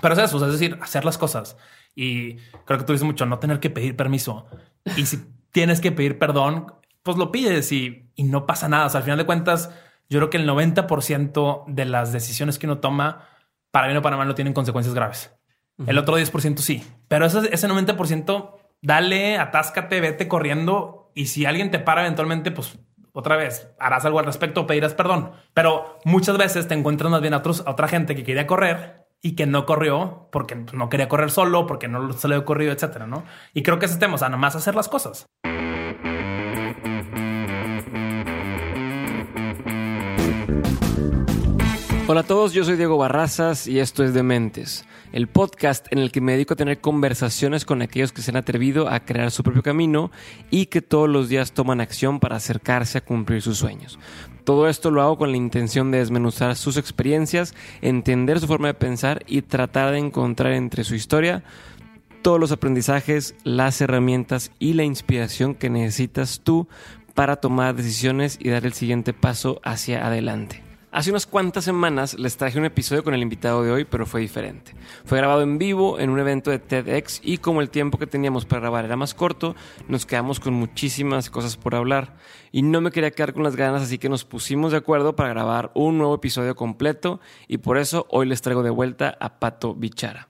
Pero es eso, es decir, hacer las cosas. Y creo que tú dices mucho no tener que pedir permiso. Y si tienes que pedir perdón, pues lo pides y, y no pasa nada. O sea, al final de cuentas, yo creo que el 90% de las decisiones que uno toma, para bien o para mal, no tienen consecuencias graves. El otro 10% sí. Pero ese, ese 90%, dale, atáscate, vete corriendo. Y si alguien te para eventualmente, pues otra vez harás algo al respecto o pedirás perdón. Pero muchas veces te encuentras más bien a, otros, a otra gente que quería correr y que no corrió porque no quería correr solo, porque no se le había ocurrido, etcétera, ¿no? Y creo que ese tema, o sea, hacer las cosas. Hola a todos, yo soy Diego Barrazas y esto es Dementes, el podcast en el que me dedico a tener conversaciones con aquellos que se han atrevido a crear su propio camino y que todos los días toman acción para acercarse a cumplir sus sueños. Todo esto lo hago con la intención de desmenuzar sus experiencias, entender su forma de pensar y tratar de encontrar entre su historia todos los aprendizajes, las herramientas y la inspiración que necesitas tú para tomar decisiones y dar el siguiente paso hacia adelante. Hace unas cuantas semanas les traje un episodio con el invitado de hoy, pero fue diferente. Fue grabado en vivo en un evento de TEDx y como el tiempo que teníamos para grabar era más corto, nos quedamos con muchísimas cosas por hablar. Y no me quería quedar con las ganas, así que nos pusimos de acuerdo para grabar un nuevo episodio completo y por eso hoy les traigo de vuelta a Pato Bichara.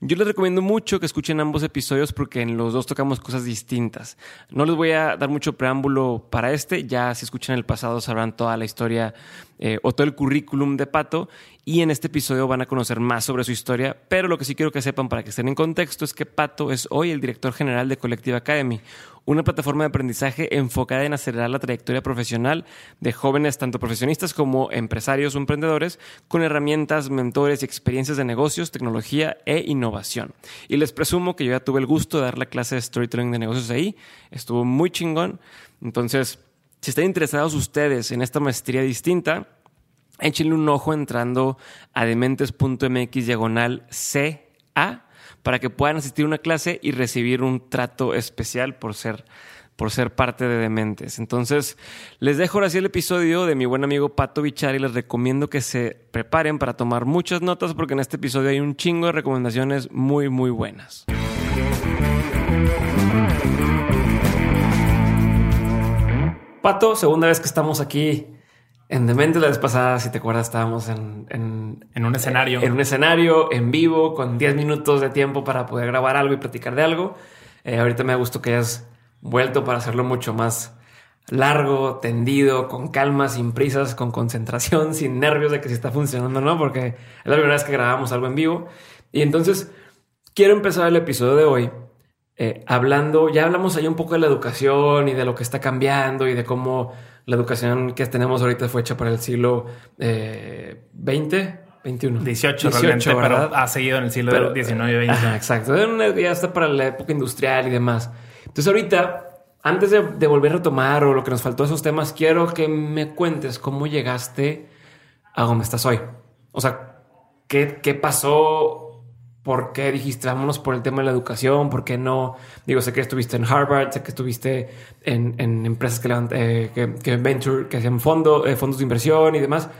Yo les recomiendo mucho que escuchen ambos episodios porque en los dos tocamos cosas distintas. No les voy a dar mucho preámbulo para este, ya si escuchan el pasado sabrán toda la historia eh, o todo el currículum de Pato y en este episodio van a conocer más sobre su historia, pero lo que sí quiero que sepan para que estén en contexto es que Pato es hoy el director general de Collective Academy, una plataforma de aprendizaje enfocada en acelerar la trayectoria profesional de jóvenes, tanto profesionistas como empresarios o emprendedores, con herramientas, mentores y experiencias de negocios, tecnología e innovación. Y les presumo que yo ya tuve el gusto de dar la clase de storytelling de negocios ahí, estuvo muy chingón. Entonces, si están interesados ustedes en esta maestría distinta, échenle un ojo entrando a dementes.mx diagonal CA para que puedan asistir a una clase y recibir un trato especial por ser por ser parte de Dementes. Entonces, les dejo ahora sí el episodio de mi buen amigo Pato Bichar y les recomiendo que se preparen para tomar muchas notas porque en este episodio hay un chingo de recomendaciones muy, muy buenas. Pato, segunda vez que estamos aquí en Demente la vez pasada, si te acuerdas, estábamos en, en, un escenario. En un escenario, en vivo, con 10 minutos de tiempo para poder grabar algo y platicar de algo. Eh, ahorita me gusto que hayas vuelto para hacerlo mucho más largo, tendido, con calma, sin prisas, con concentración, sin nervios de que si está funcionando o no, porque es la primera vez que grabamos algo en vivo. Y entonces quiero empezar el episodio de hoy eh, hablando, ya hablamos ahí un poco de la educación y de lo que está cambiando y de cómo la educación que tenemos ahorita fue hecha para el siglo eh, 20, 21. 18, 18 pero ha seguido en el siglo XIX y XX. exacto. Ya está para la época industrial y demás. Entonces ahorita, antes de, volver a retomar o lo que nos faltó esos temas, quiero que me cuentes cómo llegaste a donde estás hoy. O sea, ¿qué, qué pasó? ¿Por qué dijiste vámonos por el tema de la educación? ¿Por qué no? Digo, sé que estuviste en Harvard, sé que estuviste en, empresas que, eh, que, que, venture, que hacían fondo, eh, fondos de inversión y demás.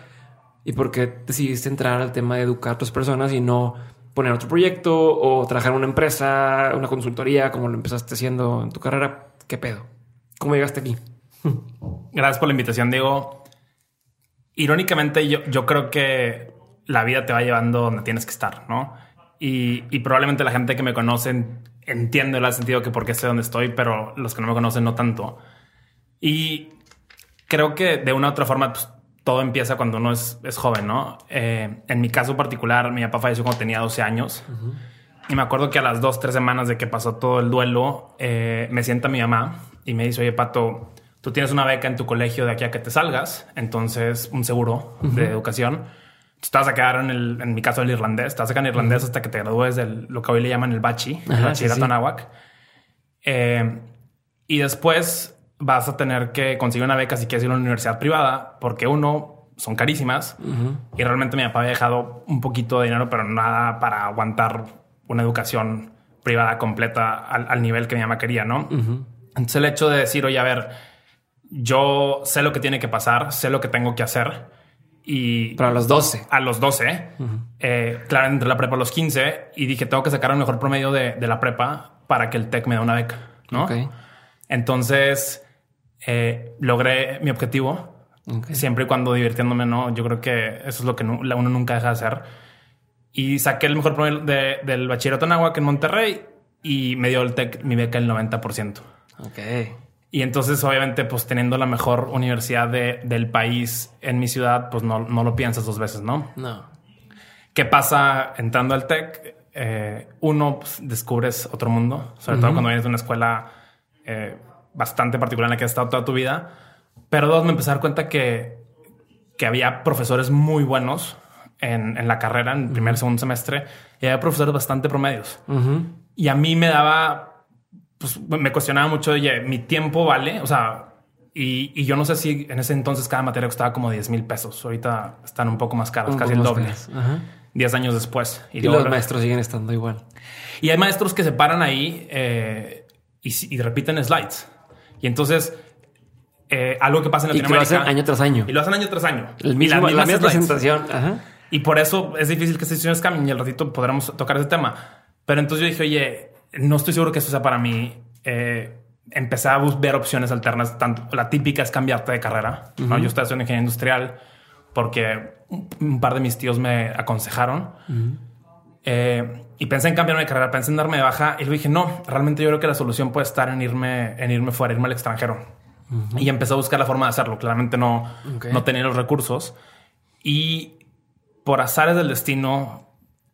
¿Y por qué decidiste entrar al tema de educar a otras personas y no poner otro proyecto o trabajar en una empresa, una consultoría, como lo empezaste haciendo en tu carrera? ¿Qué pedo? ¿Cómo llegaste aquí? Gracias por la invitación, Diego. Irónicamente, yo, yo creo que la vida te va llevando donde tienes que estar, ¿no? Y, probablemente la gente que me conocen entiende el sentido que por qué sé dónde estoy, pero los que no me conocen no tanto. Y creo que de una u otra forma pues, todo empieza cuando uno es, es joven, ¿no? Eh, en mi caso particular, mi papá falleció cuando tenía 12 años. Y me acuerdo que a las dos, tres semanas de que pasó todo el duelo, eh, me sienta mi mamá y me dice, oye, Pato, tú tienes una beca en tu colegio de aquí a que te salgas, entonces un seguro de educación te vas a quedar en, el, en mi caso el irlandés, te vas a quedar en irlandés hasta que te gradúes de lo que hoy le llaman el bachi, el bachillerato eh, y después vas a tener que conseguir una beca si quieres ir a una universidad privada, porque uno, son carísimas y realmente mi papá había dejado un poquito de dinero, pero nada para aguantar una educación privada completa al, nivel que mi mamá quería, ¿no? Entonces el hecho de decir, oye, a ver, yo sé lo que tiene que pasar, sé lo que tengo que hacer Y Para los 12. a los 12, eh, claro, entré a la prepa a los 15 y dije, tengo que sacar el mejor promedio de, de la prepa para que el TEC me dé una beca, ¿no? Ok. Entonces, eh, logré mi objetivo, Ok. siempre y cuando divirtiéndome, ¿no? Yo creo que eso es lo que uno nunca deja de hacer. Y saqué el mejor promedio de- del bachillerato en Aguac en Monterrey y me dio el TEC mi beca el 90%. Ok. Y entonces, obviamente, pues teniendo la mejor universidad de- del país en mi ciudad, pues no, no lo piensas dos veces, ¿no? No. ¿Qué pasa entrando al TEC? Eh, uno, pues, descubres otro mundo, sobre todo cuando vienes de una escuela eh, bastante particular en la que has estado toda tu vida. Pero dos, me empecé a dar cuenta que, que había profesores muy buenos en, en la carrera, en el primer y segundo semestre, y había profesores bastante promedios. Ujú. Y a mí me daba, pues me cuestionaba mucho, oye, mi tiempo vale, o sea, y, y yo no sé si en ese entonces cada materia costaba como 10 mil pesos. Ahorita están un poco más caros, Un casi el doble. caras. Ajá. 10 años después. Y, luego- los maestros siguen estando igual. y hay maestros que se paran ahí eh, y, y repiten slides. Y entonces, eh, algo que pasa en Y que lo Latinoamérica. hacen año tras año. Y lo hacen año tras año. El Y mismo, las la mismas misma presentación. Ajá. Y por eso es difícil que estas decisiones cambien y al ratito podremos tocar ese tema. Pero entonces yo dije, oye, no estoy seguro que eso sea para mí. Eh, empecé a ver opciones alternas. Tanto la típica es cambiarte de carrera. ¿no? Yo estaba estudiando ingeniería industrial porque un, par de mis tíos me aconsejaron. Eh, y pensé en cambiarme de carrera, pensé en darme de baja y luego dije, no, realmente yo creo que la solución puede estar en irme, en irme fuera, irme al extranjero. Y empecé a buscar la forma de hacerlo. Claramente no, no tenía los recursos. Y por azares del destino,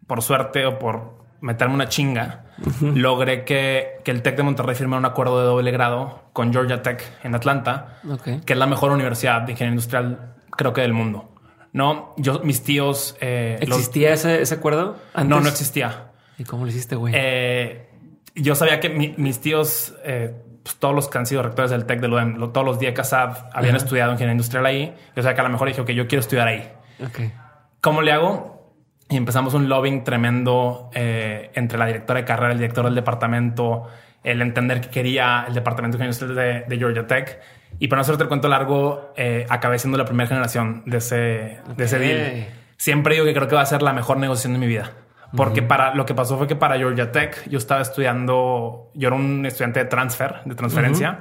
por suerte o por meterme una chinga, logré que, que el TEC de Monterrey firmara un acuerdo de doble grado con Georgia Tech en Atlanta, Ok. que es la mejor universidad de ingeniería industrial, creo que del mundo. No, yo, mis tíos, eh, los- ¿Existía ese, ese acuerdo? no, antes? no existía. ¿Y cómo lo hiciste, güey? Eh, yo sabía que mi- mis tíos, eh, pues, todos los que han sido rectores del TEC de UDEM, lo- todos los días CASAD habían Ajá. estudiado ingeniería industrial ahí. Yo sabía que a lo mejor dije, que yo quiero estudiar ahí. ok. ¿Cómo le hago? Y empezamos un lobbying tremendo eh, entre la directora de carrera, el director del departamento, el entender que quería el departamento de de, Georgia Tech. Y para no hacerte el cuento largo, eh, acabé siendo la primera generación de ese, de ese deal. Siempre digo que creo que va a ser la mejor negociación de mi vida. Porque para lo que pasó fue que para Georgia Tech yo estaba estudiando, yo era un estudiante de transfer, de transferencia,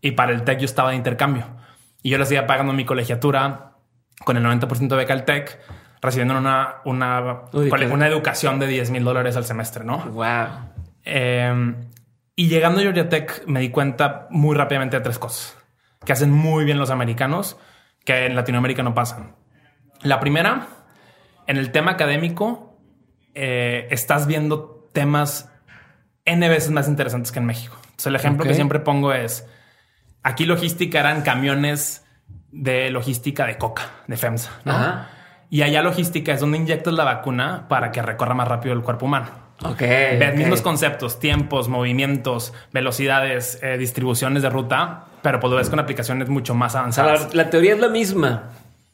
y para el Tech yo estaba de intercambio. Y yo le seguía pagando mi colegiatura con el 90% de beca al Tech, recibiendo una, una, Uy, una educación de 10 mil dólares al semestre, ¿no? Wow. Eh, y llegando a Georgia Tech me di cuenta muy rápidamente de tres cosas que hacen muy bien los americanos que en Latinoamérica no pasan. La primera, en el tema académico, eh, estás viendo temas N veces más interesantes que en México. Entonces, el ejemplo que siempre pongo es, aquí logística eran camiones de logística de coca, de FEMSA. ¿no? Ajá. Y allá logística es donde inyectas la vacuna para que recorra más rápido el cuerpo humano. Ok. Ver ok. mismos conceptos, tiempos, movimientos, velocidades, eh, distribuciones de ruta, pero pues lo ves con aplicaciones mucho más O sea, avanzadas. la, la teoría es la misma,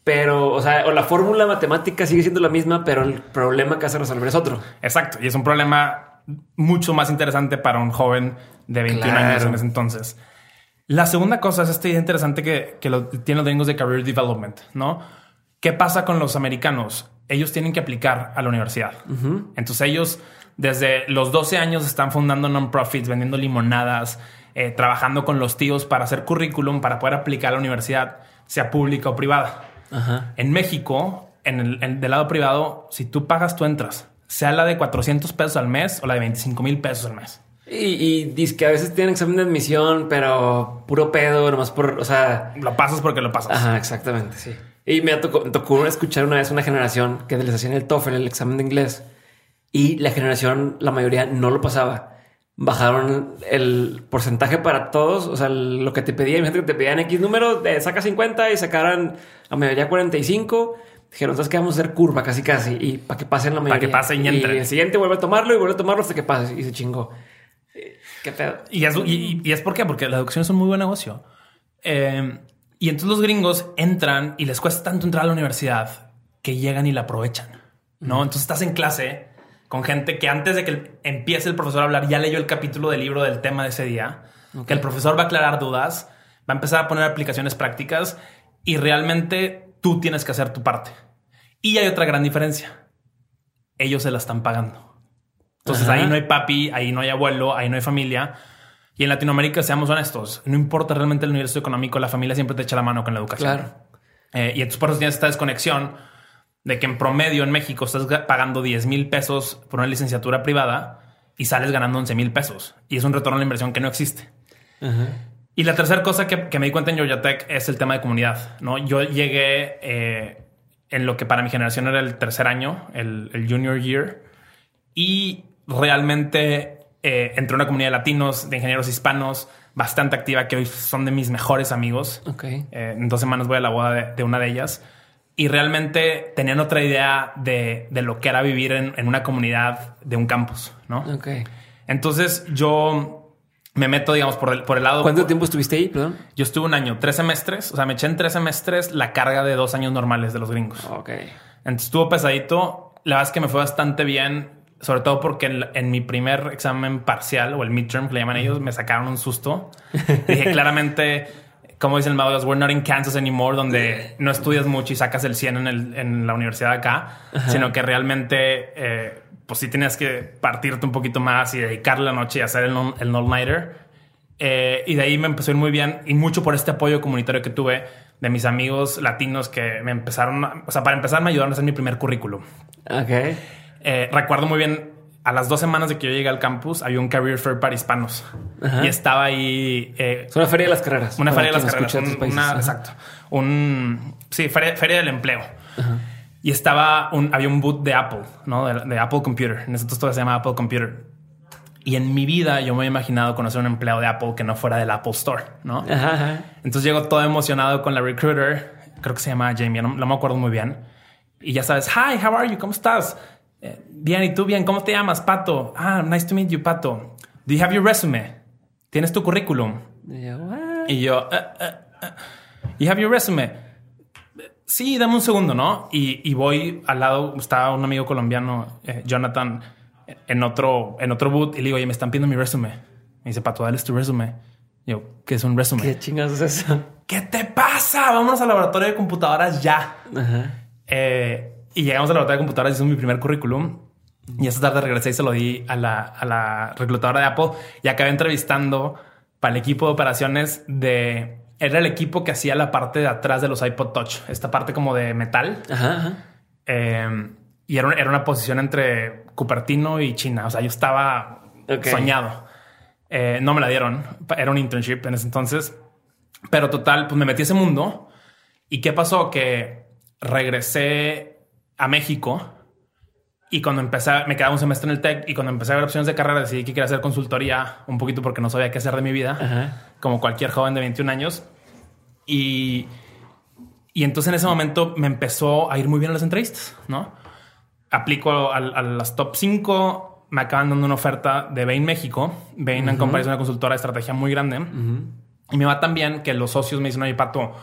pero, o sea, o la fórmula matemática sigue siendo la misma, pero el problema que hace resolver es otro. Exacto. Y es un problema mucho más interesante para un joven de 21 Claro. años en ese entonces. La segunda cosa es esta idea interesante que, que lo, tienen los gringos de career development, ¿no? ¿Qué pasa con los americanos? Ellos tienen que aplicar a la universidad. Entonces ellos desde los 12 años están fundando non-profits, vendiendo limonadas, eh, trabajando con los tíos para hacer currículum, para poder aplicar a la universidad, sea pública o privada. Ajá. En México, en el en- del lado privado, si tú pagas, tú entras. Sea la de 400 pesos al mes o la de 25 mil pesos al mes. Y, y dice que a veces tienen examen de admisión, pero puro pedo, nomás por, o sea, Lo pasas porque lo pasas. Ajá, exactamente, sí. Y me tocó, me tocó escuchar una vez una generación que les hacían el TOEFL, el examen de inglés, y la generación, la mayoría, no lo pasaba. Bajaron el porcentaje para todos, o sea, lo que te pedían, imagínate que te pedían X número, de saca 50 y sacaran la mayoría 45. Dijeron, entonces que vamos a hacer curva casi casi y para que pasen la mayoría. que pasen y entren. el siguiente vuelve a tomarlo y vuelve a tomarlo hasta que pase y se chingó. Eh, ¿Qué pedo? Y es, y, y es por qué, porque la educación es un muy buen negocio. Eh, y entonces los gringos entran y les cuesta tanto entrar a la universidad que llegan y la aprovechan. No, entonces estás en clase con gente que antes de que empiece el profesor a hablar ya leyó el capítulo del libro del tema de ese día, que el profesor va a aclarar dudas, va a empezar a poner aplicaciones prácticas y realmente tú tienes que hacer tu parte. Y hay otra gran diferencia. Ellos se la están pagando. Entonces Ajá. ahí no hay papi, ahí no hay abuelo, ahí no hay familia. Y en Latinoamérica, seamos honestos, no importa realmente el nivel socioeconómico, la familia siempre te echa la mano con la educación. Claro. Eh, y entonces por eso tienes esta desconexión de que en promedio en México estás ga- pagando 10 mil pesos por una licenciatura privada y sales ganando 11 mil pesos. Y es un retorno a la inversión que no existe. Ajá. Y la tercera cosa que, que me di cuenta en Georgia Tech es el tema de comunidad. ¿no? Yo llegué eh, en lo que para mi generación era el tercer año, el, el junior year, y realmente eh, entré a una comunidad de latinos, de ingenieros hispanos, bastante activa, que hoy son de mis mejores amigos. Ok. Eh, en dos semanas voy a la boda de, de una de ellas. Y realmente tenían otra idea de, de lo que era vivir en, en una comunidad de un campus, ¿no? Ok. Entonces yo me meto, digamos, por el, por el lado... ¿Cuánto tiempo estuviste ahí? Perdón. Yo estuve un año, tres semestres. O sea, me eché en tres semestres la carga de dos años normales de los gringos. Ok. Entonces estuvo pesadito. La verdad es que me fue bastante bien, sobre todo porque en, en mi primer examen parcial o el midterm que le llaman ellos, me sacaron un susto. Dije claramente, como dice el mago, we're not in Kansas anymore, donde no estudias mucho y sacas el 100 en, el- en la universidad acá, sino que realmente, eh, pues sí tienes que partirte un poquito más y dedicarle la noche y hacer el, non- el all-nighter. Eh, y de ahí me empezó a ir muy bien y mucho por este apoyo comunitario que tuve de mis amigos latinos que me empezaron, a- o sea, para empezar me ayudaron a hacer mi primer currículum. Ok. Eh, recuerdo muy bien, a las dos semanas de que yo llegué al campus, había un career fair para hispanos Ajá. y estaba ahí eh, Es una feria de las carreras. una feria de las carreras, un- una- exacto, un sí, feria, feria del empleo. Y estaba un, había un boot de Apple, ¿no? De, de Apple Computer. En ese entonces todavía se llama Apple Computer. Y en mi vida yo me había imaginado conocer un empleado de Apple que no fuera del Apple Store, ¿no? Ajá, ajá. Entonces llego todo emocionado con la recruiter, creo que se llama Jamie, no, no me acuerdo muy bien. Y ya sabes, hi, how are you? ¿Cómo estás? "Eh, bien, ¿y tú bien? ¿Cómo te llamas? Pato. Ah, nice to meet you, Pato. Do you have your resume? ¿Tienes tu currículum? Y yo, "What?". Y yo, "Eh, eh, eh, you have your resume? Sí, dame un segundo, ¿no? Y, y voy al lado, estaba un amigo colombiano, eh, Jonathan, en otro, en otro boot y le digo, oye, me están pidiendo mi resume. Me dice, Pato, dale tu resume. Y yo, ¿qué es un resume? ¿Qué chingados es eso? ¿Qué te pasa? Vámonos al laboratorio de computadoras ya. Ajá. Eh, y llegamos al laboratorio de computadoras, hice mi primer currículum. Y esa tarde regresé y se lo di a la, a la reclutadora de Apple y acabé entrevistando para el equipo de operaciones de... Era el equipo que hacía la parte de atrás de los iPod Touch, esta parte como de metal. Ajá, ajá. Eh, y era, era una posición entre Cupertino y China. O sea, yo estaba Ok. soñado. Eh, no me la dieron. Era un internship en ese entonces. Pero total, pues me metí a ese mundo. ¿Y qué pasó? Que regresé a México y cuando empecé, me quedaba un semestre en el TEC y cuando empecé a ver opciones de carrera decidí que quería hacer consultoría un poquito porque no sabía qué hacer de mi vida, Ajá. como cualquier joven de 21 años. Y, y entonces en ese momento me empezó a ir muy bien en las entrevistas, ¿no? Aplico a, a las top 5, me acaban dando una oferta de Bain México. Bain en Company es una consultora de estrategia muy grande. Y me va tan bien que los socios me dicen, oye, Pato,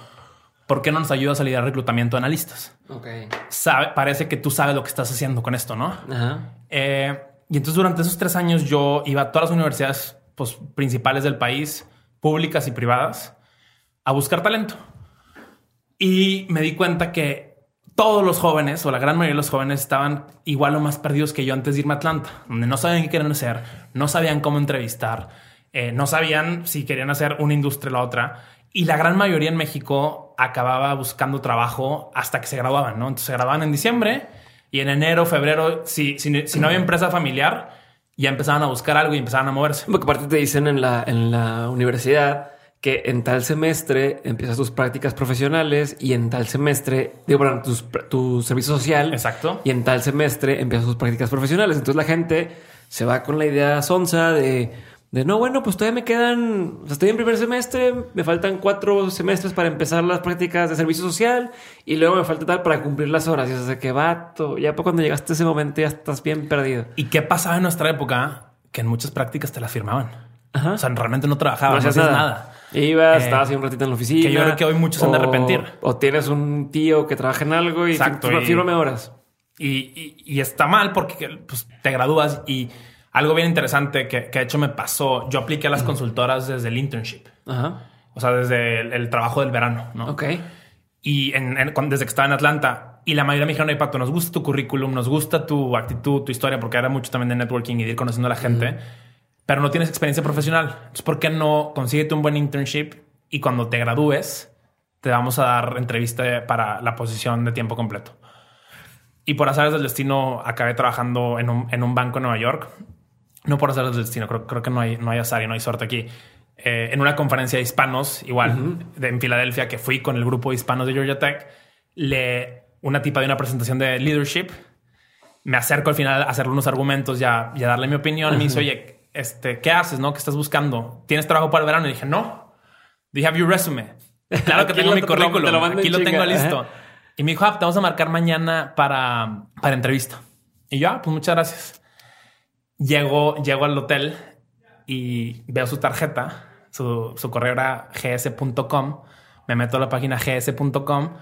¿por qué no nos ayudas a liderar reclutamiento de analistas? Ok. Sabe, parece que tú sabes lo que estás haciendo con esto, ¿no? Ajá. Eh, y entonces durante esos tres años yo iba a todas las universidades pues, principales del país, públicas y privadas, a buscar talento. Y me di cuenta que todos los jóvenes o la gran mayoría de los jóvenes estaban igual o más perdidos que yo antes de irme a Atlanta, donde no sabían qué querían hacer, no sabían cómo entrevistar, eh, no sabían si querían hacer una industria o la otra. Y la gran mayoría en México acababa buscando trabajo hasta que se graduaban, ¿no? Entonces se graduaban en diciembre y en enero, febrero, si, si, si no había empresa familiar, ya empezaban a buscar algo y empezaban a moverse. Porque aparte te dicen en la, en la universidad que en tal semestre empiezas tus prácticas profesionales y en tal semestre, digo, perdón, tus- tu servicio social. Exacto. Y en tal semestre empiezas tus prácticas profesionales. Entonces la gente se va con la idea sonsa de, de no, bueno, pues todavía me quedan, o sea, estoy en primer semestre, me faltan cuatro semestres para empezar las prácticas de servicio social y luego me falta tal para cumplir las horas. Y es de que vato, ya para cuando llegaste a ese momento ya estás bien perdido. ¿Y qué pasaba en nuestra época? Que en muchas prácticas te las firmaban. Ajá. O sea, realmente no trabajabas, no, hacías hacías nada. Ibas, Eh, estabas ahí un ratito en la oficina. que yo creo que hoy muchos se han de o- arrepentir. O tienes un tío que trabaja en algo y Exacto, fí- y- horas. Y, y- y está mal porque pues, te gradúas y algo bien interesante que, que de hecho me pasó. Yo apliqué a las consultoras desde el internship, Ajá. o sea, desde el, el trabajo del verano, ¿no? Ok. y en, en- cuando- desde que estaba en Atlanta. Y la mayoría me dijeron, "Oye, Pato, nos gusta tu currículum, nos gusta tu actitud, tu historia, porque era mucho también de networking y de ir conociendo a la gente, pero no tienes experiencia profesional. Entonces, ¿por qué no consíguete un buen internship y cuando te gradúes te vamos a dar entrevista para la posición de tiempo completo? Y por azares del destino acabé trabajando en un, en un banco en Nueva York. No por azares del destino, creo, creo que no hay, no hay azar y no hay suerte aquí. Eh, en una conferencia de hispanos, igual, de, en Filadelfia, que fui con el grupo de hispanos de Georgia Tech, le, una tipa de una presentación de leadership. Me acerco al final a hacerle unos argumentos y a, darle mi opinión. Y me dice, oye, este, ¿qué haces? ¿No? ¿Qué estás buscando? ¿Tienes trabajo para el verano? Y dije, no. Do you have your resume? Claro que tengo mi currículum. te Aquí lo tengo listo. Ajá. Y me dijo, ah, te vamos a marcar mañana para, para entrevista. Y yo, ah, pues muchas gracias. Llego, llego al hotel y veo su tarjeta. Su, su correo era gs.com. Me meto a la página gs.com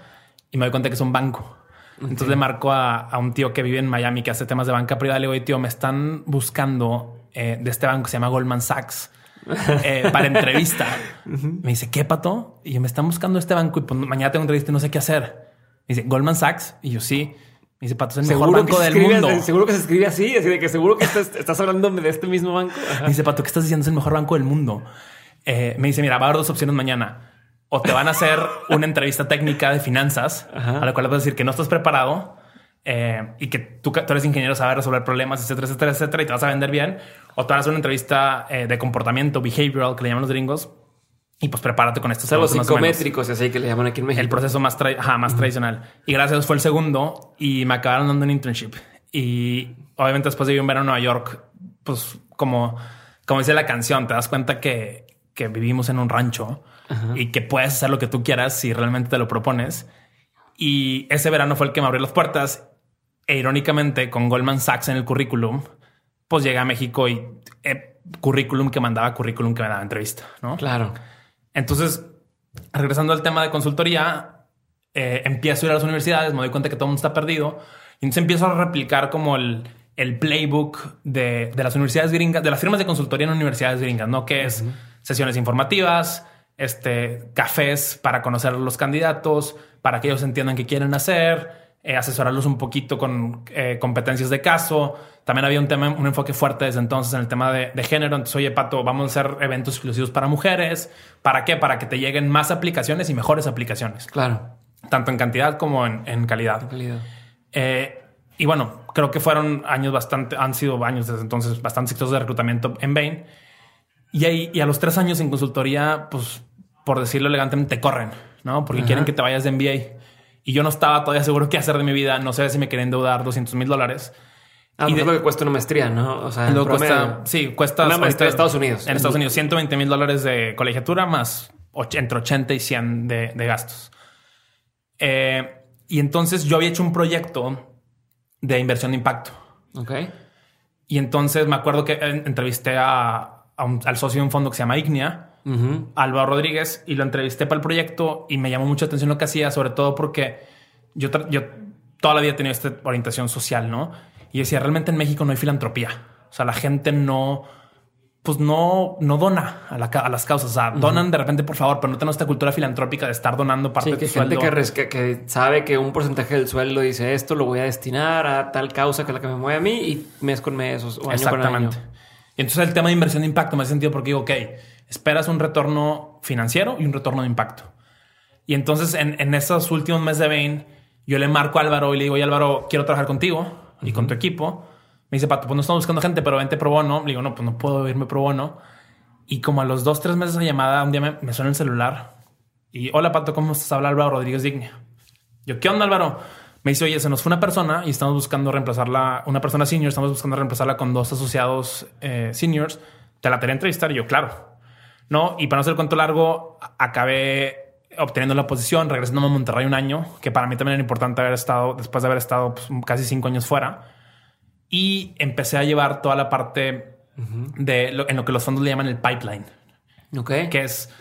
y me doy cuenta que es un banco. Entonces le marco a, a un tío que vive en Miami que hace temas de banca privada. Le digo, "Oye, tío, me están buscando eh, de este banco se llama Goldman Sachs eh, para entrevista. Me dice, ¿qué pato? Y yo, me están buscando este banco y pues, mañana tengo entrevista y no sé qué hacer. Me dice, Goldman Sachs. Y yo, sí. Dice, pato, es el mejor banco del mundo. seguro que se escribe así, así de que seguro que estás, estás hablando de este mismo banco. Ajá. Dice, Pato, ¿qué estás diciendo? Es el mejor banco del mundo. Eh, me dice, mira, va a haber dos opciones mañana. O te van a hacer una entrevista técnica de finanzas, Ajá. a la cual vas a decir que no estás preparado eh, y que tú, tú eres ingeniero, sabes resolver problemas, etcétera, etcétera, etcétera, y te vas a vender bien. O te van a hacer una entrevista eh, de comportamiento, behavioral, que le llaman los gringos. Y pues prepárate con estos los psicométricos, así que le llaman aquí en México. El proceso más, tra- ajá, más tradicional. Y gracias a Dios fue el segundo y me acabaron dando un internship. Y obviamente después de vivir un verano en Nueva York, pues como, como dice la canción, te das cuenta que, que vivimos en un rancho y que puedes hacer lo que tú quieras si realmente te lo propones. Y ese verano fue el que me abrió las puertas. E irónicamente, con Goldman Sachs en el currículum, pues llegué a México y eh, currículum que mandaba currículum que me daba entrevista, ¿no? Claro. Entonces, regresando al tema de consultoría, eh, empiezo a ir a las universidades, me doy cuenta que todo el mundo está perdido. Y entonces empiezo a replicar como el, el playbook de, de las universidades gringas, de las firmas de consultoría en universidades gringas, ¿no? Que es sesiones informativas, este, cafés para conocer a los candidatos, para que ellos entiendan qué quieren hacer, eh, asesorarlos un poquito con eh, competencias de caso. También había un tema, un enfoque fuerte desde entonces en el tema de, de género. Entonces, oye, Pato, vamos a hacer eventos exclusivos para mujeres. ¿Para qué? Para que te lleguen más aplicaciones y mejores aplicaciones, Claro. tanto en cantidad como en, en calidad. Calidad. Eh, y bueno, creo que fueron años bastante, han sido años desde entonces bastante exitosos de reclutamiento en Bain. Y, ahí, y a los tres años en consultoría, pues por decirlo elegantemente, te corren, ¿no? Porque Ajá. quieren que te vayas de MBA. Y yo no estaba todavía seguro qué hacer de mi vida. No sé si me quería endeudar 200 mil dólares. Ah, Y pues de- es lo que cuesta una maestría, ¿no? O sea, en promedio. cuesta, sí, cuesta Una maestría de Estados Unidos. En Estados Unidos, 120 mil dólares de colegiatura más och- entre 80 y 100 de, de gastos. Eh, y entonces yo había hecho un proyecto de inversión de impacto. Ok. Y entonces me acuerdo que entrevisté a, a un- al socio de un fondo que se llama Ignea, Ujú. Álvaro Rodríguez, y lo entrevisté para el proyecto y me llamó mucho la atención lo que hacía, sobre todo porque yo, yo toda la vida he tenido esta orientación social, ¿no? Y decía, realmente en México no hay filantropía. O sea, la gente no, pues no, no dona a, la a las causas. O sea, donan de repente, por favor, pero no tenemos esta cultura filantrópica de estar donando parte Sí, de que tu gente sueldo. que, que- sabe que un porcentaje del sueldo dice esto lo voy a destinar a tal causa que es la que me mueve a mí y mes con mes o, con año. Entonces el tema de inversión de impacto me hace sentido porque digo, ok, esperas un retorno financiero y un retorno de impacto. Y entonces en, en esos últimos meses de Bain, yo le marco a Álvaro y le digo, oye Álvaro, quiero trabajar contigo y con tu equipo. Me dice, Pato, pues no estamos buscando gente, pero vente pro bono. Le digo, no, pues no puedo irme pro bono. Y como a los dos, tres meses de llamada, un día me, me suena el celular y hola Pato, ¿cómo estás? Habla Álvaro Rodríguez Digne. Yo, ¿qué onda Álvaro? Me dice, oye, se nos fue una persona y estamos buscando reemplazarla, una persona senior, estamos buscando reemplazarla con dos asociados eh, seniors. Te la quería entrevistar y yo, claro. No, y para no hacer el cuento largo, acabé obteniendo la posición, regresando a Monterrey un año, que para mí también era importante haber estado, después de haber estado pues, casi cinco años fuera. Y empecé a llevar toda la parte de lo, en lo que los fondos le llaman el pipeline Ok. que es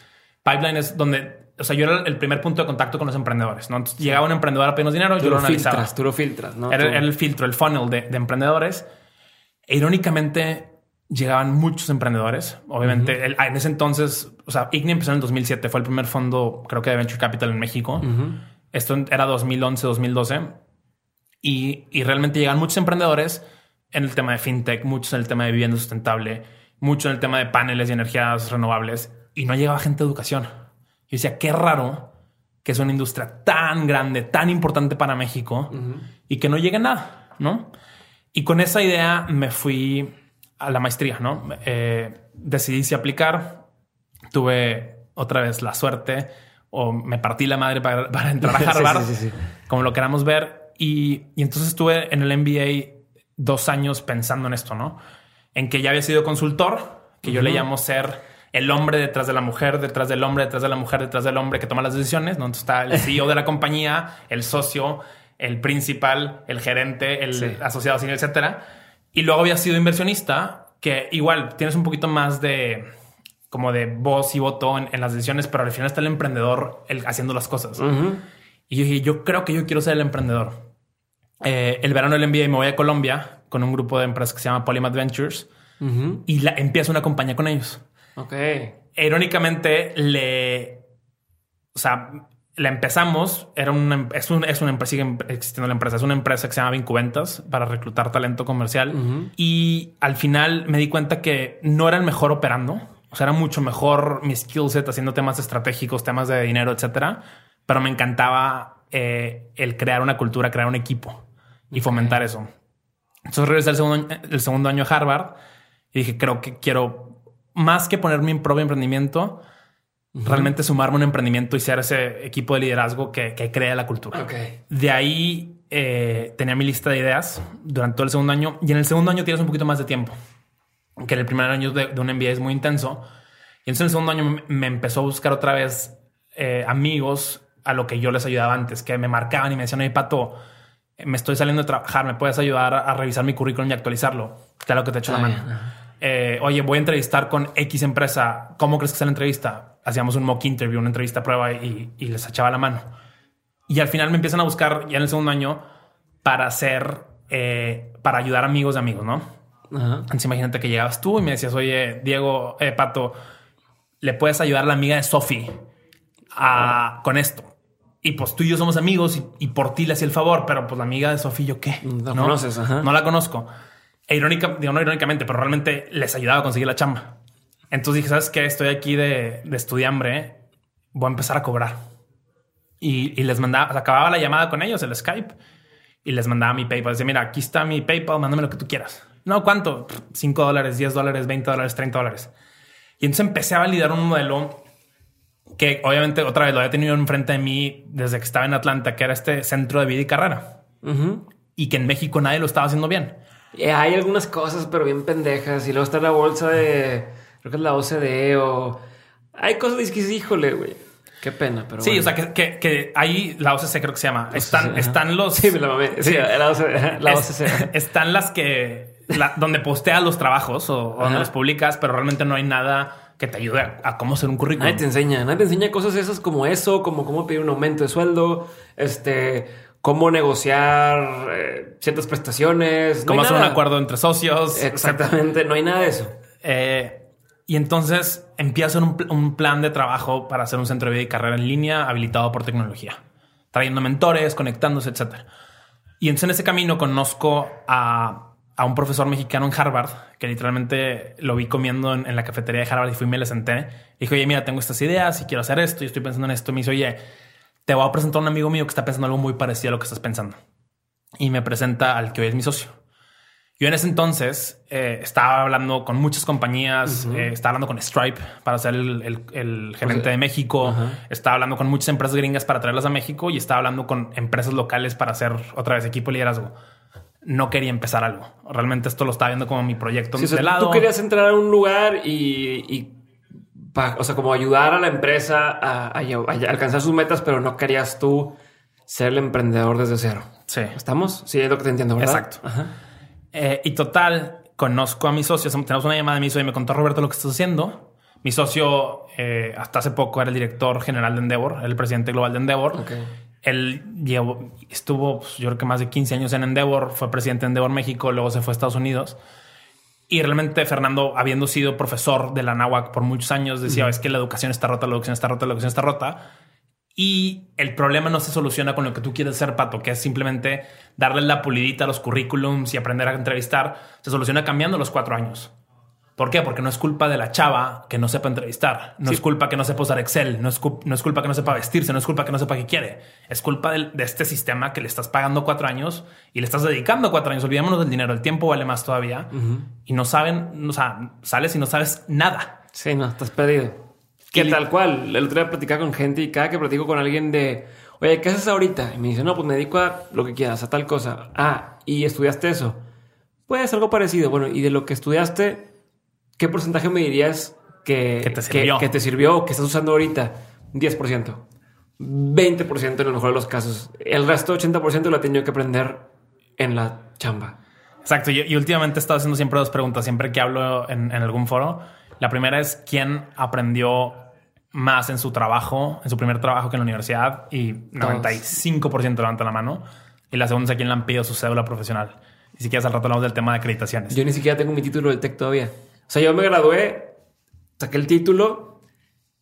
pipeline es donde, o sea, yo era el primer punto de contacto con los emprendedores, ¿no? Entonces, llegaba un emprendedor a pedirnos dinero, Tú yo lo lo analizaba. filtras, tú lo filtras, ¿no? Era, Tú- el filtro, el funnel de, de emprendedores. E irónicamente, llegaban muchos emprendedores. Obviamente, el- en ese entonces, o sea, Ignea empezó en el 2007, fue el primer fondo, creo que de Venture Capital en México. Ujú. Esto era 2011, 2012. Y, y realmente llegan muchos emprendedores en el tema de fintech, muchos en el tema de vivienda sustentable, mucho en el tema de paneles y energías renovables. Y no llegaba gente de educación. Yo decía, qué raro que es una industria tan grande, tan importante para México y que no llegue nada, ¿no? Y con esa idea me fui a la maestría, ¿no? Eh, decidí si aplicar. Tuve otra vez la suerte o me partí la madre para, entrar a Harvard, como lo queramos ver. Y, y, entonces estuve en el MBA dos años pensando en esto, ¿no? En que ya había sido consultor, que yo le llamo ser el hombre detrás de la mujer, detrás del hombre, detrás de la mujer, detrás del hombre que toma las decisiones, ¿no? Entonces está el CEO de la compañía, el socio, el principal, el gerente, el asociado senior, etcétera. Y luego había sido inversionista, que igual tienes un poquito más de como de voz y voto en, las decisiones, pero al final está el emprendedor el, haciendo las cosas. Y yo dije, yo creo que yo quiero ser el emprendedor. Eh, el verano del MBA me voy a Colombia con un grupo de empresas que se llama Polymath Ventures y la, empiezo una compañía con ellos. Ok. Irónicamente, le. O sea, la empezamos. Era una, es, un, es una empresa, sigue existiendo la empresa. Es una empresa que se llama Vincuventas para reclutar talento comercial. Y al final me di cuenta que no era el mejor operando. O sea, era mucho mejor mi skill set haciendo temas estratégicos, temas de dinero, etcétera. Pero me encantaba eh, el crear una cultura, crear un equipo y fomentar eso. Entonces regresé el segundo, el segundo año a Harvard y dije, creo que quiero más que poner mi propio emprendimiento, realmente sumarme a un emprendimiento y ser ese equipo de liderazgo que, crea la cultura. De ahí eh, tenía mi lista de ideas durante todo el segundo año y en el segundo año tienes un poquito más de tiempo, que en el primer año de, un MBA es muy intenso. Y entonces en el segundo año me, empezó a buscar otra vez eh, amigos a lo que yo les ayudaba antes, que me marcaban y me decían, oye, Pato, me estoy saliendo de trabajar, ¿me puedes ayudar a revisar mi currículum y actualizarlo? Claro que te echo la mano. Eh, oye, voy a entrevistar con X empresa, ¿cómo crees que es la entrevista? Hacíamos un mock interview, una entrevista prueba y, les echaba la mano. Y al final me empiezan a buscar ya en el segundo año para hacer, eh, para ayudar amigos de amigos, ¿no? Entonces imagínate que llegabas tú y me decías, oye, Diego, eh, Pato, ¿le puedes ayudar a la amiga de Sofi con esto? Y pues tú y yo somos amigos y, por ti le hacía el favor, pero pues la amiga de Sofi, ¿yo qué? No, ¿No? conoces, No la conozco. E irónica, digo, no irónicamente, pero realmente les ayudaba a conseguir la chamba. Entonces dije, ¿sabes qué? Estoy aquí de, de estudiambre, voy a empezar a cobrar. Y, y les mandaba, acababa la llamada con ellos, el Skype, y les mandaba mi PayPal. Decía, mira, aquí está mi PayPal, mándame lo que tú quieras. No, ¿cuánto? 5 dólares, 10 dólares, 20 dólares, 30 dólares. Y entonces empecé a validar un modelo que obviamente otra vez lo había tenido enfrente de mí desde que estaba en Atlanta, que era este centro de vida y carrera. Y que en México nadie lo estaba haciendo bien. Eh, hay algunas cosas, pero bien pendejas. Y luego está la bolsa de. Creo que es la OCDE o. Hay cosas que dices, híjole, güey. Qué pena, pero. Sí, o sea, que, que, que, ahí la OCC creo que se llama. Están, están los. Sí, la mamé. Sí, la OCC. La OCC. están las que. donde posteas los trabajos o, donde los publicas, pero realmente no hay nada que te ayude a, cómo hacer un currículum. Nadie te enseña, nadie te enseña cosas esas como eso, como cómo pedir un aumento de sueldo, este, cómo negociar eh, ciertas prestaciones. cómo hacer un acuerdo entre socios. Exactamente, no hay nada de eso. Eh, y entonces empiezo un, un, plan de trabajo para hacer un centro de vida y carrera en línea habilitado por tecnología, trayendo mentores, conectándose, etc. Y entonces en ese camino conozco a, a, un profesor mexicano en Harvard, que literalmente lo vi comiendo en, la cafetería de Harvard y fui y me le senté. Y dije, oye, mira, tengo estas ideas y quiero hacer esto y estoy pensando en esto. Y me dice, oye, te voy a presentar a un amigo mío que está pensando algo muy parecido a lo que estás pensando. Y me presenta al que hoy es mi socio. Yo en ese entonces eh, estaba hablando con muchas compañías, eh, estaba hablando con Stripe para ser el, gerente de México, estaba hablando con muchas empresas gringas para traerlas a México y estaba hablando con empresas locales para hacer otra vez equipo de liderazgo. No quería empezar algo. Realmente esto lo estaba viendo como mi proyecto de lado. Tú querías entrar a un lugar y o sea, como ayudar a la empresa a, alcanzar sus metas, pero no querías tú ser el emprendedor desde cero. Sí. ¿Estamos? Sí, es lo que te entiendo, ¿verdad? Exacto. Eh, y total, conozco a mis socios. Tenemos una llamada de mi socio y me contó Roberto lo que estás haciendo. Mi socio, eh, hasta hace poco, era el director general de Endeavor, el presidente global de Endeavor. Okay. Él llevó, estuvo, pues, yo creo que más de 15 años en Endeavor, fue presidente de Endeavor México, luego se fue a Estados Unidos. Y realmente Fernando, habiendo sido profesor de la NAWAC por muchos años, decía, es que la educación está rota, la educación está rota, la educación está rota. Y el problema no se soluciona con lo que tú quieres hacer, Pato, que es simplemente darle la pulidita a los currículums y aprender a entrevistar. Se soluciona cambiando los cuatro años. ¿Por qué? Porque no es culpa de la chava que no sepa entrevistar. No es culpa que no sepa usar Excel. No es, no es, culpa que no sepa vestirse. No es culpa que no sepa qué quiere. Es culpa de, de, este sistema que le estás pagando cuatro años y le estás dedicando cuatro años. Olvidémonos del dinero. El tiempo vale más todavía. Y no saben, o sea, sales y no sabes nada. Sí, no, estás perdido. Que tal cual. El otro día platicaba con gente y cada que platico con alguien de, oye, ¿qué haces ahorita? Y me dice, no, pues me dedico a lo que quieras, a tal cosa. Ah, y estudiaste eso. Pues algo parecido. Bueno, y de lo que estudiaste, ¿qué porcentaje me dirías que, que te sirvió? Que, que te sirvió, que estás usando ahorita? 10%. 20% en el mejor de los casos. El resto, 80% lo he tenido que aprender en la chamba. Exacto. Y, y, últimamente he estado haciendo siempre dos preguntas, siempre que hablo en, en algún foro. La primera es quién aprendió más en su trabajo, en su primer trabajo que en la universidad y 95% levanta la mano. Y la segunda es a quién le han pedido su cédula profesional. Y si quieres al rato hablamos del tema de acreditaciones. Yo ni siquiera tengo mi título del TEC todavía. O sea, yo me gradué, saqué el título,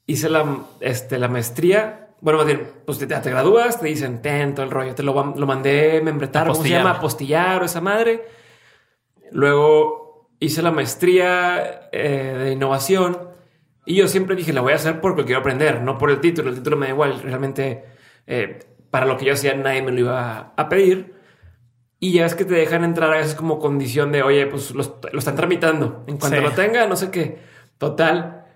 hice la, este, la maestría. Bueno, más bien, pues te, te gradúas, te dicen, ten todo el rollo. Te lo, lo mandé membretar, ¿cómo se llama? Apostillar o esa madre. Luego hice la maestría eh, de innovación. Y yo siempre dije, la voy a hacer porque quiero aprender, no por el título. El título me da igual. Realmente, eh, para lo que yo hacía, nadie me lo iba a pedir. Y ya es que te dejan entrar a veces como condición de, oye, pues lo, lo están tramitando. En cuanto sí. lo tenga, no sé qué. Total,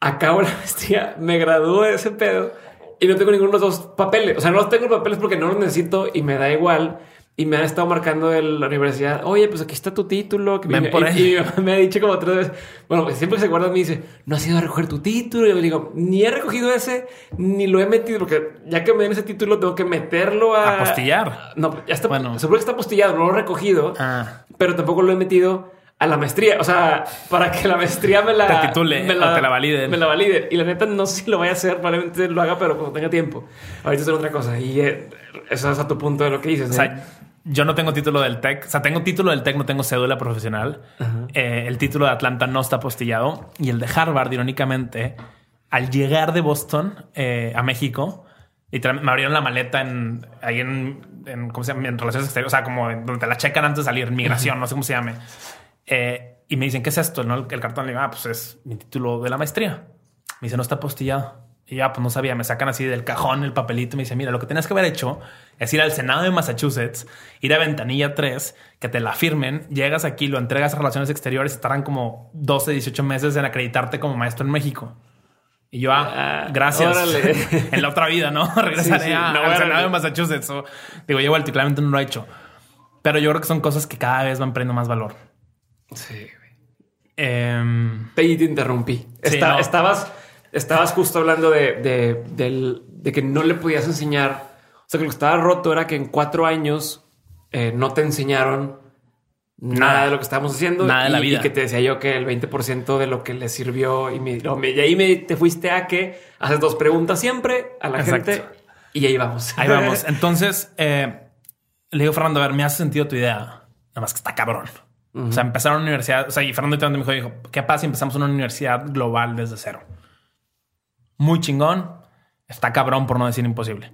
acabo la maestría, me gradué de ese pedo y no tengo ninguno de los dos papeles. O sea, no los tengo papeles porque no los necesito y me da igual. Y me han estado marcando de la universidad. Oye, pues aquí está tu título. Que Ven me, por y, ahí. y me ha dicho como tres veces. Bueno, siempre que se guarda me dice, no has ido a recoger tu título. Y yo le digo, ni he recogido ese, ni lo he metido, porque ya que me den ese título, tengo que meterlo a apostillar. No, ya está. Bueno. Seguro que está apostillado, no lo he recogido, Ah. pero tampoco lo he metido a la maestría. O sea, para que la maestría me la Te titule me o te la validen. Me la valide. Y la neta, no sé si lo voy a hacer, probablemente lo haga, pero cuando tenga tiempo. Ahorita es otra cosa. Y eh, eso es a tu punto de lo que dices. O ¿eh? Yo no tengo título del TEC. O sea, tengo título del TEC, no tengo cédula profesional. Eh, el título de Atlanta no está apostillado. Y el de Harvard, irónicamente, al llegar de Boston eh, a México, literalmente me abrieron la maleta en, ahí en, en, ¿cómo se llama? En relaciones exteriores. O sea, como en donde te la checan antes de salir, migración, no sé cómo se llame. Eh, y me dicen, ¿qué es esto? ¿No? El, el cartón le digo, ah, pues es mi título de la maestría. Me dice, no está apostillado. Y ya, pues no sabía, me sacan así del cajón el papelito y me dice, mira, lo que tenías que haber hecho es ir al Senado de Massachusetts, ir a Ventanilla 3, que te la firmen, llegas aquí, lo entregas a Relaciones Exteriores, estarán como 12, 18 meses en acreditarte como maestro en México. Y yo, ah, Ah, gracias. órale. en la otra vida, ¿no? Regresaré Sí, sí, a- no, al órale. Senado de Massachusetts. O, digo, yo igual, claramente no lo he hecho. Pero yo creo que son cosas que cada vez van perdiendo más valor. Sí, Y te interrumpí. Sí, Está- no. estabas, estabas justo hablando de, de, de que no le podías enseñar. O sea, que lo que estaba roto era que en cuatro años eh, no te enseñaron nada, Nada. de lo que estábamos haciendo. Nada de y, la vida. Y que te decía yo que el 20% de lo que le sirvió y, me, no, me- y ahí me, te fuiste a que haces dos preguntas siempre a la Exacto. gente y ahí vamos. Ahí vamos. Entonces, eh, le digo, Fernando, a ver, me hace sentido tu idea. Nada más que está cabrón. O sea, empezar una universidad. O sea, y Fernando me dijo, dijo, ¿qué pasa si empezamos una universidad global desde cero? Muy chingón. Está cabrón, por no decir imposible.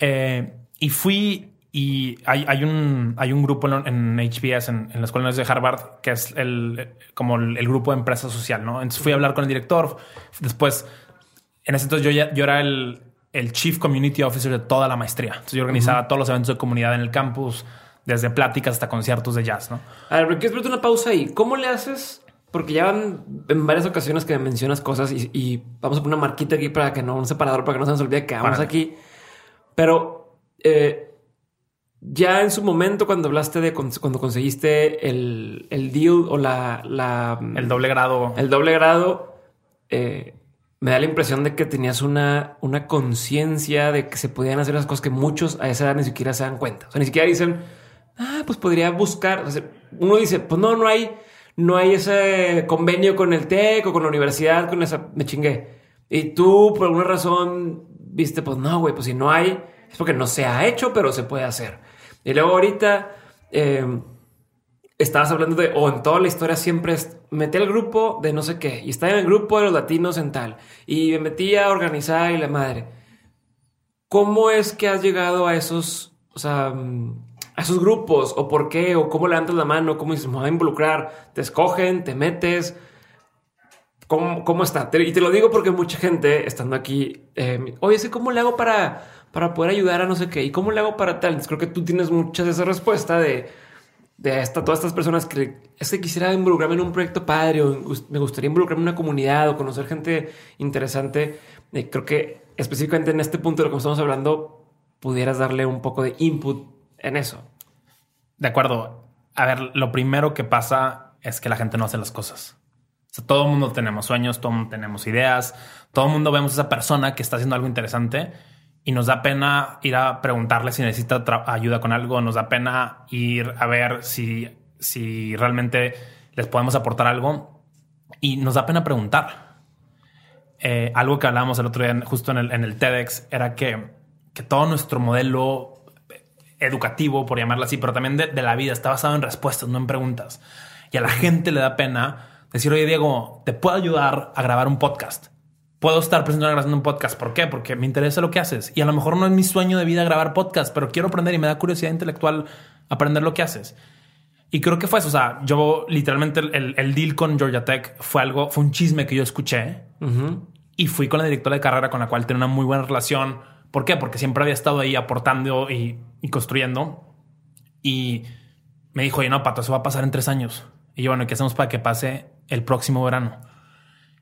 Eh, y fui y hay, hay un, hay un grupo en, en HBS, en, en la Escuela de Harvard, que es el, como el, el grupo de empresa social, ¿no? Entonces fui a hablar con el director. Después, en ese entonces yo, ya, yo era el, el Chief Community Officer de toda la maestría. Entonces yo organizaba todos los eventos de comunidad en el campus, desde pláticas hasta conciertos de jazz, ¿no? A ver, pero quiero hacerte una pausa ahí. ¿Cómo le haces? Porque ya van en varias ocasiones que me mencionas cosas y, y vamos a poner una marquita aquí para que no, un separador para que no se nos olvide que vamos aquí. Pero eh, ya en su momento, cuando hablaste de cuando conseguiste el, el deal o la, la El doble grado. el doble grado, eh, me da la impresión de que tenías una, una conciencia de que se podían hacer las cosas que muchos a esa edad ni siquiera se dan cuenta. O sea, ni siquiera dicen, ah, pues podría buscar. O sea, uno dice, pues no, no hay, no hay ese convenio con el TEC o con la universidad, con esa, me chingué. Y tú, por alguna razón, viste, pues no, güey, pues si no hay, es porque no se ha hecho, pero se puede hacer. Y luego ahorita, eh, estabas hablando de, o en toda la historia siempre es, metí al grupo de no sé qué, y estaba en el grupo de los latinos en tal, y me metí a organizar y la madre. ¿Cómo es que has llegado a esos, o sea, mm, a esos grupos? ¿O por qué? ¿O cómo levantas la mano? ¿Cómo dices, me voy a involucrar? ¿Te escogen? ¿Te metes? ¿Cómo, cómo está? y te lo digo porque mucha gente estando aquí, eh, oye, ¿cómo le hago para, para poder ayudar a no sé qué? ¿Y cómo le hago para tal? creo que tú tienes muchas de esa respuesta de, de esta, todas estas personas que es que quisiera involucrarme en un proyecto padre o me gustaría involucrarme en una comunidad o conocer gente interesante. Eh, creo que específicamente en este punto de lo que estamos hablando, pudieras darle un poco de input en eso. De acuerdo. A ver, lo primero que pasa es que la gente no hace las cosas. Todo el mundo tenemos sueños, todo el mundo tenemos ideas, todo el mundo vemos a esa persona que está haciendo algo interesante y nos da pena ir a preguntarle si necesita ayuda con algo, nos da pena ir a ver si, si realmente les podemos aportar algo y nos da pena preguntar. Eh, algo que hablábamos el otro día justo en el, en el TEDx era que, que, todo nuestro modelo educativo, por llamarlo así, pero también de, de, la vida está basado en respuestas, no en preguntas. Y a la gente le da pena decir, oye Diego, te puedo ayudar a grabar un podcast. Puedo estar presentando grabando un podcast. ¿Por qué? Porque me interesa lo que haces. Y a lo mejor no es mi sueño de vida grabar podcast, pero quiero aprender y me da curiosidad intelectual aprender lo que haces. Y creo que fue eso. O sea, yo literalmente el, el deal con Georgia Tech fue algo, fue un chisme que yo escuché y fui con la directora de carrera con la cual tenía una muy buena relación. ¿Por qué? Porque siempre había estado ahí aportando y, construyendo. Y me dijo, oye, no, Pato, eso va a pasar en tres años. Y yo, bueno, ¿qué hacemos para que pase el próximo verano?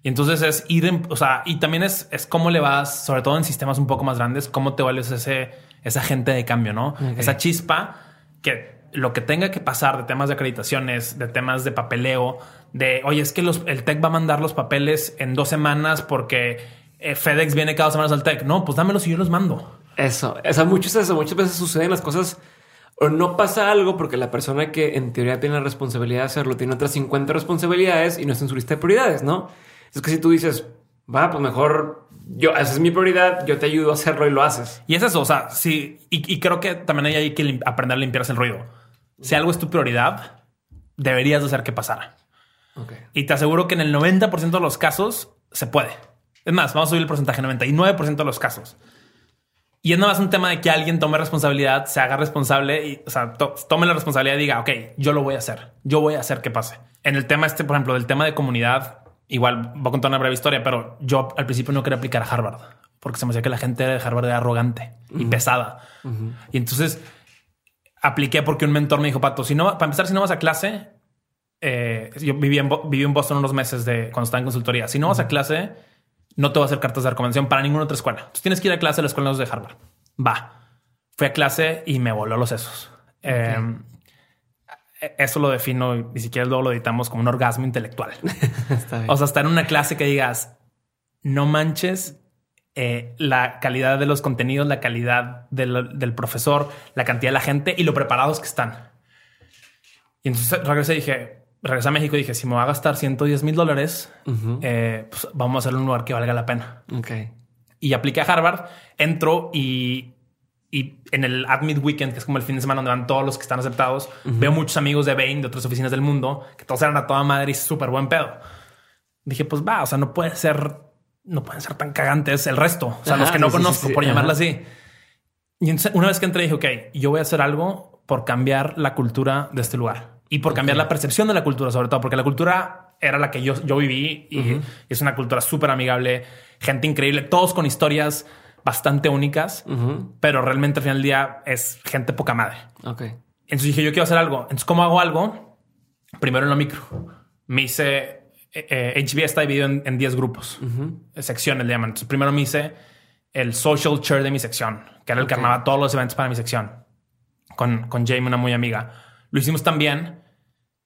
Y entonces es ir, en, o sea, y también es, es cómo le vas, sobre todo en sistemas un poco más grandes, cómo te vuelves ese, esa gente de cambio, ¿no? Esa chispa que lo que tenga que pasar de temas de acreditaciones, de temas de papeleo, de oye, es que los, el TEC va a mandar los papeles en dos semanas porque eh, FedEx viene cada dos semanas al TEC. No, pues dámelos y yo los mando. Eso, o sea, muchas veces, muchas veces suceden las cosas o no pasa algo porque la persona que en teoría tiene la responsabilidad de hacerlo tiene otras 50 responsabilidades y no está en su lista de prioridades, ¿no? Es que si tú dices, va, pues mejor yo, esa es mi prioridad, yo te ayudo a hacerlo y lo haces. Y es eso, o sea, sí, y, y creo que también hay que aprender a limpiarse el ruido si algo es tu prioridad, deberías hacer que pasara. Y te aseguro que en el 90% de los casos se puede. Es más, vamos a subir el porcentaje 99% de los casos. Y es nada más un tema de que alguien tome responsabilidad, se haga responsable y o sea, tome la responsabilidad y diga, ok, yo lo voy a hacer. Yo voy a hacer que pase. En el tema este, por ejemplo, del tema de comunidad, igual voy a contar una breve historia, pero yo al principio no quería aplicar a Harvard porque se me hacía que la gente de Harvard era arrogante y pesada. Y entonces apliqué porque un mentor me dijo, Pato, si no, para empezar, si no vas a clase, eh, yo viví en, viví en Boston unos meses de cuando estaba en consultoría. Si no vas a clase, no te va a hacer cartas de recomendación para ninguna otra escuela. Entonces tienes que ir a clase a la escuela de Harvard. Va. Fui a clase y me voló los sesos. Em, eso lo defino, ni siquiera luego lo editamos como un orgasmo intelectual. o sea, estar en una clase que digas, no manches eh, la calidad de los contenidos, la calidad del, profesor, la cantidad de la gente y lo preparados que están. Y entonces regresé y dije, regresé a México y dije, si me va a gastar 110 mil dólares, eh, pues vamos a hacerlo en un lugar que valga la pena. Okay. Y apliqué a Harvard, entro y, y en el Admit Weekend, que es como el fin de semana donde van todos los que están aceptados, veo muchos amigos de Bain, de otras oficinas del mundo, que todos eran a toda madre y súper buen pedo. Dije, pues va, o sea, no puede ser no pueden ser tan cagantes el resto. O sea, los que no conozco, por llamarla así. Y entonces, una vez que entré, dije, ok, yo voy a hacer algo por cambiar la cultura de este lugar y por cambiar la percepción de la cultura, sobre todo, porque la cultura era la que yo, yo viví y es una cultura súper amigable, gente increíble, todos con historias bastante únicas, pero realmente al final del día es gente poca madre. Ok. Entonces dije, yo quiero hacer algo. Entonces, ¿cómo hago algo? Primero en lo micro. Me hice eh, HB está dividido en 10 grupos, secciones le llaman. Entonces, primero me hice el social chair de mi sección, que era el que armaba todos los eventos para mi sección, con, con Jamie, una muy amiga. Lo hicimos también,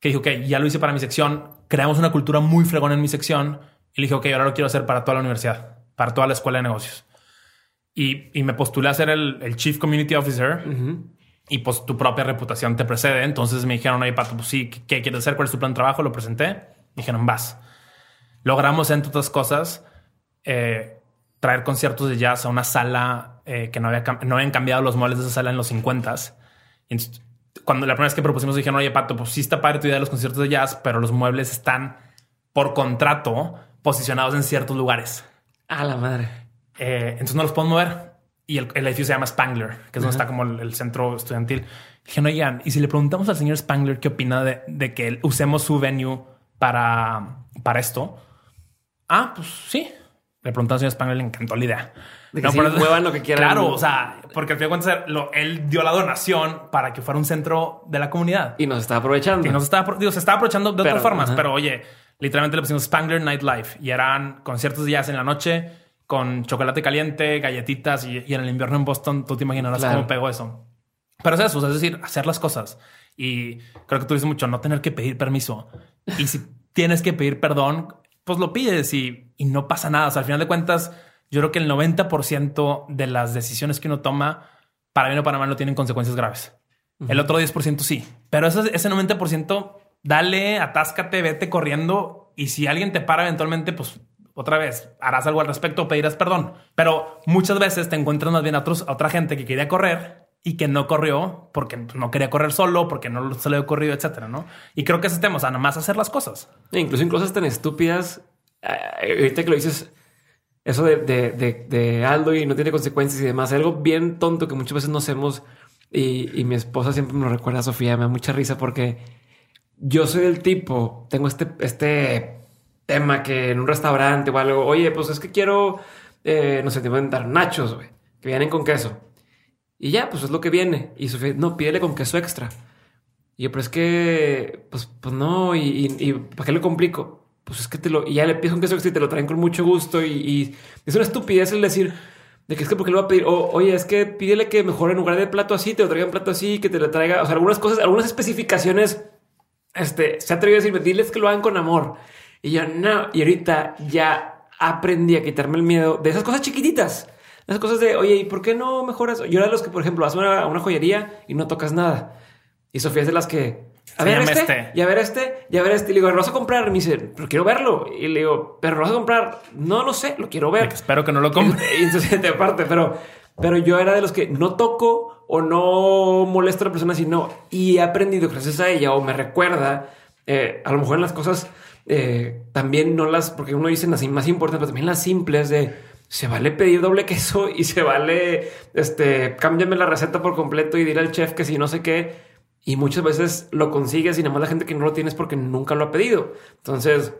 que dijo, ok, ya lo hice para mi sección, creamos una cultura muy fregona en mi sección, y le dije, ok, ahora lo quiero hacer para toda la universidad, para toda la escuela de negocios. Y, y me postulé a ser el, el Chief Community Officer. Y pues tu propia reputación te precede. Entonces me dijeron, ahí Pato, pues sí, ¿qué quieres hacer? ¿Cuál es tu plan de trabajo? Lo presenté Dijeron, vas. Logramos, entre otras cosas, eh, traer conciertos de jazz a una sala eh, que no, había, no habían cambiado los muebles de esa sala en los 50 y cuando la primera vez que propusimos dijeron, oye, Pato, pues sí está padre tu idea de los conciertos de jazz, pero los muebles están por contrato posicionados en ciertos lugares. A la madre. Eh, entonces no los podemos mover. y el, el edificio se llama Spangler, que es donde está como el, el centro estudiantil. Dijeron, oigan, y si le preguntamos al señor Spangler qué opina de, de que usemos su venue para, para esto. Ah, pues sí. Le preguntamos al señor Spangler, le encantó la idea. De que sí, muevan lo que quieran. Claro, o sea, porque al final de cuentas lo- él dio la donación para que fuera un centro de la comunidad. Y nos está aprovechando. Y nos estaba, digo, se estaba aprovechando de Pero, otras formas, ajá. pero oye, literalmente le pusimos Spangler Nightlife y eran conciertos de jazz en la noche con chocolate caliente, galletitas y, y en el invierno en Boston, tú te imaginarás Claro. cómo pegó eso. Pero es eso, o sea, es decir, hacer las cosas. Y creo que tú dices mucho, no tener que pedir permiso. Y si tienes que pedir perdón, pues lo pides y, y no pasa nada. O sea, al final de cuentas, yo creo que el 90% de las decisiones que uno toma, para bien o para mal, no tienen consecuencias graves. El otro 10% sí. Pero ese, ese 90%, dale, atáscate, vete corriendo. Y si alguien te para eventualmente, pues otra vez harás algo al respecto, pedirás perdón. Pero muchas veces te encuentras más bien a, otros, a otra gente que quería correr y que no corrió porque no quería correr solo, porque no se le había ocurrido, etcétera, ¿no? Y creo que ese tema, o sea, nada más hacer las cosas. E incluso en cosas tan estúpidas. Eh, ahorita que lo dices, eso de, de, de, Aldo y no tiene consecuencias y demás, algo bien tonto que muchas veces no hacemos. Y, y mi esposa siempre me lo recuerda, Sofía, me da mucha risa porque yo soy el tipo, tengo este, este tema que en un restaurante o algo, oye, pues es que quiero, eh, no sé, te inventar nachos, güey, que vienen con queso. Y ya, pues es lo que viene. Y Sofía, no, pídele con queso extra. Y yo, pero es que, pues, pues no, y, y- y ¿para qué le complico? Pues es que te lo, y ya le con queso extra y te lo traen con mucho gusto. Y, y es una estupidez el decir de que es que porque le va a pedir, o, oye, es que pídele que mejor en lugar de plato así, te lo traigan plato así, que te lo traiga, o sea, algunas cosas, algunas especificaciones, este, se ha atrevido a decirme, diles que lo hagan con amor. Y yo, no, y ahorita ya aprendí a quitarme el miedo de esas cosas chiquititas. Esas cosas de, oye, ¿y por qué no mejoras? Yo era de los que, por ejemplo, vas a una, una joyería y no tocas nada. Y Sofía es de las que, a ver este, este. y a ver este, y a ver este. Y le digo, ¿lo vas a comprar? Y me dice, pero quiero verlo. Y le digo, ¿pero lo vas a comprar? No lo sé, lo quiero ver. Espero que no lo compre. Y entonces, de aparte, pero, pero yo era de los que no toco o no molesto a la persona, sino y he aprendido gracias a ella o me recuerda. eh, a lo mejor en las cosas eh, también no las, porque uno dice las más importantes, pero también las simples de se vale pedir doble queso y se vale este cámbiame la receta por completo y dile al chef que si no sé qué. Y muchas veces lo consigues y nada más la gente que no lo tiene es porque nunca lo ha pedido. Entonces,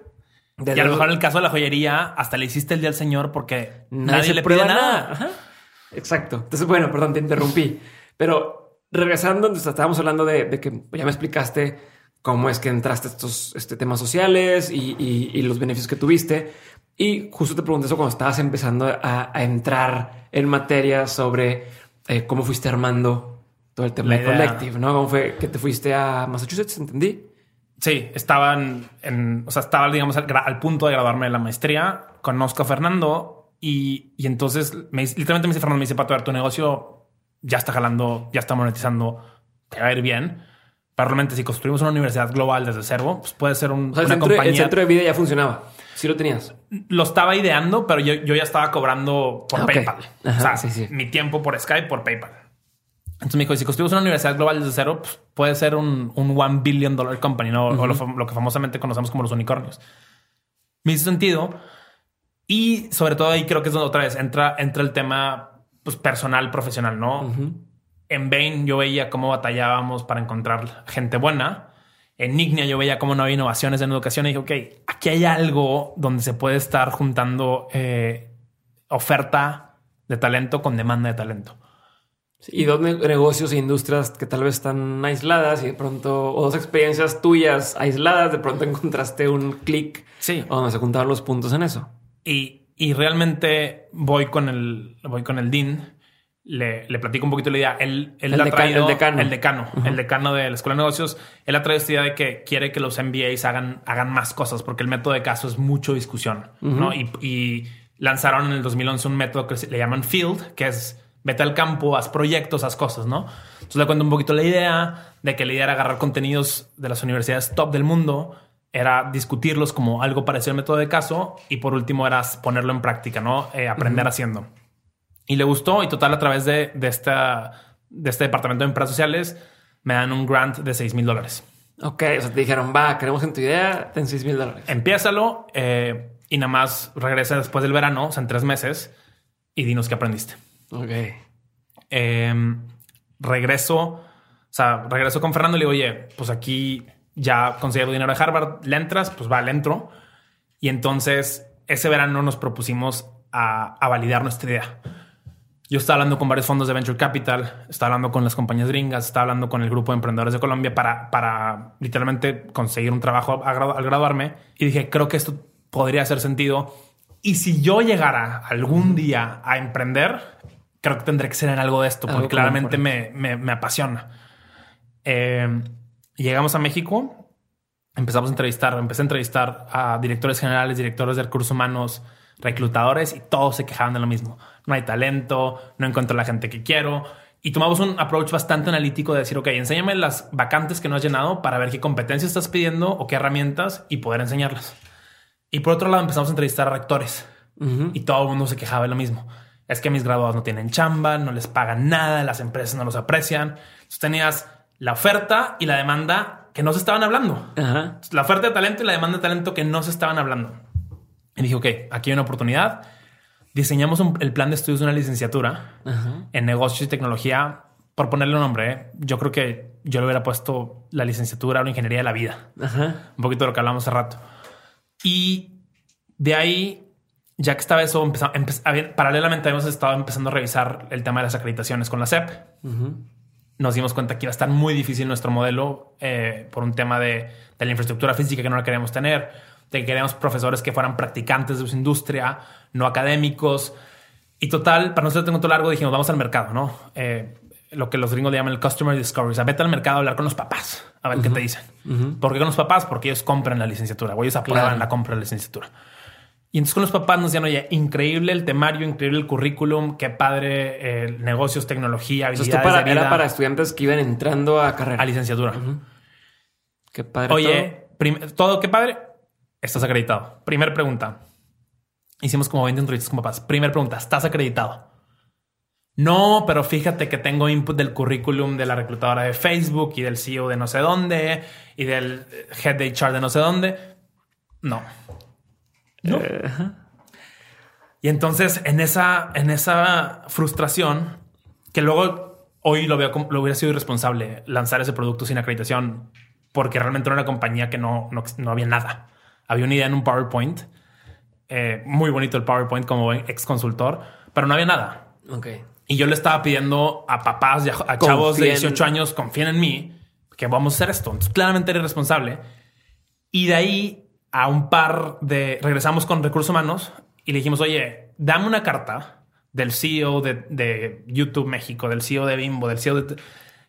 Y a lo mejor en el caso de la joyería, hasta le hiciste el día al señor porque nadie, se le prueba pide nada. Ajá. Exacto. Entonces, bueno, perdón, te interrumpí. Pero regresando, entonces estábamos hablando de, de que ya me explicaste cómo es que entraste a estos este, temas sociales y, y- y los beneficios que tuviste. Y justo te pregunté eso cuando estabas empezando a, a entrar en materia sobre eh, cómo fuiste armando todo el tema de. Collective, ¿no? ¿Cómo fue que te fuiste a Massachusetts? ¿Entendí? Sí, estaban en, o sea, estaba, digamos, al, al punto de graduarme de la maestría. Conozco a Fernando y, y entonces me, literalmente me dice Fernando, me dice, Pato, a ver, tu negocio ya está jalando, ya está monetizando, te va a ir bien. Pero realmente si construimos una universidad global desde cero, pues puede ser un- O sea, el una centro, el compañía. centro de vida ya funcionaba. Sí lo tenías. Lo estaba ideando, pero yo, yo ya estaba cobrando por Ah, ok. PayPal. Ajá, o sea, sí, sí. mi tiempo por Skype, por PayPal. Entonces me dijo, si construimos una universidad global desde cero, pues puede ser un, un one billion dollar company, ¿no? O lo, que famosamente conocemos como los unicornios. Me hizo sentido. Y sobre todo ahí creo que es donde otra vez entra, entra el tema pues, personal, profesional, ¿no? En Bain yo veía cómo batallábamos para encontrar gente buena. En Ignia yo veía cómo no había innovaciones en educación y dije, ok, aquí hay algo donde se puede estar juntando eh, oferta de talento con demanda de talento. Y dos ne- negocios e industrias que tal vez están aisladas y de pronto, o dos experiencias tuyas aisladas, de pronto encontraste un clic Sí. donde se juntaron los puntos en eso. Y, y realmente voy con el, voy con el Dean, le, le platico un poquito la idea. Él, él El ha deca- traído el decano. el decano, el decano de la Escuela de Negocios. Él ha traído esta idea de que quiere que los MBAs hagan, hagan más cosas porque el método de caso es mucho discusión. ¿no? Y, y lanzaron en el 2011 un método que le llaman Field, que es vete al campo, haz proyectos, haz cosas, ¿no? Entonces le cuento un poquito la idea de que la idea era agarrar contenidos de las universidades top del mundo, era discutirlos como algo parecido al método de caso y por último era ponerlo en práctica, ¿no? Eh, aprender haciendo. Y le gustó y total a través de, de, esta, de este departamento de empresas sociales me dan un grant de 6 mil dólares. Ok, o sea, te dijeron, va, queremos en tu idea, ten 6 mil dólares. Empiézalo eh, y nada más regresa después del verano, o sea, en tres meses y dinos qué aprendiste. Ok. Eh, regreso, o sea, regreso con Fernando y le digo, oye, pues aquí ya conseguí el dinero de Harvard, le entras, pues va, le entro. Y entonces ese verano nos propusimos a, validar nuestra idea. Yo estaba hablando con varios fondos de Venture Capital, estaba hablando con las compañías gringas, estaba hablando con el grupo de emprendedores de Colombia para, para literalmente conseguir un trabajo al graduarme. Y dije, creo que esto podría hacer sentido. Y si yo llegara algún día a emprender, creo que tendré que ser en algo de esto, Algo porque claramente por- me, me, me apasiona. Eh, llegamos a México, empezamos a entrevistar, empecé a entrevistar a directores generales, directores de recursos humanos, reclutadores y todos se quejaban de lo mismo. No hay talento, no encuentro la gente que quiero. Y tomamos un approach bastante analítico de decir, ok, enséñame las vacantes que no has llenado para ver qué competencias estás pidiendo o qué herramientas y poder enseñarlas. Y por otro lado empezamos a entrevistar a rectores y todo el mundo se quejaba de lo mismo. Es que mis graduados no tienen chamba, no les pagan nada, las empresas no los aprecian. Entonces tenías la oferta y la demanda que no se estaban hablando. Ajá. La oferta de talento y la demanda de talento que no se estaban hablando. Y dije, ok, aquí hay una oportunidad. Diseñamos un- el plan de estudios de una licenciatura Ajá. en negocios y tecnología. Por ponerle un nombre, ¿eh? yo creo que yo le hubiera puesto la licenciatura o la ingeniería de la vida Ajá. un poquito de lo que hablamos hace rato. Y de ahí, ya que estaba eso, empezamos, paralelamente habíamos estado empezando a revisar el tema de las acreditaciones con la CEP. Ujú. Nos dimos cuenta que iba a estar muy difícil nuestro modelo eh, por un tema de, de la infraestructura física que no la queríamos tener, de que queríamos profesores que fueran practicantes de su industria, no académicos. Y total, para nosotros tengo todo largo, dijimos, vamos al mercado, ¿no? Eh, lo que los gringos le llaman el customer discovery. O sea, vete al mercado a hablar con los papás, a ver qué te dicen. ¿Por qué con los papás? Porque ellos compran la licenciatura, o ellos aprueban Claro. la compra de la licenciatura. Y entonces con los papás nos decían, oye, increíble el temario, increíble el currículum, qué padre, eh, negocios, tecnología, habilidades esto para, de vida, era para estudiantes que iban entrando a carrera. a licenciatura. Qué padre. Oye, prim- todo qué padre, estás acreditado. Primer pregunta. Hicimos como 20 entrevistas con papás. Primer pregunta, ¿estás acreditado? No, pero fíjate que tengo input del currículum de la reclutadora de Facebook y del CEO de no sé dónde y del head de HR de no sé dónde. No. No. Ajá. Y entonces en esa, en esa frustración, que luego hoy lo veo como lo hubiera sido irresponsable lanzar ese producto sin acreditación, porque realmente era una compañía que no, no, no había nada. Había una idea en un PowerPoint, eh, muy bonito el PowerPoint como ex consultor, pero no había nada. Ok. Y yo le estaba pidiendo a papás y a, a chavos de Confíen. 18 años, confíen en mí, que vamos a hacer esto. Entonces, claramente era irresponsable. Y de ahí a un par de... Regresamos con recursos humanos y le dijimos, oye, dame una carta del CEO de, de YouTube México, del CEO de Bimbo, del CEO de...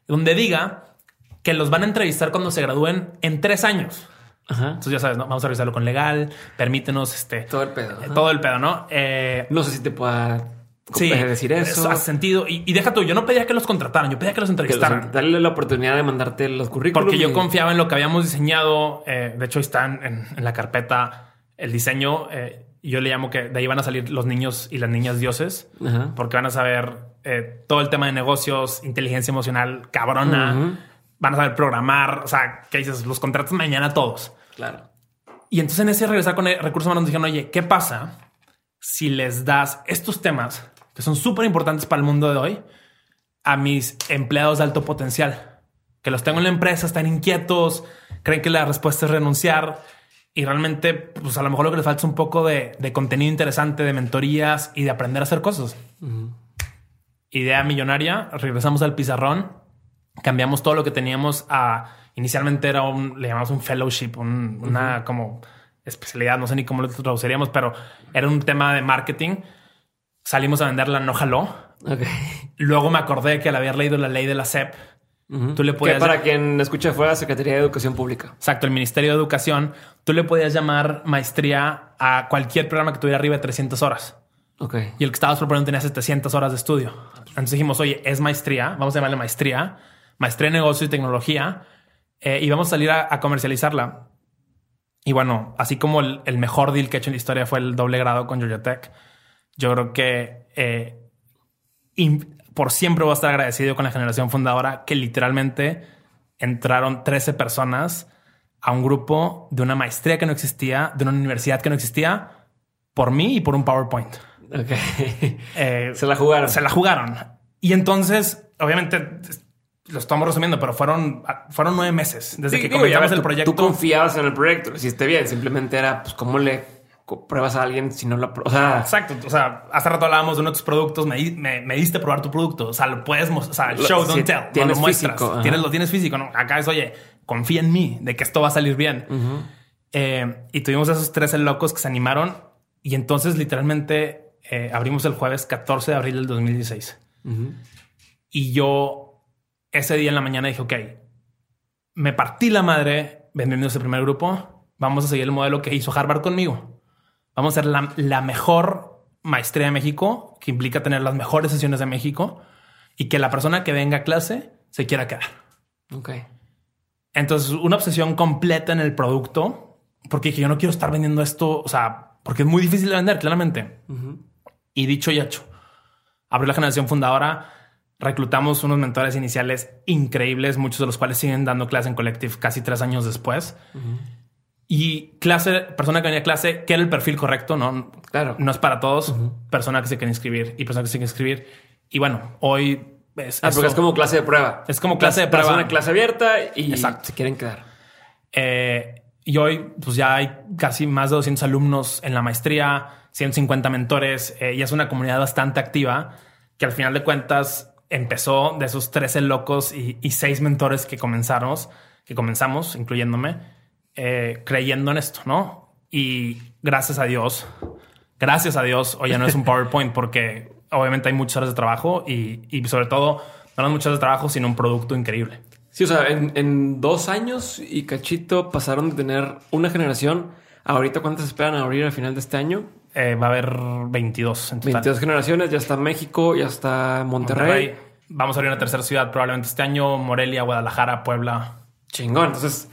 Donde diga que los van a entrevistar cuando se gradúen en tres años. Ajá. Entonces ya sabes, ¿no? vamos a revisarlo con legal, permítenos este... Todo el pedo. eh, todo el pedo, ¿no? Eh, No sé si te pueda Sí, decir eso. hace sentido. Y, y deja tú, yo no pedía que los contrataran, yo pedía que los Que los- entrevistaran. darle la oportunidad de mandarte los currículums. porque yo confiaba en lo que habíamos diseñado. Eh, de hecho, está en, en- en la carpeta el diseño. eh, yo le llamo que de ahí van a salir los niños y las niñas dioses, Ajá. porque van a saber eh, todo el tema de negocios, inteligencia emocional cabrona, van a saber programar. O sea, que dices, los contratos mañana todos. Claro. Y entonces en ese regresar con el recursos humanos nos dijeron, oye, ¿qué pasa si les das estos temas que son súper importantes para el mundo de hoy a mis empleados de alto potencial? Que los tengo en la empresa, están inquietos, creen que la respuesta es renunciar y realmente, pues a lo mejor lo que les falta es un poco de, de contenido interesante, de mentorías y de aprender a hacer cosas. Idea millonaria, regresamos al pizarrón, cambiamos todo lo que teníamos a inicialmente era un, le llamamos un fellowship, un- una como especialidad, no sé ni cómo lo traduciríamos, pero era un tema de marketing. Salimos a venderla, no jaló. Luego me acordé que al haber leído la ley de la SEP. Tú le Que podías- para quien escucha fuera Secretaría de Educación Pública. exacto, el Ministerio de Educación, tú le podías llamar maestría a cualquier programa que tuviera arriba de 300 horas. Ok. Y el que estabas proponiendo tenía 700 horas de estudio. Entonces dijimos, oye, es maestría, vamos a llamarle maestría, maestría en negocio y tecnología, eh, y vamos a salir a, a comercializarla. Y bueno, así como el, el mejor deal que he hecho en la historia fue el doble grado con Georgia Tech, yo creo que eh, por siempre voy a estar agradecido con la generación fundadora que literalmente entraron 13 personas a un grupo de una maestría que no existía, de una universidad que no existía, por mí y por un PowerPoint. Ok. Eh, se la jugaron. Se la jugaron. Y entonces, obviamente, lo estamos resumiendo, pero fueron, fueron nueve meses desde que comenzamos el proyecto. Tú confiabas en el proyecto, lo hiciste bien. Simplemente era, pues, ¿cómo le pruebas a alguien si no lo o sea, Exacto. O sea, hace rato hablábamos de uno de tus productos, me, me, me diste probar tu producto. O sea, lo puedes mostrar. O sea, show, don't tell. Tienes lo muestras. físico. Tienes, lo tienes físico. ¿no? Acá es, oye, confía en mí de que esto va a salir bien. eh, y tuvimos esos tres locos que se animaron. Y entonces, literalmente, eh, abrimos el jueves 14 de abril del 2016. Y yo ese día en la mañana dije, ok, me partí la madre vendiendo ese primer grupo. Vamos a seguir el modelo que hizo Harvard conmigo. Vamos a hacer la, la mejor maestría de México, que implica tener las mejores sesiones de México y que la persona que venga a clase se quiera quedar. Ok. Entonces, una obsesión completa en el producto, porque dije, yo no quiero estar vendiendo esto, o sea, porque es muy difícil de vender, claramente. Y dicho y hecho, abrió la generación fundadora, reclutamos unos mentores iniciales increíbles, muchos de los cuales siguen dando clase en Collective casi tres años después. Y clase, persona que venía a clase, que era el perfil correcto, no? Claro. No es para todos. Persona que se quiere inscribir y persona que se quiere inscribir. Y bueno, hoy es, ah, porque es como clase de prueba. Es como clase de prueba. Es una clase abierta y se quieren quedar. Eh, y hoy, pues ya hay casi más de 200 alumnos en la maestría, 150 mentores eh, y es una comunidad bastante activa que al final de cuentas empezó de esos 13 locos y, y 6 mentores que comenzamos, que comenzamos, incluyéndome, eh, creyendo en esto, ¿no? Y gracias a Dios, gracias a Dios, hoy ya no es un PowerPoint porque obviamente hay muchas horas de trabajo y, y sobre todo no muchas horas de trabajo, sino un producto increíble. Sí, o sea, en, en, dos años y cachito pasaron de tener una generación. Ahorita, ¿cuántas esperan abrir al final de este año? Eh, va a haber 22 en total. 22 generaciones, ya está México, ya está Monterrey. Monterrey. Vamos a abrir una tercera ciudad probablemente este año, Morelia, Guadalajara, Puebla. Chingón. Entonces,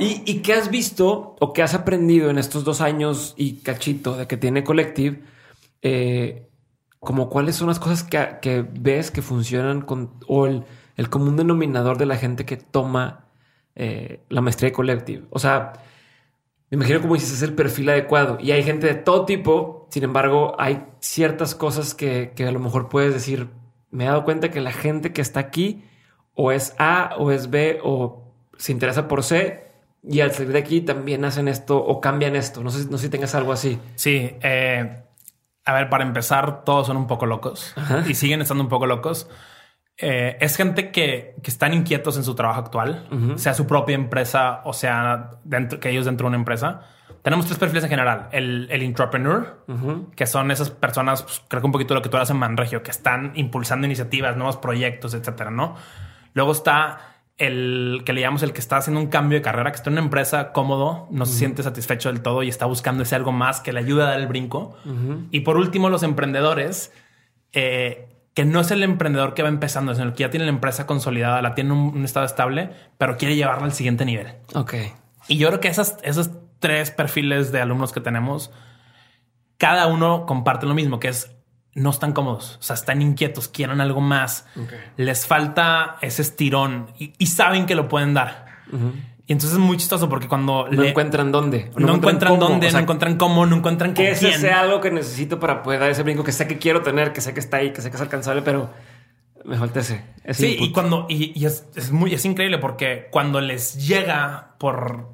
¿y, ¿y, qué has visto o qué has aprendido en estos dos años y cachito de que tiene Collective? Eh, como cuáles son las cosas que, ves que funcionan con o el, común denominador de la gente que toma eh, la maestría de Collective. O sea, me imagino como dices, es el perfil adecuado y hay gente de todo tipo. Sin embargo, hay ciertas cosas que a lo mejor puedes decir. Me he dado cuenta que la gente que está aquí o es A o es B o se interesa por C y al salir de aquí también hacen esto o cambian esto. No sé, no sé si tengas algo así. Sí. Eh, a ver, para empezar, todos son un poco locos Ajá. y siguen estando un poco locos. Eh, es gente que, que, están inquietos en su trabajo actual, uh -huh. sea su propia empresa o sea dentro, que ellos dentro de una empresa. Tenemos tres perfiles en general. El, el entrepreneur, uh -huh. que son esas personas, pues, creo que un poquito lo que tú haces en Manregio, que están impulsando iniciativas, nuevos proyectos, etcétera, ¿no? Luego está el que le llamamos el que está haciendo un cambio de carrera, que está en una empresa cómodo, no uh -huh. se siente satisfecho del todo y está buscando ese algo más que le ayuda a dar el brinco. Y por último, los emprendedores, eh, que no es el emprendedor que va empezando, sino el que ya tiene la empresa consolidada, la tiene en un, un, estado estable, pero quiere llevarla al siguiente nivel. Ok. Y yo creo que esas, esos tres perfiles de alumnos que tenemos, cada uno comparte lo mismo, que es no están cómodos, o sea, están inquietos, quieren algo más, okay. les falta ese estirón y, y, saben que lo pueden dar. Uh -huh. Y entonces es muy chistoso porque cuando no le, encuentran dónde, no, no encuentran cómo, dónde, o sea, no encuentran cómo, no encuentran que quién. ese sea algo que necesito para poder dar ese brinco que sé que quiero tener, que sé que está ahí, que sé que es alcanzable, pero me falta ese. ese sí, input. y cuando y, y es, es, muy es increíble porque cuando les llega por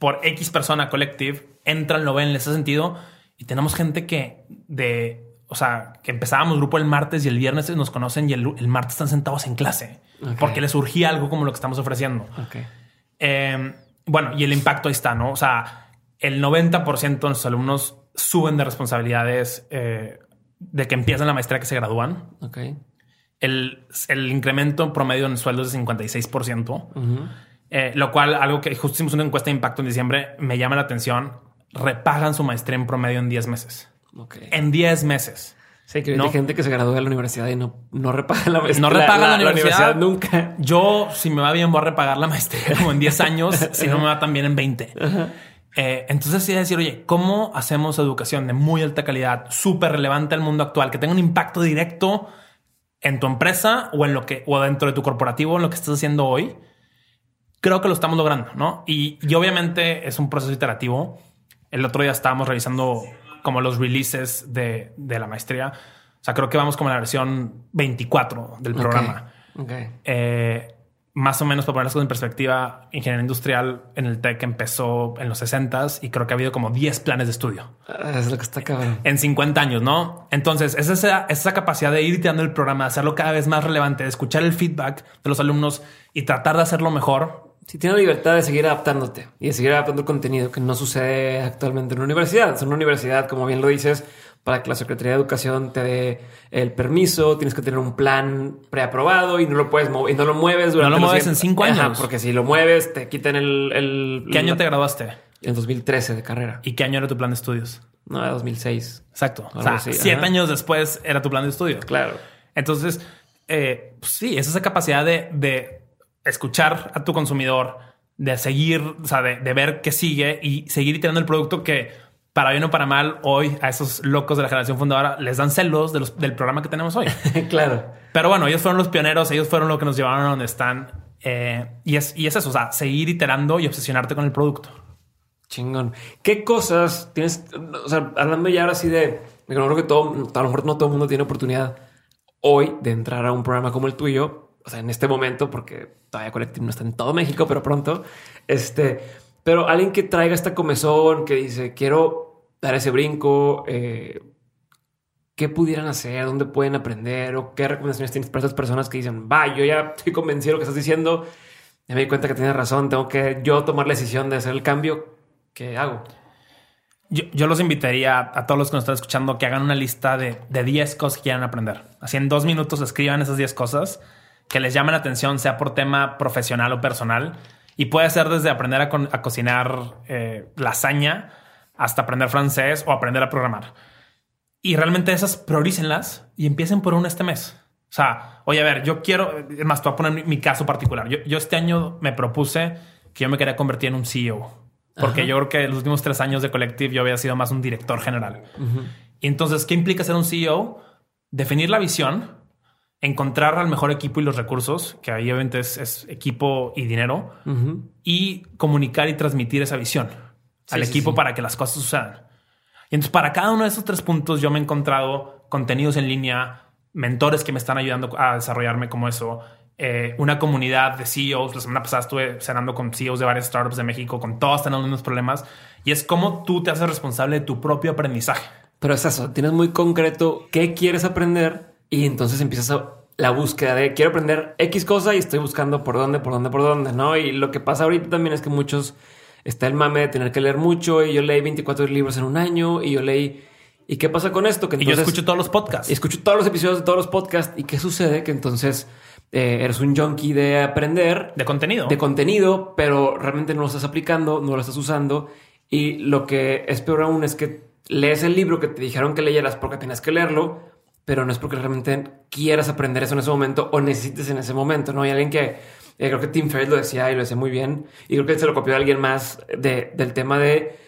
por X persona collective entran, lo ven, les hace sentido y tenemos gente que de o sea, que empezábamos grupo el martes y el viernes nos conocen y el, el martes están sentados en clase okay. porque les surgía algo como lo que estamos ofreciendo. Okay. Eh, bueno, y el impacto ahí está, ¿no? O sea, el 90% de nuestros alumnos suben de responsabilidades eh, de que empiezan la maestría que se gradúan. Okay. El, el incremento promedio en sueldos es 56%, uh -huh. eh, lo cual, algo que justo hicimos una encuesta de impacto en diciembre, me llama la atención. Repagan su maestría en promedio en 10 meses. Okay. En 10 meses. Sí, que ¿no? hay gente que se gradúa de la universidad y no, no repaga la maestría. No repaga la, la, la, universidad. universidad. nunca. Yo, si me va bien, voy a repagar la maestría como en 10 años, si no me va tan bien en 20. Uh -huh. eh, entonces, sí, decir, oye, ¿cómo hacemos educación de muy alta calidad, súper relevante al mundo actual, que tenga un impacto directo en tu empresa o en lo que, o dentro de tu corporativo, en lo que estás haciendo hoy? Creo que lo estamos logrando, ¿no? Y, y obviamente es un proceso iterativo. El otro día estábamos revisando como los releases de, de la maestría. O sea, creo que vamos como en la versión 24 del programa. Okay. Eh, más o menos para poner las cosas en perspectiva, ingeniería industrial en el TEC empezó en los 60 y creo que ha habido como 10 planes de estudio. Ah, es lo que está cabrón. En 50 años, ¿no? Entonces, es esa, esa capacidad de ir tirando el programa, de hacerlo cada vez más relevante, de escuchar el feedback de los alumnos y tratar de hacerlo mejor. Si tienes la libertad de seguir adaptándote y de seguir adaptando el contenido que no sucede actualmente en una universidad. Es una universidad, como bien lo dices, para que la Secretaría de Educación te dé el permiso, tienes que tener un plan preaprobado y no lo puedes mover y no lo mueves durante No lo mueves en cinco Ajá, años. porque si lo mueves, te quitan el. el ¿Qué año te graduaste? En 2013 de carrera. ¿Y qué año era tu plan de estudios? No, era 2006. Exacto. O sea, así, siete ajá. años después era tu plan de estudio. Claro. Entonces, eh, pues sí, es esa capacidad de, de escuchar a tu consumidor, de seguir, o sea, de, de ver qué sigue y seguir iterando el producto que para bien o para mal hoy a esos locos de la generación fundadora les dan celos de los- del programa que tenemos hoy. claro. Pero bueno, ellos fueron los pioneros, ellos fueron lo que nos llevaron a donde están. eh, y, es, y es eso, o sea, seguir iterando y obsesionarte con el producto. Chingón. ¿Qué cosas tienes? O sea, hablando ya ahora sí de, creo que todo, a lo mejor no todo el mundo tiene oportunidad hoy de entrar a un programa como el tuyo. O sea, en este momento, porque todavía Collective no está en todo México, pero pronto. Este, pero alguien que traiga esta comezón, que dice quiero dar ese brinco, eh, ¿qué pudieran hacer? ¿Dónde pueden aprender? ¿O qué recomendaciones tienes para esas personas que dicen, va, yo ya estoy convencido de lo que estás diciendo? Ya me di cuenta que tienes razón. Tengo que yo tomar la decisión de hacer el cambio. ¿Qué hago? Yo, yo los invitaría a, a todos los que nos están escuchando que hagan una lista de, de 10 cosas que quieran aprender. Así en dos minutos escriban esas 10 cosas que les llamen la atención, sea por tema profesional o personal. Y puede ser desde aprender a, cocinar eh, lasaña hasta aprender francés o aprender a programar. Y realmente esas priorícenlas y empiecen por una este mes. O sea, oye, a ver, yo quiero, es más, te voy a poner mi, caso particular. Yo, yo este año me propuse que yo me quería convertir en un CEO. Porque Ajá. yo creo que los últimos tres años de Collective yo había sido más un director general. Y entonces, ¿qué implica ser un CEO? Definir la visión, encontrar al mejor equipo y los recursos, que ahí obviamente es, es equipo y dinero, y comunicar y transmitir esa visión Sí, al sí, equipo sí. para que las cosas sucedan. Y entonces, para cada uno de esos tres puntos, yo me he encontrado contenidos en línea, mentores que me están ayudando a desarrollarme como eso, eh, una comunidad de CEOs. La semana pasada estuve cenando con CEOs de varias startups de México, con todos teniendo los mismos problemas. Y es como tú te haces responsable de tu propio aprendizaje. Pero es eso, tienes muy concreto qué quieres aprender y entonces empiezas a la búsqueda de quiero aprender X cosa y estoy buscando por dónde, por dónde, por dónde, ¿no? Y lo que pasa ahorita también es que muchos está el mame de tener que leer mucho y yo leí 24 libros en un año y yo leí ¿y qué pasa con esto? Que Y yo entonces- escucho todos los podcasts. y escucho todos los episodios de todos los podcasts y qué sucede que entonces eh, eres un junkie de aprender de contenido. de contenido, pero realmente no lo estás aplicando, no lo estás usando. Y lo que es peor aún es que lees el libro que te dijeron que leyeras porque tenías que leerlo, pero no es porque realmente quieras aprender eso en ese momento o necesites en ese momento. No hay alguien que eh, creo que Tim Ferriss lo decía y lo decía muy bien. Y creo que se lo copió de alguien más de, del tema de,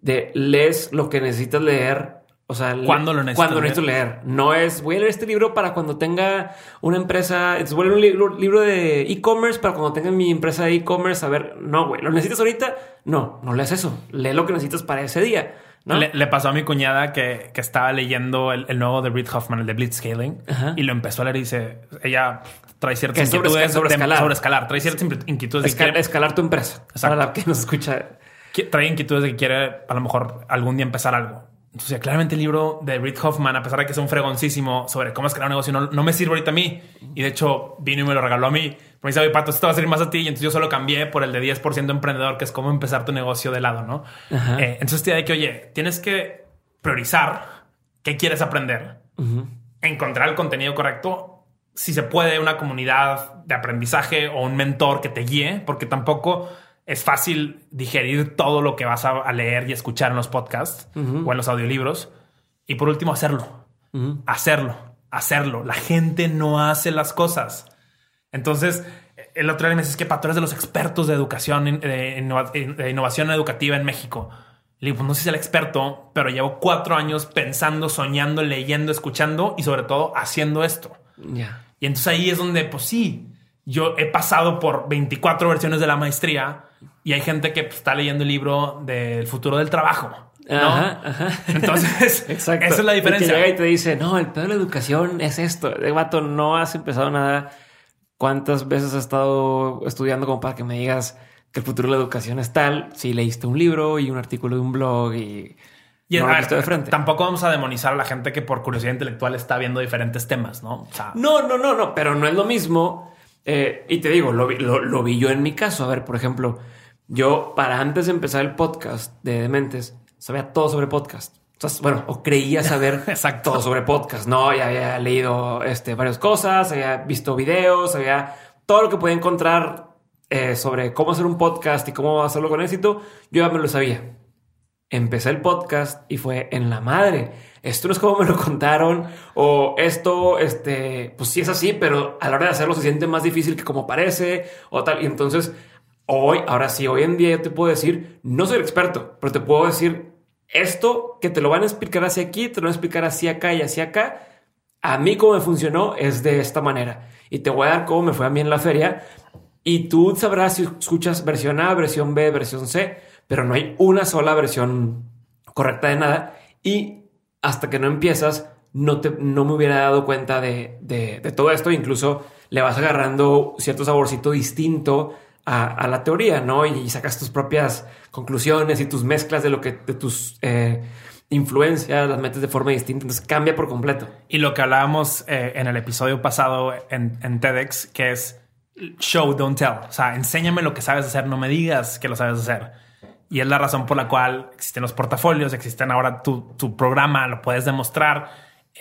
de lees lo que necesitas leer. O sea, ¿Cuándo lo necesitas cuando necesito leer. No es voy a leer este libro para cuando tenga una empresa. Es voy a leer un libro, libro de e-commerce para cuando tenga mi empresa de e-commerce. A ver, no, güey, ¿lo necesitas ahorita? No, no lees eso. Lee lo que necesitas para ese día. ¿No? Le, le pasó a mi cuñada que, que estaba leyendo el, el nuevo de Reid Hoffman, el de Blitzscaling, Ajá. y lo empezó a leer y dice, ella trae ciertas es inquietudes sobre de- escalar. sobre escalar, trae ciertas inquietudes de que Esca- quiere- escalar tu empresa. Para la que nos escucha. trae inquietudes de que quiere a lo mejor algún día empezar algo. Entonces, claramente el libro de Reid Hoffman, a pesar de que es un fregoncísimo sobre cómo escalar un negocio, no, no me sirve ahorita a mí. Y de hecho, vino y me lo regaló a mí. Me dice, oye, Pato, esto va a servir más a ti. Y entonces yo solo cambié por el de 10% emprendedor, que es cómo empezar tu negocio de lado, ¿no? Eh, entonces, idea de que, oye, tienes que priorizar qué quieres aprender, encontrar el contenido correcto, si se puede, una comunidad de aprendizaje o un mentor que te guíe, porque tampoco es fácil digerir todo lo que vas a, a leer y escuchar en los podcasts o en los audiolibros. Y por último, hacerlo. Hacerlo. Hacerlo. La gente no hace las cosas. Entonces, el otro día me dice, es que Pato eres de los expertos de educación, de, innova- de innovación educativa en México. Le digo, pues no sé si el experto, pero llevo cuatro años pensando, soñando, leyendo, escuchando y sobre todo haciendo esto. Ya. Y entonces ahí es donde, pues sí, yo he pasado por 24 versiones de la maestría y hay gente que pues, está leyendo el libro del futuro del trabajo. Ajá, ajá. Entonces, esa es la diferencia. Y llega y te dice, no, el pedo de la educación es esto. De vato, no has empezado nada. ¿Cuántas veces has estado estudiando como para que me digas que el futuro de la educación es tal? Si leíste un libro y un artículo de un blog y... Y no, de frente. tampoco vamos a demonizar a la gente que por curiosidad intelectual está viendo diferentes temas, ¿no? no, no, no, no, pero no es lo mismo. Eh, y te digo, lo, lo vi yo en mi caso. A ver, por ejemplo, yo para antes de empezar el podcast de Dementes, sabía todo sobre podcast. Bueno, o creía saber todo sobre podcast, ¿no? Ya había leído este, varias cosas, había visto videos, había todo lo que podía encontrar eh, sobre cómo hacer un podcast y cómo hacerlo con éxito, yo ya me lo sabía. Empecé el podcast y fue en la madre. Esto no es como me lo contaron o esto, este, pues sí es así, pero a la hora de hacerlo se siente más difícil que como parece o tal. Y entonces hoy, ahora sí, hoy en día yo te puedo decir, no soy el experto, pero te puedo decir esto que te lo van a explicar hacia aquí, te lo van a explicar así acá y así acá. A mí cómo me funcionó es de esta manera. Y te voy a dar cómo me fue a mí en la feria. Y tú sabrás si escuchas versión A, versión B, versión C, pero no hay una sola versión correcta de nada. Y hasta que no empiezas, no, te, no me hubiera dado cuenta de, de, de todo esto. Incluso le vas agarrando cierto saborcito distinto a, la teoría, ¿no? Y, sacas tus propias conclusiones y tus mezclas de lo que de tus eh, influencias, las metes de forma distinta, entonces cambia por completo. Y lo que hablábamos eh, en el episodio pasado en, TEDx, que es show, don't tell. O sea, enséñame lo que sabes hacer, no me digas que lo sabes hacer. Y es la razón por la cual existen los portafolios, existen ahora tu, tu programa, lo puedes demostrar.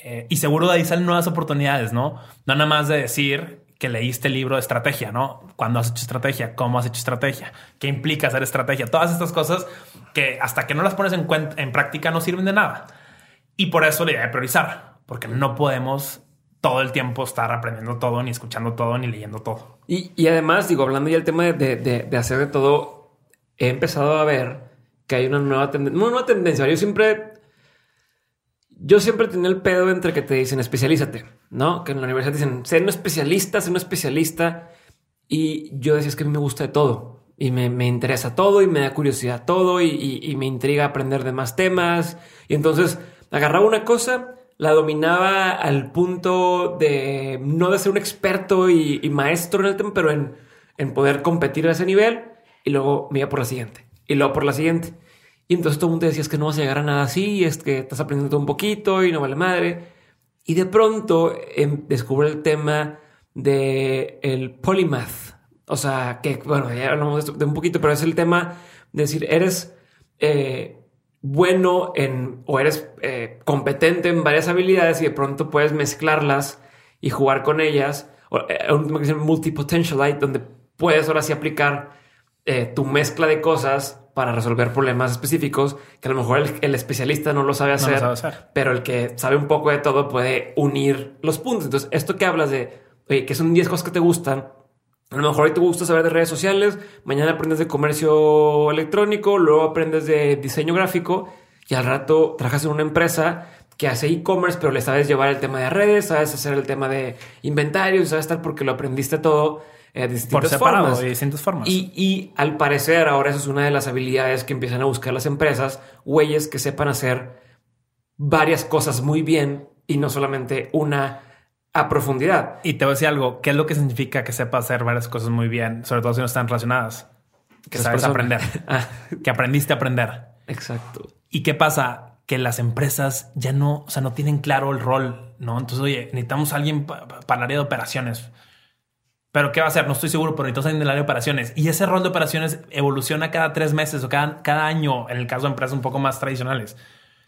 Eh, y seguro de ahí salen nuevas oportunidades, ¿no? No nada más de decir que leíste el libro de estrategia, ¿no? ¿Cuándo has hecho estrategia? ¿Cómo has hecho estrategia? ¿Qué implica hacer estrategia? Todas estas cosas que hasta que no las pones en, en práctica no sirven de nada. Y por eso la idea de priorizar, porque no podemos todo el tiempo estar aprendiendo todo, ni escuchando todo, ni leyendo todo. Y, además, digo, hablando ya del tema de, de, hacer de todo, he empezado a ver que hay una nueva tendencia, una nueva tendencia. Yo siempre yo siempre tenía el pedo entre que te dicen especialízate, ¿no? Que en la universidad dicen, sé un especialista, sé un especialista. Y yo decía, es que a mí me gusta de todo. Y me, me interesa todo y me da curiosidad todo y, me intriga aprender de más temas. Y entonces agarraba una cosa, la dominaba al punto de no de ser un experto y, y maestro en el tema, pero en, en poder competir a ese nivel. Y luego me iba por la siguiente. Y luego por la siguiente. Y entonces todo el mundo decía, es que no vas a llegar a nada así, es que estás aprendiendo un poquito y no vale madre. Y de pronto descubre el tema de el polymath. O sea, que bueno, ya hablamos de, un poquito, pero es el tema de decir, eres eh, bueno en o eres eh, competente en varias habilidades y de pronto puedes mezclarlas y jugar con ellas. Eh, un tema que se llama multipotentialite, donde puedes ahora sí aplicar tu mezcla de cosas para resolver problemas específicos que a lo mejor el, especialista no lo, sabe hacer, pero el que sabe un poco de todo puede unir los puntos. Entonces, esto que hablas de que son 10 cosas que te gustan, a lo mejor hoy te gusta saber de redes sociales, mañana aprendes de comercio electrónico, luego aprendes de diseño gráfico y al rato trabajas en una empresa que hace e-commerce, pero le sabes llevar el tema de redes, sabes hacer el tema de inventarios, sabes estar porque lo aprendiste todo eh, distintas formas. distintas formas. Y, al parecer ahora eso es una de las habilidades que empiezan a buscar las empresas, güeyes que sepan hacer varias cosas muy bien y no solamente una a profundidad. Y te voy a decir algo, ¿qué es lo que significa que sepa hacer varias cosas muy bien? Sobre todo si no están relacionadas. Que sabes aprender. Ah. que aprendiste a aprender. Exacto. ¿Y qué pasa? Que las empresas ya no, o sea, no tienen claro el rol, ¿no? Entonces, oye, necesitamos a alguien para el área de operaciones. Pero ¿qué va a hacer? No estoy seguro, pero necesito salir del área de operaciones. Y ese rol de operaciones evoluciona cada tres meses o cada, cada año, en el caso de empresas un poco más tradicionales.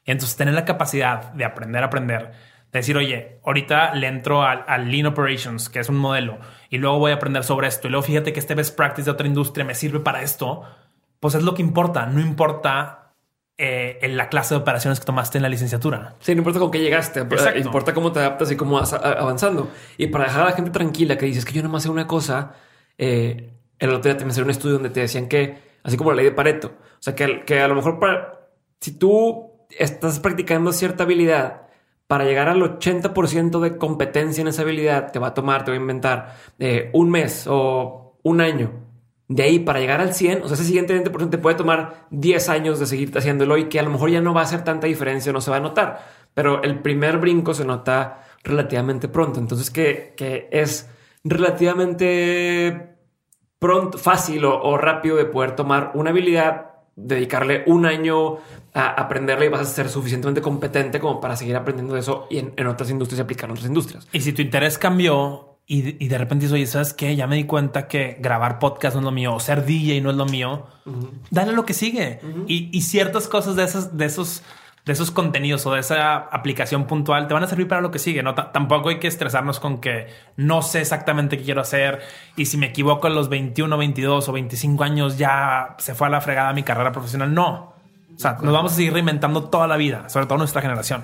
Entonces, tener la capacidad de aprender aprender, de decir, oye, ahorita le entro al, Lean Operations, que es un modelo, y luego voy a aprender sobre esto, y luego fíjate que este best practice de otra industria me sirve para esto, pues es lo que importa. No importa eh, en la clase de operaciones que tomaste en la licenciatura. Sí, no importa con qué llegaste, importa cómo te adaptas y cómo vas avanzando. Y para dejar a la gente tranquila que dices que yo no más sé una cosa, eh, el otro día también salió un estudio donde te decían que, así como la ley de Pareto, o sea, que, que a lo mejor para, si tú estás practicando cierta habilidad, para llegar al 80% de competencia en esa habilidad, te va a tomar, te va a inventar eh, un mes o un año De ahí para llegar al 100, o sea, ese siguiente 20% te puede tomar 10 años de seguir haciéndolo y que a lo mejor ya no va a hacer tanta diferencia, no se va a notar. Pero el primer brinco se nota relativamente pronto. Entonces, que, que es relativamente pronto, fácil o, rápido de poder tomar una habilidad, dedicarle un año a aprenderla y vas a ser suficientemente competente como para seguir aprendiendo eso y en, otras industrias y aplicar en otras industrias. Y si tu interés cambió y, de repente dices, oye, ¿sabes qué? Ya me di cuenta que grabar podcast no es lo mío, o ser DJ no es lo mío, dale lo que sigue. y, y, ciertas cosas de, esas, de esos de esos contenidos o de esa aplicación puntual te van a servir para lo que sigue. No, tampoco hay que estresarnos con que no sé exactamente qué quiero hacer y si me equivoco en los 21, 22 o 25 años ya se fue a la fregada mi carrera profesional. No. O sea, nos vamos a seguir reinventando toda la vida, sobre todo nuestra generación.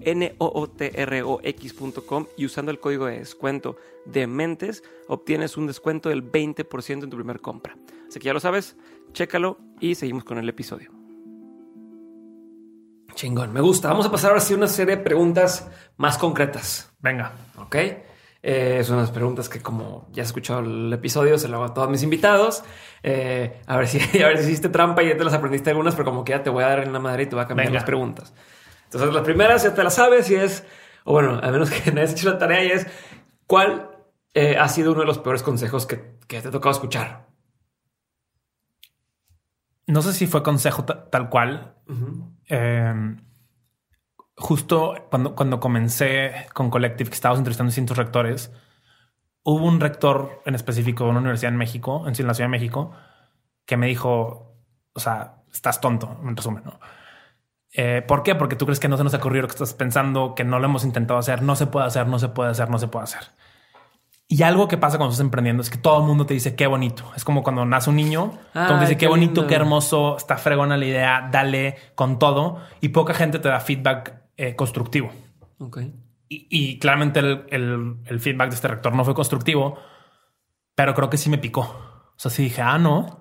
N-O-O-T-R-O-X.com y usando el código de descuento de Mentes obtienes un descuento del 20% en tu primer compra. Así que ya lo sabes, chécalo y seguimos con el episodio. Chingón, me gusta. Vamos a pasar ahora sí a una serie de preguntas más concretas. Venga. Ok. Eh, son unas preguntas que, como ya has escuchado el episodio, se lo hago a todos mis invitados. Eh, a, ver si, a ver si hiciste trampa y ya te las aprendiste algunas, pero como que ya te voy a dar en la madre y te voy a cambiar las preguntas. Entonces, las primeras ya te las sabes y es, o bueno, a menos que no hayas hecho la tarea, y es cuál eh, ha sido uno de los peores consejos que, que te ha tocado escuchar. No sé si fue consejo tal cual. Em, justo cuando, cuando comencé con Collective, que estábamos entrevistando distintos rectores, hubo un rector en específico de una universidad en México, en la Ciudad de México, que me dijo, o sea, estás tonto, en resumen, ¿no? Eh, ¿Por qué? Porque tú crees que no se nos ha ocurrido lo que estás pensando, que no lo hemos intentado hacer, no se puede hacer, no se puede hacer, no se puede hacer. Y algo que pasa cuando estás emprendiendo es que todo el mundo te dice qué bonito. Es como cuando nace un niño, todo dice qué, bonito, qué hermoso, está fregona la idea, dale con todo. Y poca gente te da feedback eh, constructivo. Okay. Y, claramente el, feedback de este rector no fue constructivo, pero creo que sí me picó. O sea, sí dije, ah, no,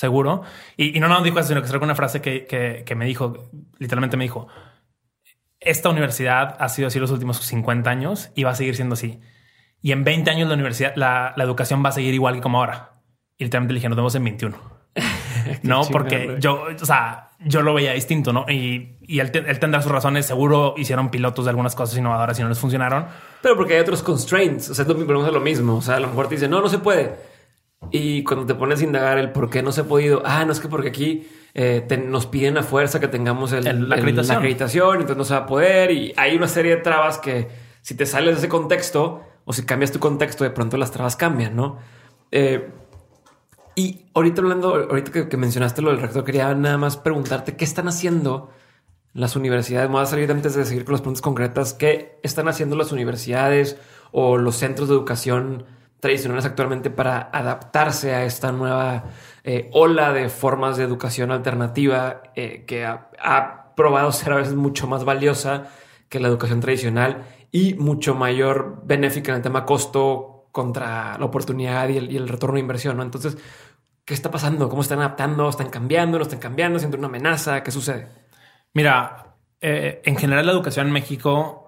seguro. Y, no nada dijo eso, sino que salió una frase que, que me dijo, literalmente me dijo, esta universidad ha sido así los últimos 50 años y va a seguir siendo así y en 20 años la universidad, la, educación va a seguir igual que como ahora. Y literalmente le dije, nos vemos en 21. no, porque yo, o sea, yo lo veía distinto, ¿no? Y, y él, tendrá sus razones. Seguro hicieron pilotos de algunas cosas innovadoras y no les funcionaron. Pero porque hay otros constraints. O sea, es lo, lo mismo. O sea, a lo mejor te dicen, no, no se puede. Y cuando te pones a indagar el por qué no se ha podido, ah, no es que porque aquí eh, nos piden a fuerza que tengamos el, la, acreditación. la acreditación, entonces no se va a poder. Y hay una serie de trabas que si te sales de ese contexto, o si cambias tu contexto, de pronto las trabas cambian, ¿no? Eh, y ahorita hablando, ahorita que, mencionaste lo del rector, quería nada más preguntarte qué están haciendo las universidades. Me voy a salir antes de seguir con las preguntas concretas. ¿Qué están haciendo las universidades o los centros de educación tradicionales actualmente para adaptarse a esta nueva eh, ola de formas de educación alternativa eh, que ha, probado ser a veces mucho más valiosa que la educación tradicional y mucho mayor benéfica en el tema costo contra la oportunidad y el, retorno de inversión. ¿no? Entonces, ¿qué está pasando? ¿Cómo están adaptando? ¿Están cambiando? ¿No están cambiando? ¿Siendo una amenaza? ¿Qué sucede? Mira, eh, en general la educación en México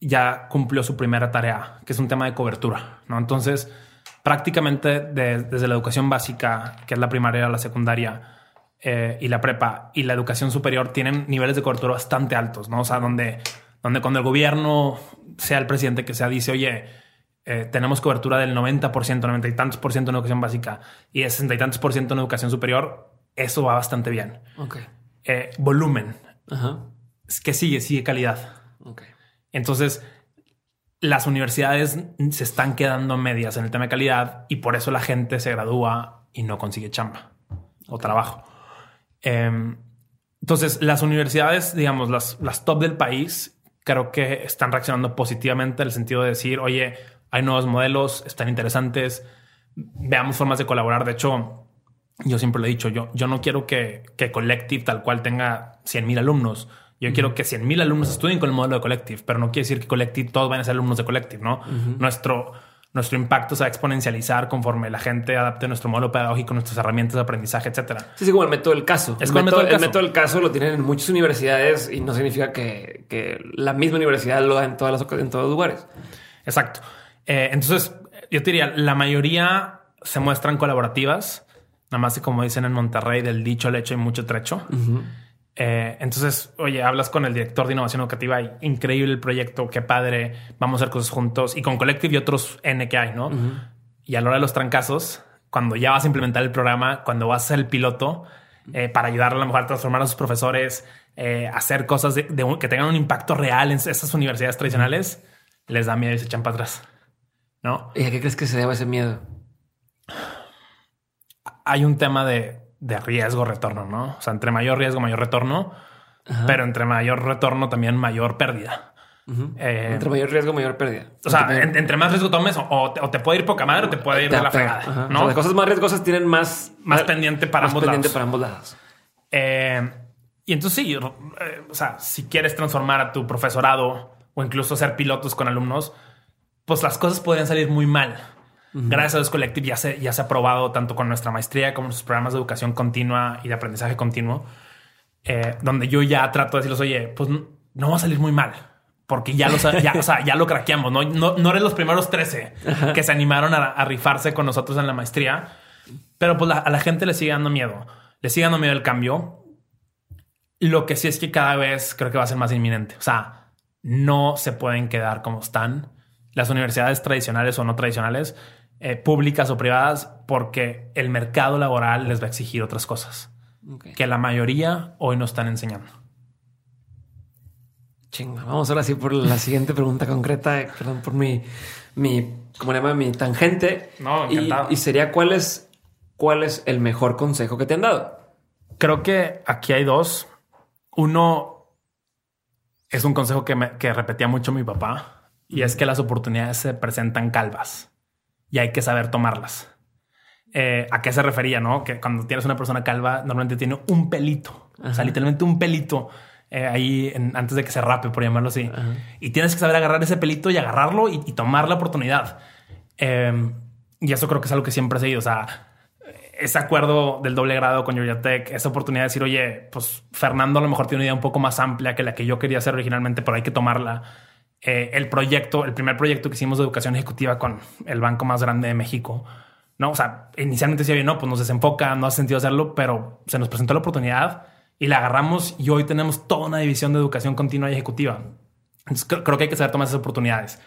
ya cumplió su primera tarea, que es un tema de cobertura. ¿no? Entonces, prácticamente desde la educación básica, que es la primaria, la secundaria, eh, y la prepa y la educación superior tienen niveles de cobertura bastante altos, ¿no? O sea, donde donde cuando el gobierno, sea el presidente que sea, dice, oye, eh, tenemos cobertura del 90%, 90 y tantos por ciento en educación básica y de 60 y tantos por ciento en educación superior, eso va bastante bien. Ok. Eh, volumen. Ajá. Que sigue, sigue calidad. Ok. Entonces, las universidades se están quedando medias en el tema de calidad y por eso la gente se gradúa y no consigue chamba o trabajo. Em, entonces, las universidades, digamos, las, las top del país, creo que están reaccionando positivamente en el sentido de decir, oye, hay nuevos modelos, están interesantes, veamos formas de colaborar. De hecho, yo siempre lo he dicho, yo, yo no quiero que, que Collective tal cual tenga 100 mil alumnos. Yo quiero que 100 mil alumnos estudien con el modelo de Collective, pero no quiere decir que Collective todos van a ser alumnos de Collective, ¿no? Nuestro, nuestro impacto se va a exponencializar conforme la gente adapte nuestro modelo pedagógico, nuestras herramientas de aprendizaje, etcétera. Sí, sí, como el método del caso. Es el, como el método, método del el caso. método del caso lo tienen en muchas universidades y no significa que, que la misma universidad lo da en todas las en todos los lugares. Exacto. Eh, entonces, yo te diría, la mayoría se muestran colaborativas, nada más que como dicen en Monterrey, del dicho al hecho hay mucho trecho. Eh, entonces, oye, hablas con el director de innovación educativa y increíble el proyecto, qué padre, vamos a hacer cosas juntos y con Collective y otros N que hay, ¿no? Y a la hora de los trancazos, cuando ya vas a implementar el programa, cuando vas a ser el piloto, eh, para ayudar a lo mejor a transformar a sus profesores, eh, hacer cosas de- de un- que tengan un impacto real en esas universidades tradicionales, les da miedo y se echan para atrás, ¿no? ¿Y a qué crees que se deba ese miedo? Hay un tema de, de riesgo retorno, ¿no? O sea, entre mayor riesgo, mayor retorno, pero entre mayor retorno también mayor pérdida. Eh, Entre mayor riesgo, mayor pérdida. o sea, en- entre más riesgo tomes, o, o te, o te puede ir poca madre o te puede ir de la fregada, ajá. ¿no? O sea, las cosas más riesgosas tienen más, Más pendiente para más ambos pendiente lados. para ambos lados. Eh, y entonces sí, eh, o sea, si quieres transformar a tu profesorado o incluso ser pilotos con alumnos, pues las cosas podrían salir muy mal. Gracias a Dios Collective ya se, ya se ha probado tanto con nuestra maestría como nuestros programas de educación continua y de aprendizaje continuo, eh, donde yo ya trato de decirles, oye, pues no va a salir muy mal. Porque ya lo, sa- ya, o sea, ya lo craqueamos, ¿no? No, no eres los primeros 13 que se animaron a, a rifarse con nosotros en la maestría. Pero pues la- a la gente le sigue dando miedo. Le sigue dando miedo el cambio. Lo que sí es que cada vez creo que va a ser más inminente. O sea, no se pueden quedar como están las universidades tradicionales o no tradicionales, eh, públicas o privadas, porque el mercado laboral les va a exigir otras cosas que la mayoría hoy no están enseñando. Chinga. Vamos ahora sí por la siguiente pregunta concreta. Perdón por mi, mi, ¿cómo le llama? Mi tangente. No, y, encantado. y sería cuál es, cuál es el mejor consejo que te han dado. Creo que aquí hay dos. Uno es un consejo que, me- que repetía mucho mi papá y es que las oportunidades se presentan calvas y hay que saber tomarlas. Eh, ¿A qué se refería? No? Que cuando tienes una persona calva, normalmente tiene un pelito, o sea, literalmente un pelito eh, ahí en- antes de que se rape, por llamarlo así. Y tienes que saber agarrar ese pelito y agarrarlo y, y tomar la oportunidad. Eh, y eso creo que es algo que siempre he seguido. O sea, ese acuerdo del doble grado con Georgia Tech, esa oportunidad de decir, oye, pues Fernando a lo mejor tiene una idea un poco más amplia que la que yo quería hacer originalmente, pero hay que tomarla. Eh, el proyecto, el primer proyecto que hicimos de educación ejecutiva con el banco más grande de México, no, o sea, inicialmente decía, no, pues nos desenfoca, no hace sentido hacerlo, pero se nos presentó la oportunidad y la agarramos y hoy tenemos toda una división de educación continua y ejecutiva. Entonces creo, que hay que saber tomar esas oportunidades.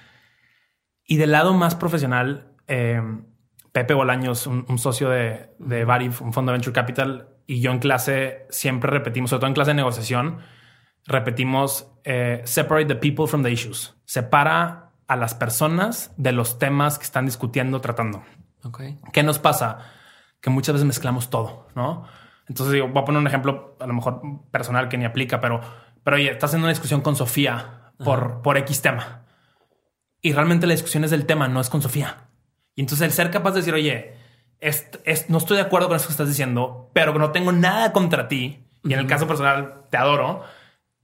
Y del lado más profesional, eh, Pepe Bolaños, un, socio de, de un fondo de Venture Capital, y yo en clase siempre repetimos, sobre todo en clase de negociación, repetimos eh, separate the people from the issues. Separa a las personas de los temas que están discutiendo, tratando. Ok. ¿Qué nos pasa? Que muchas veces mezclamos todo, ¿no? Entonces digo, voy a poner un ejemplo a lo mejor personal que ni aplica, pero, pero oye, estás en una discusión con Sofía por, por X tema. Y realmente la discusión es del tema, no es con Sofía. Y entonces el ser capaz de decir, oye, es, es- no estoy de acuerdo con eso que estás diciendo, pero que no tengo nada contra ti. Y en el caso personal, te adoro.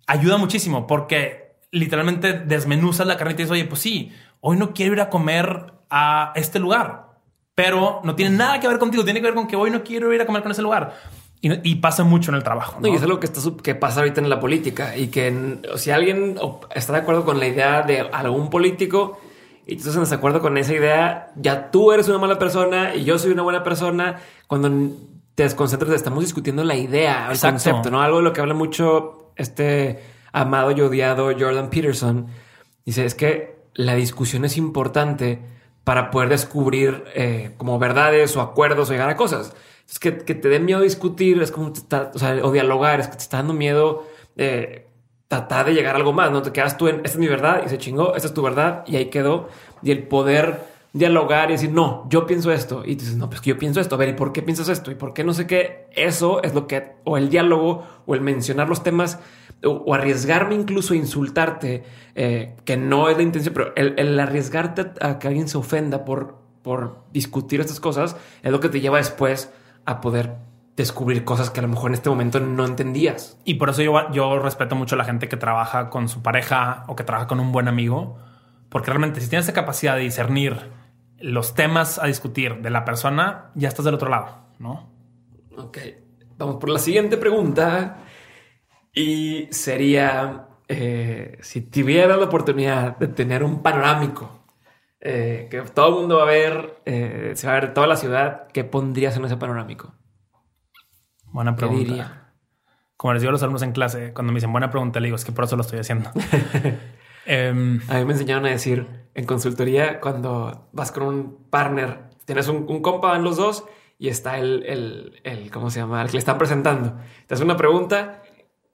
Ayuda muchísimo porque literalmente desmenuzas la carnita y dices, oye, pues sí, hoy no quiero ir a comer a este lugar, pero no tiene nada que ver contigo. Tiene que ver con que hoy no quiero ir a comer con ese lugar. Y, y pasa mucho en el trabajo. No, ¿no? y es algo que, está, que pasa ahorita en la política y que si alguien está de acuerdo con la idea de algún político y tú estás en desacuerdo con esa idea, ya tú eres una mala persona y yo soy una buena persona. Cuando te desconcentras, estamos discutiendo la idea, el Exacto. concepto, ¿no? Algo de lo que habla mucho este amado y odiado Jordan Peterson. Dice, es que la discusión es importante para poder descubrir eh, como verdades o acuerdos o llegar a cosas. Es que, que te dé miedo discutir, es como te está, o sea, o dialogar, es que te está dando miedo eh, tratar de llegar a algo más, ¿no? Te quedas tú en, esta es mi verdad y se chingó, esta es tu verdad y ahí quedó. Y el poder dialogar y decir, no, yo pienso esto. Y dices, no, pues que yo pienso esto. A ver, ¿y por qué piensas esto? ¿Y por qué no sé qué? Eso es lo que, o el diálogo, o el mencionar los temas, o, arriesgarme incluso a insultarte, eh, que no es la intención, pero el, arriesgarte a que alguien se ofenda por, por discutir estas cosas es lo que te lleva después a poder descubrir cosas que a lo mejor en este momento no entendías. Y por eso yo, yo respeto mucho a la gente que trabaja con su pareja o que trabaja con un buen amigo, porque realmente si tienes esa capacidad de discernir los temas a discutir de la persona, ya estás del otro lado, ¿no? Ok, vamos por la siguiente pregunta. Y sería, eh, si tuviera la oportunidad de tener un panorámico, eh, que todo el mundo va a ver, eh, se va a ver toda la ciudad, ¿qué pondrías en ese panorámico? Buena pregunta. Como les digo a los alumnos en clase, cuando me dicen buena pregunta, le digo, es que por eso lo estoy haciendo. Em, a mí me enseñaron a decir en consultoría, cuando vas con un partner, tienes un, compa en los dos y está el, el, el, ¿cómo se llama? El que le están presentando. Te hace una pregunta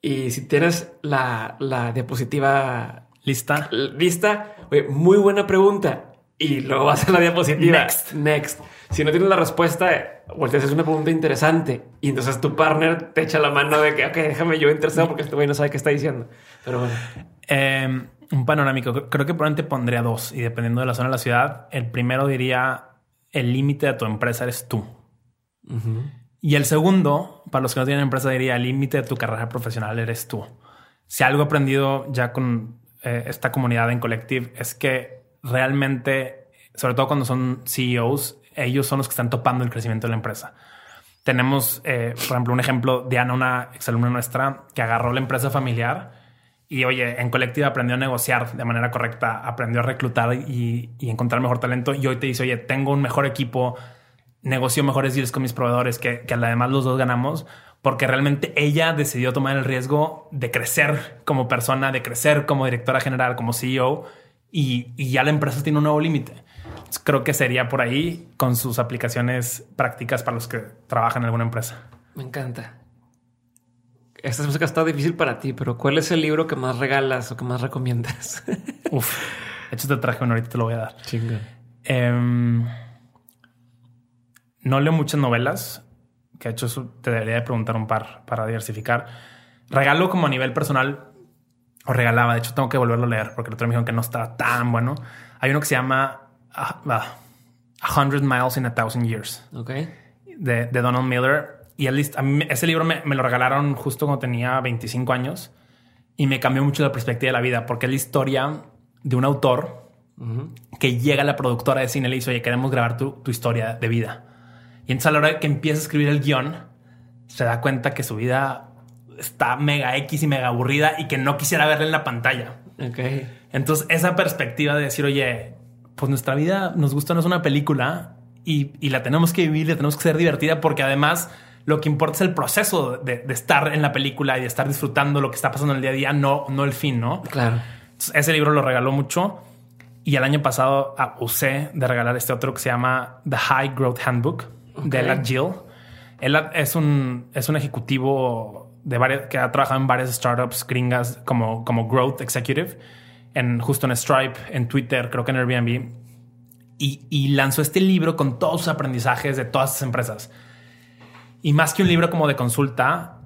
y si tienes la, la diapositiva lista, lista, muy buena pregunta. Y luego vas a la diapositiva. Next. Next. Si no tienes la respuesta, volteas, es una pregunta interesante. Y entonces tu partner te echa la mano de que, ok, déjame yo interesado porque este güey no sabe qué está diciendo. Pero bueno. Eh, un panorámico. Creo que probablemente pondría dos y dependiendo de la zona de la ciudad, el primero diría el límite de tu empresa eres tú. Y el segundo, para los que no tienen empresa, diría el límite de tu carrera profesional eres tú. Si algo he aprendido ya con eh, esta comunidad en Collective es que realmente, sobre todo cuando son CEOs, ellos son los que están topando el crecimiento de la empresa. Tenemos, eh, por ejemplo, un ejemplo, Diana, una exalumna nuestra, que agarró la empresa familiar y oye, en colectiva aprendió a negociar de manera correcta, aprendió a reclutar y, encontrar mejor talento. Y hoy te dice, oye, tengo un mejor equipo, negocio mejores deals con mis proveedores, que, que además los dos ganamos, porque realmente ella decidió tomar el riesgo de crecer como persona, de crecer como directora general, como CEO, y, y ya la empresa tiene un nuevo límite. Creo que sería por ahí con sus aplicaciones prácticas para los que trabajan en alguna empresa. Me encanta esta música está difícil para ti, pero ¿cuál es el libro que más regalas o que más recomiendas? Uf, de hecho te traje uno, ahorita te lo voy a dar. Chinga. Em, no leo muchas novelas, que de hecho te debería de preguntar un par para diversificar. Regalo como a nivel personal, o regalaba, de hecho tengo que volverlo a leer porque el otro me dijeron que no estaba tan bueno. Hay uno que se llama uh, A Hundred Miles in a Thousand Years. Ok. De, de Donald Miller y ese libro me, lo regalaron justo cuando tenía 25 años y me cambió mucho la perspectiva de la vida porque es la historia de un autor que llega a la productora de cine y le dice, oye, queremos grabar tu, historia de vida. Y entonces a la hora que empieza a escribir el guion, se da cuenta que su vida está mega X y mega aburrida y que no quisiera verla en la pantalla. Okay. Entonces esa perspectiva de decir, oye, pues nuestra vida nos gusta, no es una película y, y la tenemos que vivir, la tenemos que ser divertida porque además lo que importa es el proceso de, estar en la película y de estar disfrutando lo que está pasando en el día a día, no, no el fin, ¿no? Claro. ese libro lo regaló mucho y el año pasado ah, usé de regalar este otro que se llama The High Growth Handbook de Ella Jill. Él es un, es un ejecutivo de varias, que ha trabajado en varias startups gringas como, como Growth Executive, en, justo en Stripe, en Twitter, creo que en Airbnb. Y, y lanzó este libro con todos sus aprendizajes de todas esas empresas. Y más que un libro como de consulta,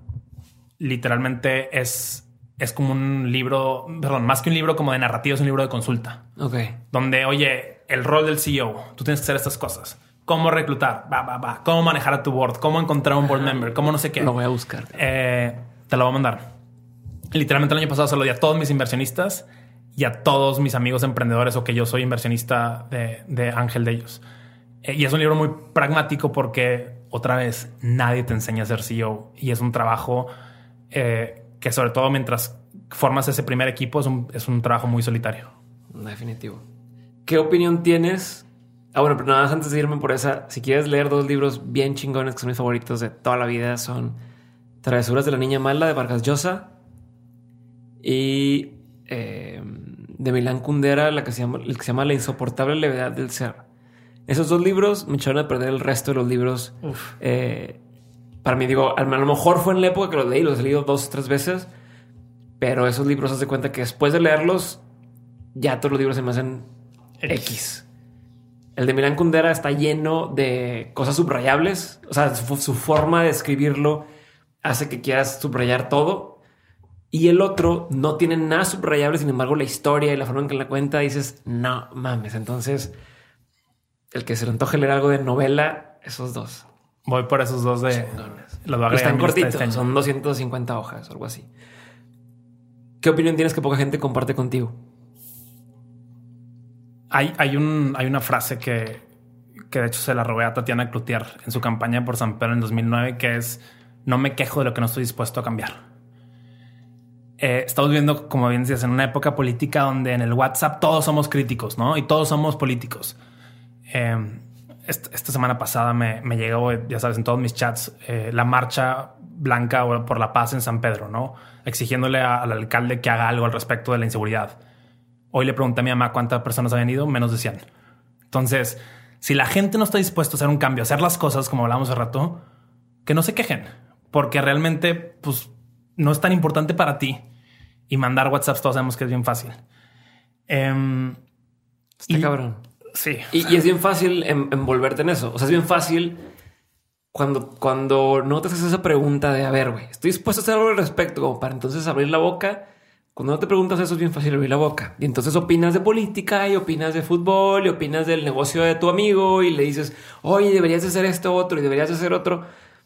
literalmente es, es como un libro, perdón, más que un libro como de narrativa, es un libro de consulta. Ok. Donde, oye, el rol del CEO, tú tienes que hacer estas cosas. Cómo reclutar, va, va, va. Cómo manejar a tu board, cómo encontrar un board member, cómo no sé qué. Lo voy a buscar. Eh, te lo voy a mandar. Literalmente el año pasado se lo di a todos mis inversionistas y a todos mis amigos emprendedores o que yo soy inversionista de, de Ángel de ellos. Eh, y es un libro muy pragmático porque otra vez, nadie te enseña a ser CEO y es un trabajo eh, que sobre todo mientras formas ese primer equipo es un, trabajo muy solitario. Definitivo. ¿Qué opinión tienes? Ah, bueno, pero nada más antes de irme por esa, si quieres leer dos libros bien chingones que son mis favoritos de toda la vida, son Travesuras de la Niña Mala de Vargas Llosa y eh, de Milán Kundera, la que se llama, el que se llama La insoportable levedad del ser. Esos dos libros me echaron a perder el resto de los libros. Eh, para mí, digo, a lo mejor fue en la época que los leí, los he leído dos o tres veces, Pero esos libros, haz de cuenta que después de leerlos, ya todos los libros se me hacen X. X. El de Milán Kundera está lleno de cosas subrayables. O sea, su, su forma de escribirlo hace que quieras subrayar todo. Y el otro no tiene nada subrayable, sin embargo, la historia y la forma en que la cuenta dices, no mames. Entonces, el que se le antoje leer algo de novela, esos dos. Voy por esos dos de. Chingones. Los voy a Están cortitos, este son 250 hojas, algo así. ¿Qué opinión tienes que poca gente comparte contigo? Hay, hay, un, hay una frase que, que de hecho se la robé a Tatiana Cloutier en su campaña por San Pedro en 2009, que es no me quejo de lo que no estoy dispuesto a cambiar. Eh, estamos viviendo, como bien decías, en una época política donde en el WhatsApp todos somos críticos, ¿no? Y todos somos políticos. Eh, esta, esta semana pasada me, me llegó, ya sabes, en todos mis chats, eh, la marcha blanca por la paz en San Pedro, ¿no? Exigiéndole a- al alcalde que haga algo al respecto de la inseguridad. Hoy le pregunté a mi mamá cuántas personas habían ido, menos de 100. Entonces, si la gente no está dispuesta a hacer un cambio, a hacer las cosas como hablamos hace rato, que no se quejen, porque realmente, pues, no es tan importante para ti. Y mandar WhatsApps todos sabemos que es bien fácil. Em, Está Y- cabrón. Sí. Y, y es bien fácil en- envolverte en eso. O sea, es bien fácil cuando, cuando no te haces esa pregunta de, a ver, güey, estoy dispuesto a hacer algo al respecto, como para entonces abrir la boca. Cuando no te preguntas eso es bien fácil abrir la boca. Y entonces opinas de política y opinas de fútbol y opinas del negocio de tu amigo y le dices, oye, deberías de hacer esto otro y deberías de hacer otro.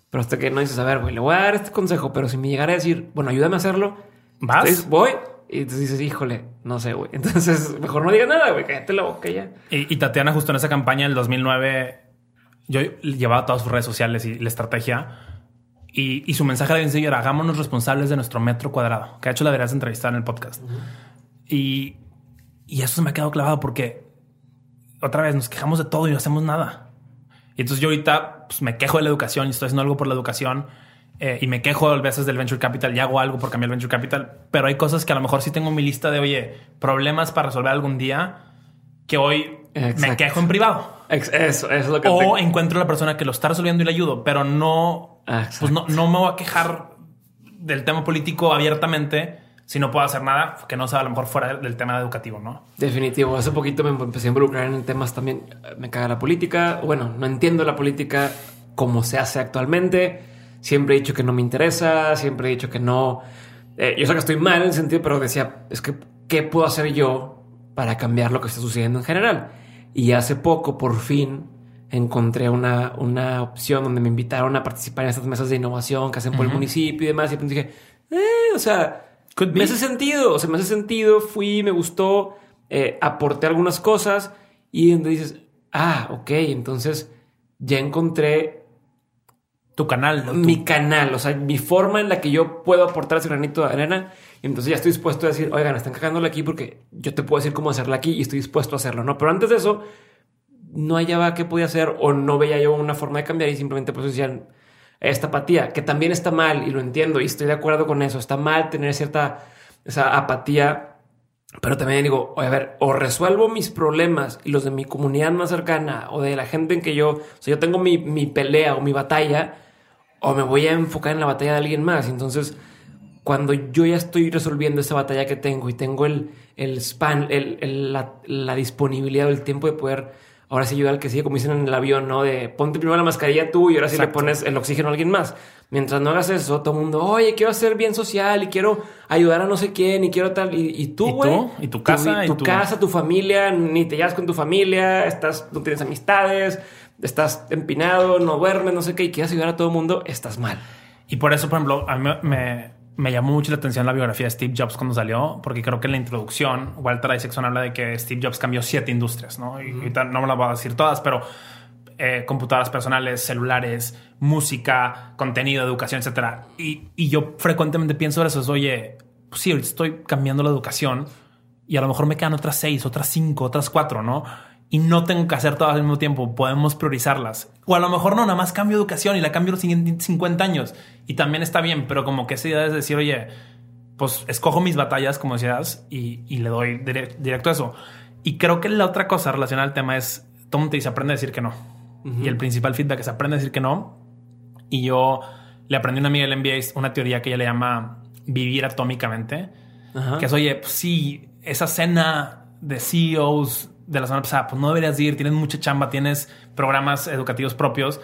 Pero hasta que no dices, a ver, güey, le voy a dar este consejo, pero si me llegara a decir, bueno, ayúdame a hacerlo, ¿Vas? entonces voy. Y entonces dices, híjole, no sé, güey. Entonces mejor no digas nada, güey, cállate la boca ya. Y, y Tatiana, justo en esa campaña del 2009, yo llevaba todas sus redes sociales y la estrategia. Y, y su mensaje era bien sencillo, era hagámonos responsables de nuestro metro cuadrado. Que de hecho la deberías entrevistar en el podcast. Y, y eso se me ha quedado clavado porque otra vez nos quejamos de todo y no hacemos nada. Y entonces yo ahorita pues, me quejo de la educación y estoy haciendo algo por la educación. Eh, y me quejo a veces del venture capital y hago algo por cambiar el venture capital. Pero hay cosas que a lo mejor sí tengo en mi lista de, oye, problemas para resolver algún día que hoy me Exacto. quejo en privado. Eso, eso es lo que O tengo. encuentro a la persona que lo está resolviendo y le ayudo, pero no, pues no, no me voy a quejar del tema político abiertamente si no puedo hacer nada que no sea a lo mejor fuera del tema educativo, ¿no? Definitivo. Hace poquito me empecé a involucrar en temas también. Me caga la política. Bueno, no entiendo la política como se hace actualmente. Siempre he dicho que no me interesa. Siempre he dicho que no. Eh, yo sé que estoy mal en el sentido, pero decía, es que, ¿qué puedo hacer yo para cambiar lo que está sucediendo en general? Y hace poco, por fin, encontré una, una opción donde me invitaron a participar en estas mesas de innovación que hacen por el municipio y demás. Y dije, eh, o sea, Could be. me hace sentido, o sea, me hace sentido, fui, me gustó, eh, aporté algunas cosas y donde dices, ah, ok, entonces ya encontré Tu canal. mi canal, o sea, mi forma en la que yo puedo aportar ese granito de arena. Y entonces ya estoy dispuesto a decir, oigan, están cagándola aquí porque yo te puedo decir cómo hacerla aquí y estoy dispuesto a hacerlo, ¿no? Pero antes de eso, no hallaba qué podía hacer o no veía yo una forma de cambiar y simplemente pues decían esta apatía, que también está mal y lo entiendo y estoy de acuerdo con eso. Está mal tener cierta esa apatía, pero también digo, a ver, o resuelvo mis problemas y los de mi comunidad más cercana o de la gente en que yo, o yo tengo mi, mi pelea o mi batalla, o me voy a enfocar en la batalla de alguien más. Entonces, cuando yo ya estoy resolviendo esa batalla que tengo y tengo el, el span, el, el- la, la disponibilidad o el tiempo de poder ahora sí ayudar al que sigue, como dicen en el avión, ¿no? De ponte primero la mascarilla tú y ahora sí le Exacto. pones el oxígeno a alguien más. Mientras no hagas eso, todo el mundo, oye, quiero hacer bien social y quiero ayudar a no sé quién y quiero tal. Y, y tú, ¿Y güey. tú? ¿Y tu casa? Tu, ¿Y tu- casa, tu familia, ni te llevas con tu familia, estás, no tienes amistades, estás empinado, no duermes, no sé qué, y quieres ayudar a todo el mundo, estás mal. Y por eso, por ejemplo, a mí me, llamó mucho la atención la biografía de Steve Jobs cuando salió, porque creo que en la introducción Walter Isaacson habla de que Steve Jobs cambió siete industrias, ¿no? Y ahorita no me las voy a decir todas, pero eh, computadoras personales, celulares, música, contenido, educación, etcétera. Y, y yo frecuentemente pienso eso, es, oye, pues sí, estoy cambiando la educación y a lo mejor me quedan otras seis, otras cinco, otras cuatro, ¿no? Y no tengo que hacer todas al mismo tiempo, podemos priorizarlas. O a lo mejor no, nada más cambio educación y la cambio los siguientes 50 años. Y también está bien, pero como que esa idea es decir, oye, pues escojo mis batallas, como decías, y, y le doy dire- directo a eso. Y creo que la otra cosa relacionada al tema es, todo te dice, aprende a decir que no. Y el principal feedback es aprende a decir que no. Y yo le aprendí a una amiga del MBA una teoría que ella le llama vivir atómicamente Ajá. Que es, oye, pues sí, esa cena de CEOs de la semana pasada, pues no deberías ir, tienes mucha chamba, tienes programas educativos propios,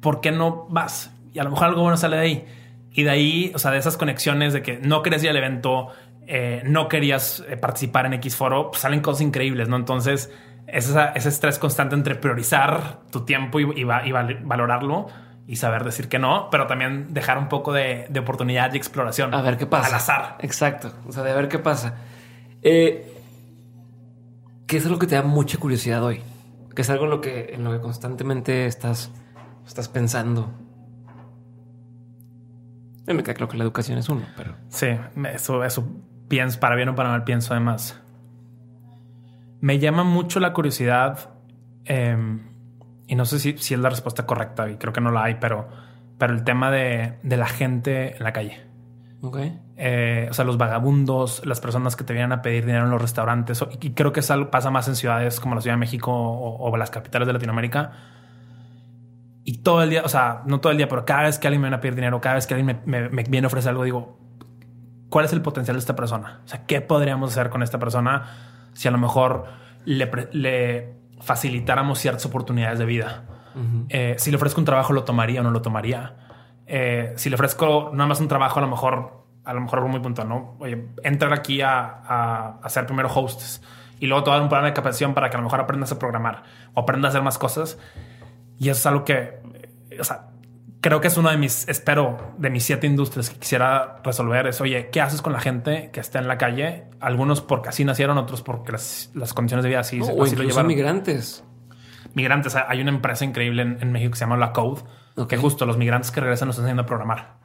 ¿por qué no vas? Y a lo mejor algo bueno sale de ahí. Y de ahí, o sea, de esas conexiones de que no querías ir al evento, eh, no querías eh, participar en X foro, pues salen cosas increíbles, ¿no? Entonces, es esa- ese estrés constante entre priorizar tu tiempo y, y va- y val- valorarlo y saber decir que no, pero también dejar un poco de, de oportunidad y exploración. A ver qué pasa. Al azar. Exacto. O sea, de ver qué pasa. Eh, ¿Qué es lo que te da mucha curiosidad hoy? ¿Qué es algo en lo que, que constantemente estás, estás pensando? Mí Me queda claro que la educación es uno, pero... Sí, eso, eso pienso, para bien o para mal, pienso además. Me llama mucho la curiosidad, eh, y no sé si, si es la respuesta correcta, y creo que no la hay, pero, pero el tema de, de la gente en la calle. Ok. Eh, o sea, los vagabundos, las personas que te vienen a pedir dinero en los restaurantes, y creo que eso pasa más en ciudades como la Ciudad de México o, o las capitales de Latinoamérica. Y todo el día, o sea, no todo el día, pero cada vez que alguien me viene a pedir dinero, cada vez que alguien me, me- me viene a ofrecer algo, digo, ¿cuál es el potencial de esta persona? O sea, ¿qué podríamos hacer con esta persona si a lo mejor le, facilitáramos ciertas oportunidades de vida? Eh, si le ofrezco un trabajo, ¿lo tomaría o no lo tomaría? Eh, si le ofrezco nada más un trabajo, a lo mejor, a lo mejor algo muy puntual, ¿no? Oye, entrar aquí a, a, a ser primero hosts y luego te voy a dar un programa de capacitación para que a lo mejor aprendas a programar o aprendas a hacer más cosas. Y eso es algo que, eh, o sea, creo que es uno de mis, espero, de mis siete industrias que quisiera resolver. Es, oye, ¿qué haces con la gente que está en la calle? Algunos porque así nacieron, otros porque las, las condiciones de vida así, No, así o lo llevaron migrantes. migrantes. Hay una empresa increíble en, en México que se llama La Code, Ok. que justo los migrantes que regresan nos están enseñando a programar.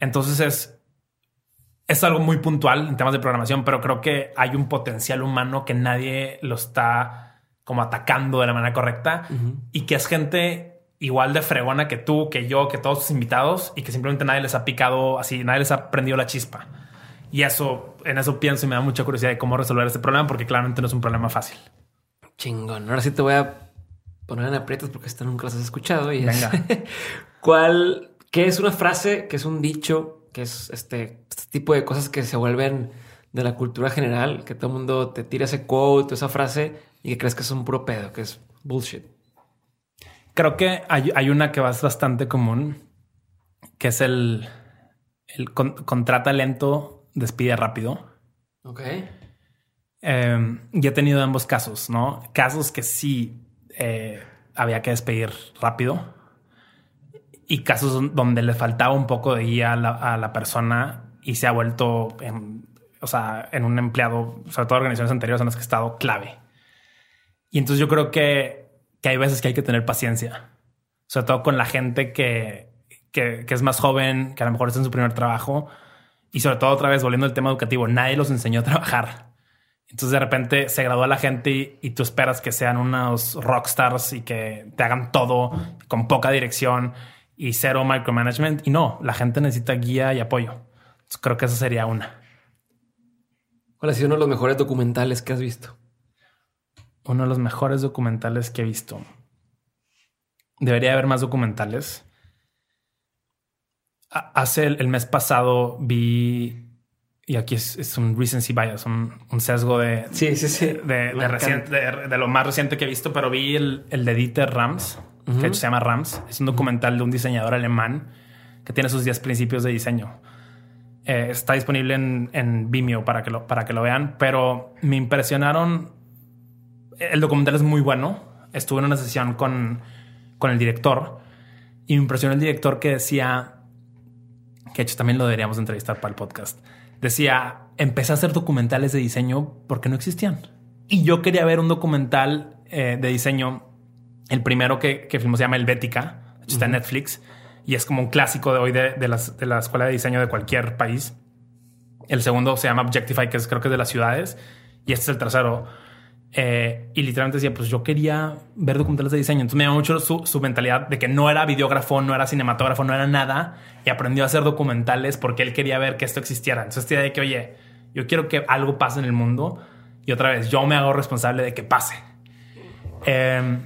Entonces es, es algo muy puntual en temas de programación, pero creo que hay un potencial humano que nadie lo está como atacando de la manera correcta y que es gente igual de fregona que tú, que yo, que todos tus invitados y que simplemente nadie les ha picado así, nadie les ha prendido la chispa. Y eso, en eso pienso y me da mucha curiosidad de cómo resolver este problema, porque claramente no es un problema fácil. Chingón. Ahora sí te voy a poner en aprietos porque esta nunca las has escuchado. Y es- Venga. ¿Cuál? ¿Qué es una frase? ¿Qué es un dicho? ¿Qué es este, este tipo de cosas que se vuelven de la cultura general? Que todo el mundo te tira ese quote, esa frase y que crees que es un puro pedo, que es bullshit. Creo que hay, hay una que ser bastante común, que es el, el con- contrata lento, despide rápido. Ok. Eh, y he tenido ambos casos, ¿no? Casos que sí eh, había que despedir rápido y casos donde le faltaba un poco de guía a la, persona y se ha vuelto, en, o sea, en un empleado, sobre todo organizaciones anteriores en las que he estado, clave. Y entonces yo creo que, que hay veces que hay que tener paciencia, sobre todo con la gente que, que, que es más joven, que a lo mejor está en su primer trabajo y sobre todo otra vez volviendo al tema educativo, nadie los enseñó a trabajar. Entonces de repente se gradúa la gente y, y tú esperas que sean unos rockstars y que te hagan todo con poca dirección y cero micromanagement. Y no, la gente necesita guía y apoyo. Entonces, creo que esa sería una. ¿Cuál ha sido uno de los mejores documentales que has visto? Uno de los mejores documentales que he visto. Debería haber más documentales. Ha- Hace el, el mes pasado vi, y aquí es, es un recency bias, un, un sesgo de, Sí, sí, sí. de, de reciente- de- de lo más reciente que he visto, pero vi el, el de Dieter Rams, que de hecho se llama Rams. Es un documental de un diseñador alemán que tiene sus 10 principios de diseño. Eh, está disponible en, en Vimeo para que, lo, para que lo vean, pero me impresionaron. El documental es muy bueno. Estuve en una sesión con, con el director y me impresionó el director que decía, que de hecho también lo deberíamos entrevistar para el podcast, decía, empecé a hacer documentales de diseño porque no existían. Y yo quería ver un documental eh, de diseño. El primero que, que filmó se llama Helvética, hecho está en Netflix, y es como un clásico de hoy de, de las- de la escuela de diseño de cualquier país. El segundo se llama Objectify, que es, creo que es de las ciudades, y este es el tercero. Eh, y literalmente decía, pues yo quería ver documentales de diseño. Entonces me llamó mucho su, su mentalidad de que no era videógrafo, no era cinematógrafo, no era nada. Y aprendió a hacer documentales porque él quería ver que esto existiera. Entonces esta idea de que, oye, yo quiero que algo pase en el mundo. Y otra vez, yo me hago responsable de que pase. Eh,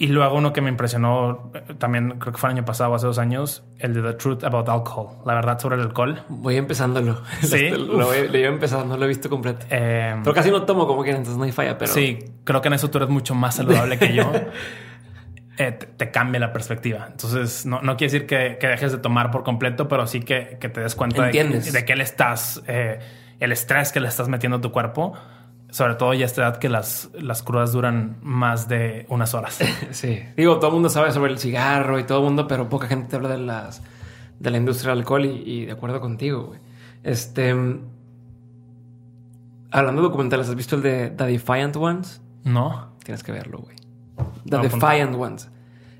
Y luego uno que me impresionó eh, también, creo que fue el año pasado, hace dos años, el de The Truth About Alcohol, la verdad sobre el alcohol. Voy empezándolo. Sí. lo, voy, lo empezando, no lo he visto completo. Eh, pero casi no tomo como quiera, entonces no hay falla. Pero Sí, creo que en eso tú eres mucho más saludable que yo. Eh, te, te cambia la perspectiva. Entonces, no, no quiere decir que, que dejes de tomar por completo, pero sí que, que te des cuenta de, de que le estás, eh, el estrés que le estás metiendo a tu cuerpo, sobre todo ya esta edad que las, las crudas duran más de unas horas. Sí. Digo, todo el mundo sabe sobre el cigarro y todo el mundo, pero poca gente te habla de las de la industria del alcohol y, y de acuerdo contigo, güey. Este. Hablando de documentales, ¿has visto el de The Defiant Ones? ¿No? Tienes que verlo, güey. The. Defiant Ones.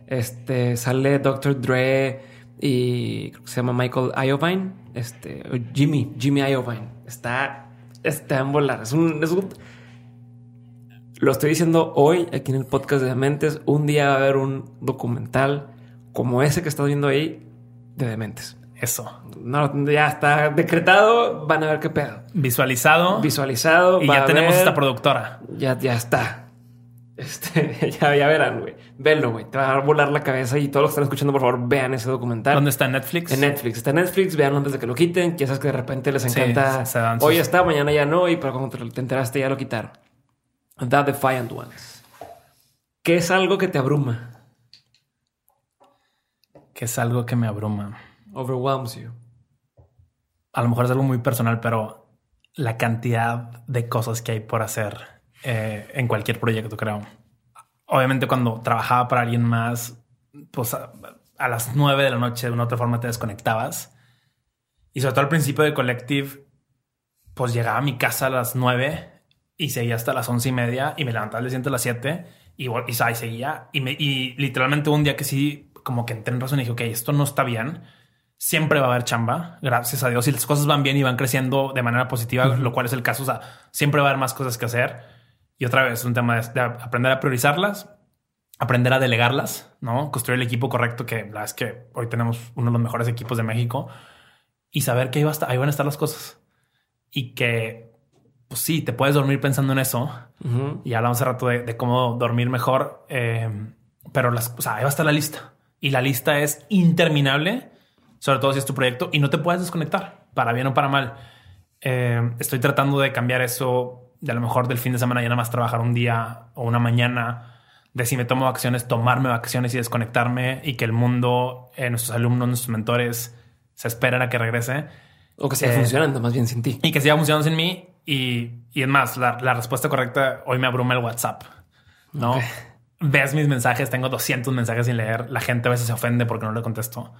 Este sale Dr. Dre y creo que se llama Michael Iovine. Este, Jimmy, Jimmy Iovine. Está, está en volar. Es un, es un- Lo estoy diciendo hoy aquí en el podcast de Dementes. Un día va a haber un documental como ese que estás viendo ahí de Dementes. Eso. No, ya está decretado. Van a ver qué pedo. Visualizado. Visualizado. y ya tenemos esta productora. ya, ya está. Este, ya, ya verán, güey. Venlo, güey. Te va a volar la cabeza y todos los que están escuchando, por favor, vean ese documental. ¿Dónde está Netflix? En Netflix. Está en Netflix, vean antes de que lo quiten. Sabes que de repente les encanta. sus- Hoy está, mañana ya no. Y para cuando te te enteraste ya lo quitaron. The Defiant Ones. ¿Qué es algo que te abruma? Que es algo que me abruma. Overwhelms you. a lo mejor es algo muy personal, pero la cantidad de cosas que hay por hacer eh, en cualquier proyecto, creo. Obviamente cuando trabajaba para alguien más, pues a, a las nueve de la noche de una otra forma te desconectabas. Y sobre todo al principio de Collective, pues llegaba a mi casa a las nueve y seguía hasta las once y media y me levantaba al siguiente a las siete y, vol- y, y seguía. Y, me, y literalmente un día que sí, como que entré en razón y dije, ok, esto no está bien. Siempre va a haber chamba, gracias a Dios. Y las cosas van bien y van creciendo de manera positiva, lo cual es el caso. O sea, siempre va a haber más cosas que hacer. Y otra vez, un tema de, de aprender a priorizarlas, aprender a delegarlas, ¿no? Construir el equipo correcto, que la verdad es que hoy tenemos uno de los mejores equipos de México y saber que ahí, va a estar- ahí van a estar las cosas y que, pues sí, te puedes dormir pensando en eso. Ujú. Y hablamos hace rato de, de cómo dormir mejor, eh, pero las, o sea, ahí va a estar la lista y la lista es interminable, sobre todo si es tu proyecto y no te puedes desconectar para bien o para mal. Eh, estoy tratando de cambiar eso de a lo mejor del fin de semana ya nada más trabajar un día o una mañana de si me tomo vacaciones, tomarme vacaciones y desconectarme y que el mundo, eh, nuestros alumnos, nuestros mentores se esperen a que regrese O que siga Eh, funcionando más bien sin ti. y que siga funcionando sin mí. Y, y es más, la, la respuesta correcta hoy me abruma el WhatsApp. No ves mis mensajes, tengo 200 mensajes sin leer. La gente a veces se ofende porque no le contesto.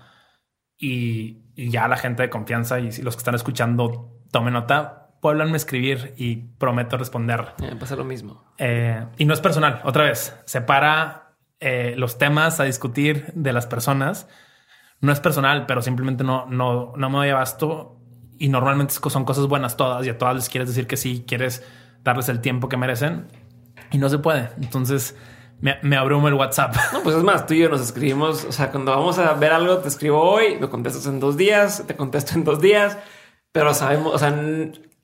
Y, y ya la gente de confianza y los que están escuchando tomen nota, pueden escribir y prometo responder. Eh, pasa lo mismo. Eh, y no es personal. Otra vez, separa eh, los temas a discutir de las personas. No es personal, pero simplemente no, no, no me doy abasto. Y normalmente son cosas buenas todas y a todas les quieres decir que sí, quieres darles el tiempo que merecen y no se puede. Entonces me, me abruma el WhatsApp. No, pues es más, tú y yo nos escribimos. O sea, cuando vamos a ver algo, te escribo hoy, me contestas en dos días, te contesto en dos días, pero sabemos, o sea,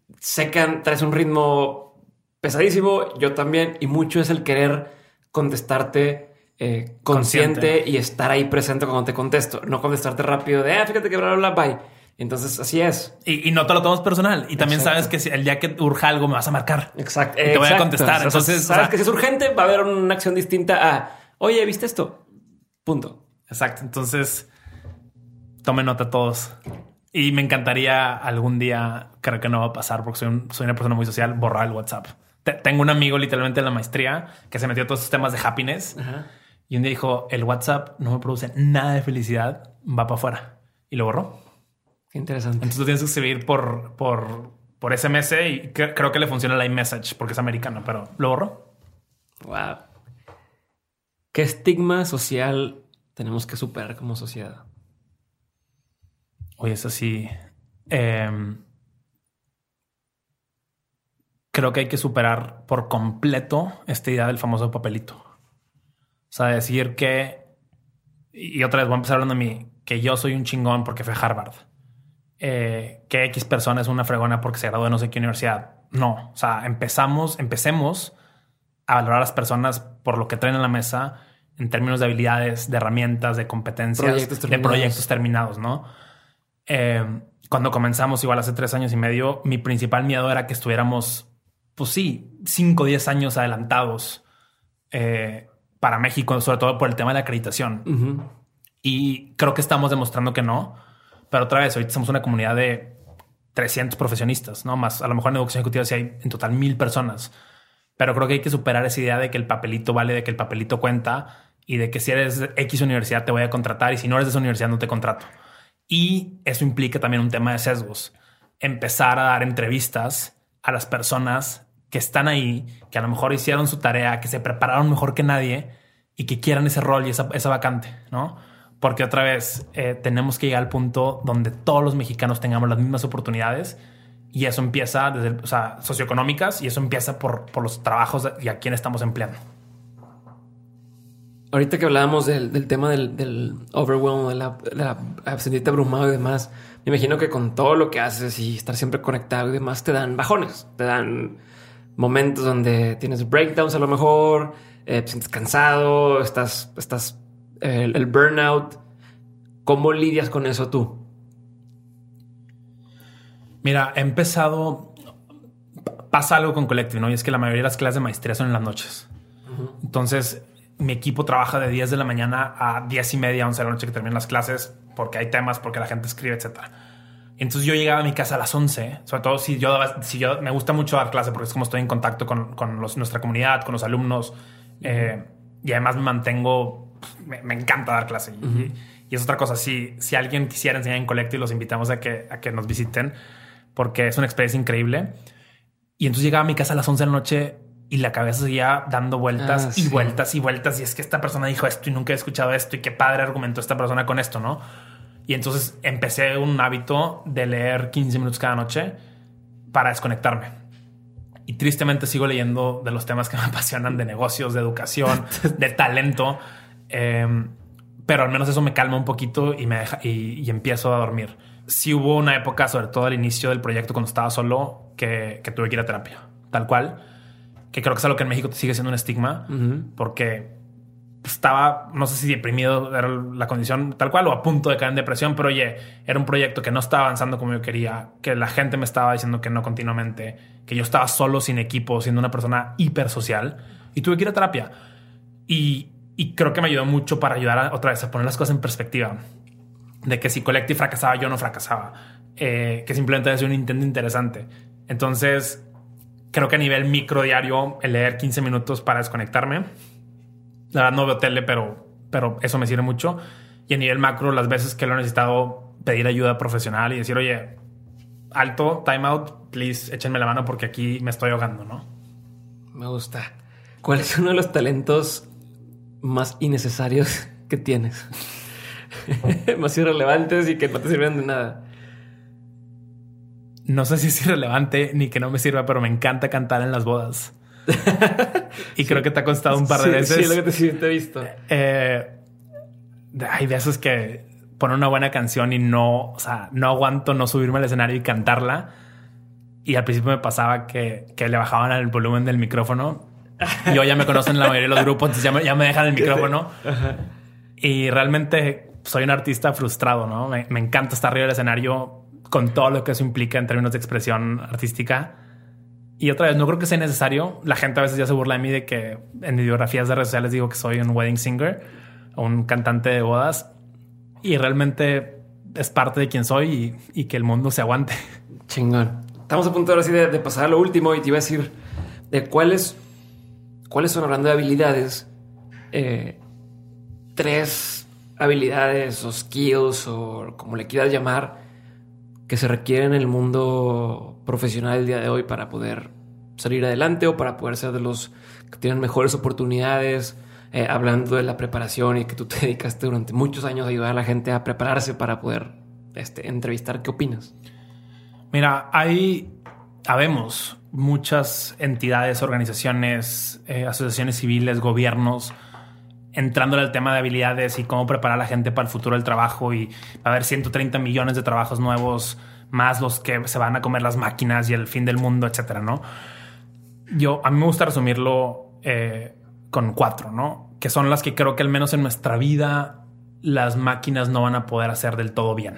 n- sé que traes un ritmo pesadísimo, yo también, y mucho es el querer contestarte eh, consciente, Consciente. y estar ahí presente cuando te contesto, no contestarte rápido de, ah, fíjate que bla, bla, bla, bye. Entonces, así es. Y, y no te lo tomas personal. Y también Exacto. sabes que si el día que urja algo me vas a marcar. Exacto. Y te voy a contestar. Entonces, o sabes sea- que si es urgente, va a haber una acción distinta a, oye, ¿viste esto? Punto. Exacto. Entonces, tomen nota todos. Y me encantaría algún día, creo que no va a pasar porque soy, un- soy una persona muy social, borrar el WhatsApp. Te- tengo un amigo literalmente en la maestría que se metió a todos estos temas de happiness Ajá. y un día dijo, el WhatsApp no me produce nada de felicidad, va para afuera. Y lo borró. Qué interesante. Entonces lo tienes que escribir por, por, por SMS y cre- creo que le funciona el iMessage porque es americano, pero lo borró. Wow. ¿Qué estigma social tenemos que superar como sociedad? Oye, es así. em, creo que hay que superar por completo esta idea del famoso papelito. O sea, decir que, y otra vez voy a empezar hablando de mí, que yo soy un chingón porque fui a Harvard. Eh, que X persona es una fregona porque se graduó de no sé qué universidad. No, o sea, empezamos, empecemos a valorar a las personas por lo que traen en la mesa en términos de habilidades, de herramientas, de competencias, de proyectos terminados, ¿no? Eh, cuando comenzamos, igual hace tres años y medio, mi principal miedo era que estuviéramos, pues sí, cinco o diez años adelantados eh, para México, sobre todo por el tema de la acreditación. Y creo que estamos demostrando que no. Pero otra vez, ahorita somos una comunidad de 300 profesionistas, ¿no? Más a lo mejor en educación ejecutiva si hay en total mil personas. Pero creo que hay que superar esa idea de que el papelito vale, de que el papelito cuenta y de que si eres de X universidad te voy a contratar y si no eres de esa universidad no te contrato. Y eso implica también un tema de sesgos. Empezar a dar entrevistas a las personas que están ahí, que a lo mejor hicieron su tarea, que se prepararon mejor que nadie y que quieran ese rol y esa, vacante, ¿no? Porque otra vez eh, tenemos que llegar al punto donde todos los mexicanos tengamos las mismas oportunidades y eso empieza desde, o socioeconómicas y eso empieza por, por los trabajos y a quién estamos empleando. Ahorita que hablábamos del, tema del, del, overwhelm, de la, de la absentita abrumado y demás, me imagino que con todo lo que haces y estar siempre conectado y demás, te dan bajones, te dan momentos donde tienes breakdowns a lo mejor, eh, te sientes cansado, estás, estás el, el burnout. ¿Cómo lidias con eso tú? Mira, he empezado. Pasa algo con Collective, ¿no? Y es que la mayoría de las clases de maestría son en las noches. Entonces, mi equipo trabaja de 10 de la mañana a 10 y media, 11 de la noche que terminan las clases, porque hay temas, porque la gente escribe, etcétera. Entonces yo llegaba a mi casa a las 11, sobre todo si yo, si yo me gusta mucho dar clase porque es como estoy en contacto con, con nuestra comunidad, con los alumnos, eh, y además me mantengo, me, encanta dar clase. y, es otra cosa, si, si alguien quisiera enseñar en Collective, los invitamos a que, a que nos visiten porque es una experiencia increíble. Y entonces llegaba a mi casa a las 11 de la noche y la cabeza seguía dando vueltas ah, y vueltas y vueltas. Y es que esta persona dijo esto y nunca he escuchado esto y qué padre argumentó esta persona con esto, ¿no? Y entonces empecé un hábito de leer 15 minutos cada noche para desconectarme. Y tristemente sigo leyendo de los temas que me apasionan, de negocios, de educación, de talento. Em, pero al menos eso me calma un poquito y me deja y, empiezo a dormir. Sí hubo una época, sobre todo al inicio del proyecto, cuando estaba solo, que, que tuve que ir a terapia, tal cual que creo que es algo que en México sigue siendo un estigma, porque estaba, no sé si deprimido era la condición tal cual o a punto de caer en depresión, pero oye, era un proyecto que no estaba avanzando como yo quería, que la gente me estaba diciendo que no continuamente, que yo estaba solo, sin equipo, siendo una persona hipersocial y tuve que ir a terapia. Y, creo que me ayudó mucho para ayudar otra vez a poner las cosas en perspectiva. De que si Collective fracasaba, yo no fracasaba. Eh, que simplemente es un intento interesante. Entonces, creo que a nivel micro diario, el leer 15 minutos para desconectarme. La verdad no veo tele, pero, pero eso me sirve mucho. Y a nivel macro, las veces que lo he necesitado, pedir ayuda profesional y decir, oye, alto, time out, please, échenme la mano porque aquí me estoy ahogando, ¿no? Me gusta. ¿Cuál es uno de los talentos más innecesarios que tienes? más irrelevantes y que no te sirven de nada no sé si es irrelevante ni que no me sirva, pero me encanta cantar en las bodas. y creo que te ha costado un par de veces. Sí, lo que te, he visto. Eh, hay veces que pone una buena canción y no, o sea, no aguanto no subirme al escenario y cantarla. Y al principio me pasaba que, le bajaban el volumen del micrófono. Y hoy ya me conocen la mayoría de los grupos, entonces ya me, dejan el micrófono. Y realmente soy un artista frustrado, ¿no? Me, me encanta estar arriba del escenario con todo lo que eso implica en términos de expresión artística. Y otra vez, no creo que sea necesario. La gente a veces ya se burla de mí de que en biografías de redes sociales digo que soy un wedding singer o un cantante de bodas. Y realmente es parte de quien soy y, que el mundo se aguante. Chingón. Estamos a punto ahora sí de, pasar a lo último y te iba a decir de cuáles, cuáles son hablando de habilidades, eh, tres habilidades o skills o como le quieras llamar, que se requiere en el mundo profesional el día de hoy para poder salir adelante o para poder ser de los que tienen mejores oportunidades, eh, hablando de la preparación y que tú te dedicaste durante muchos años a ayudar a la gente a prepararse para poder este, entrevistar. ¿Qué opinas? Mira, hay, habemos muchas entidades, organizaciones, eh, asociaciones civiles, gobiernos, entrando al tema de habilidades y cómo preparar a la gente para el futuro del trabajo y va a haber 130 millones de trabajos nuevos, más los que se van a comer las máquinas y el fin del mundo, etcétera, ¿no? Yo, a mí me gusta resumirlo eh, con cuatro, ¿no? Que son las que creo que al menos en nuestra vida las máquinas no van a poder hacer del todo bien.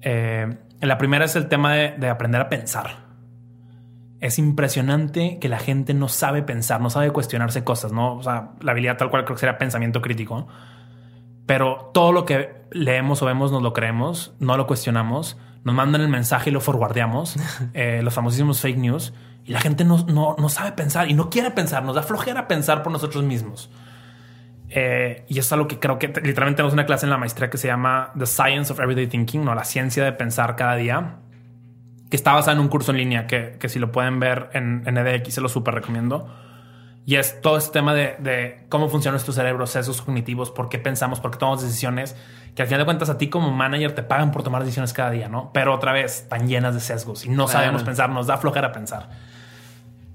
Eh, la primera es el tema de, aprender a pensar. Es impresionante que la gente no sabe pensar, no sabe cuestionarse cosas, ¿no? O sea, la habilidad tal cual creo que sería pensamiento crítico. Pero todo lo que leemos o vemos nos lo creemos, no lo cuestionamos, nos mandan el mensaje y lo forwardeamos, eh, los famosísimos fake news, y la gente no, no, sabe pensar y no quiere pensar, nos da flojera pensar por nosotros mismos. Eh, y eso es algo que creo que literalmente tenemos una clase en la maestría que se llama The Science of Everyday Thinking, ¿no? la ciencia de pensar cada día, que está basada en un curso en línea que, que si lo pueden ver en, en EDX se lo súper recomiendo. Y es todo este tema de, de, cómo funciona nuestro cerebro, esos cognitivos, por qué pensamos, por qué tomamos decisiones, que al final de cuentas a ti como manager te pagan por tomar decisiones cada día, ¿no? Pero otra vez, están llenas de sesgos y no sabemos pensar, nos da flojera pensar.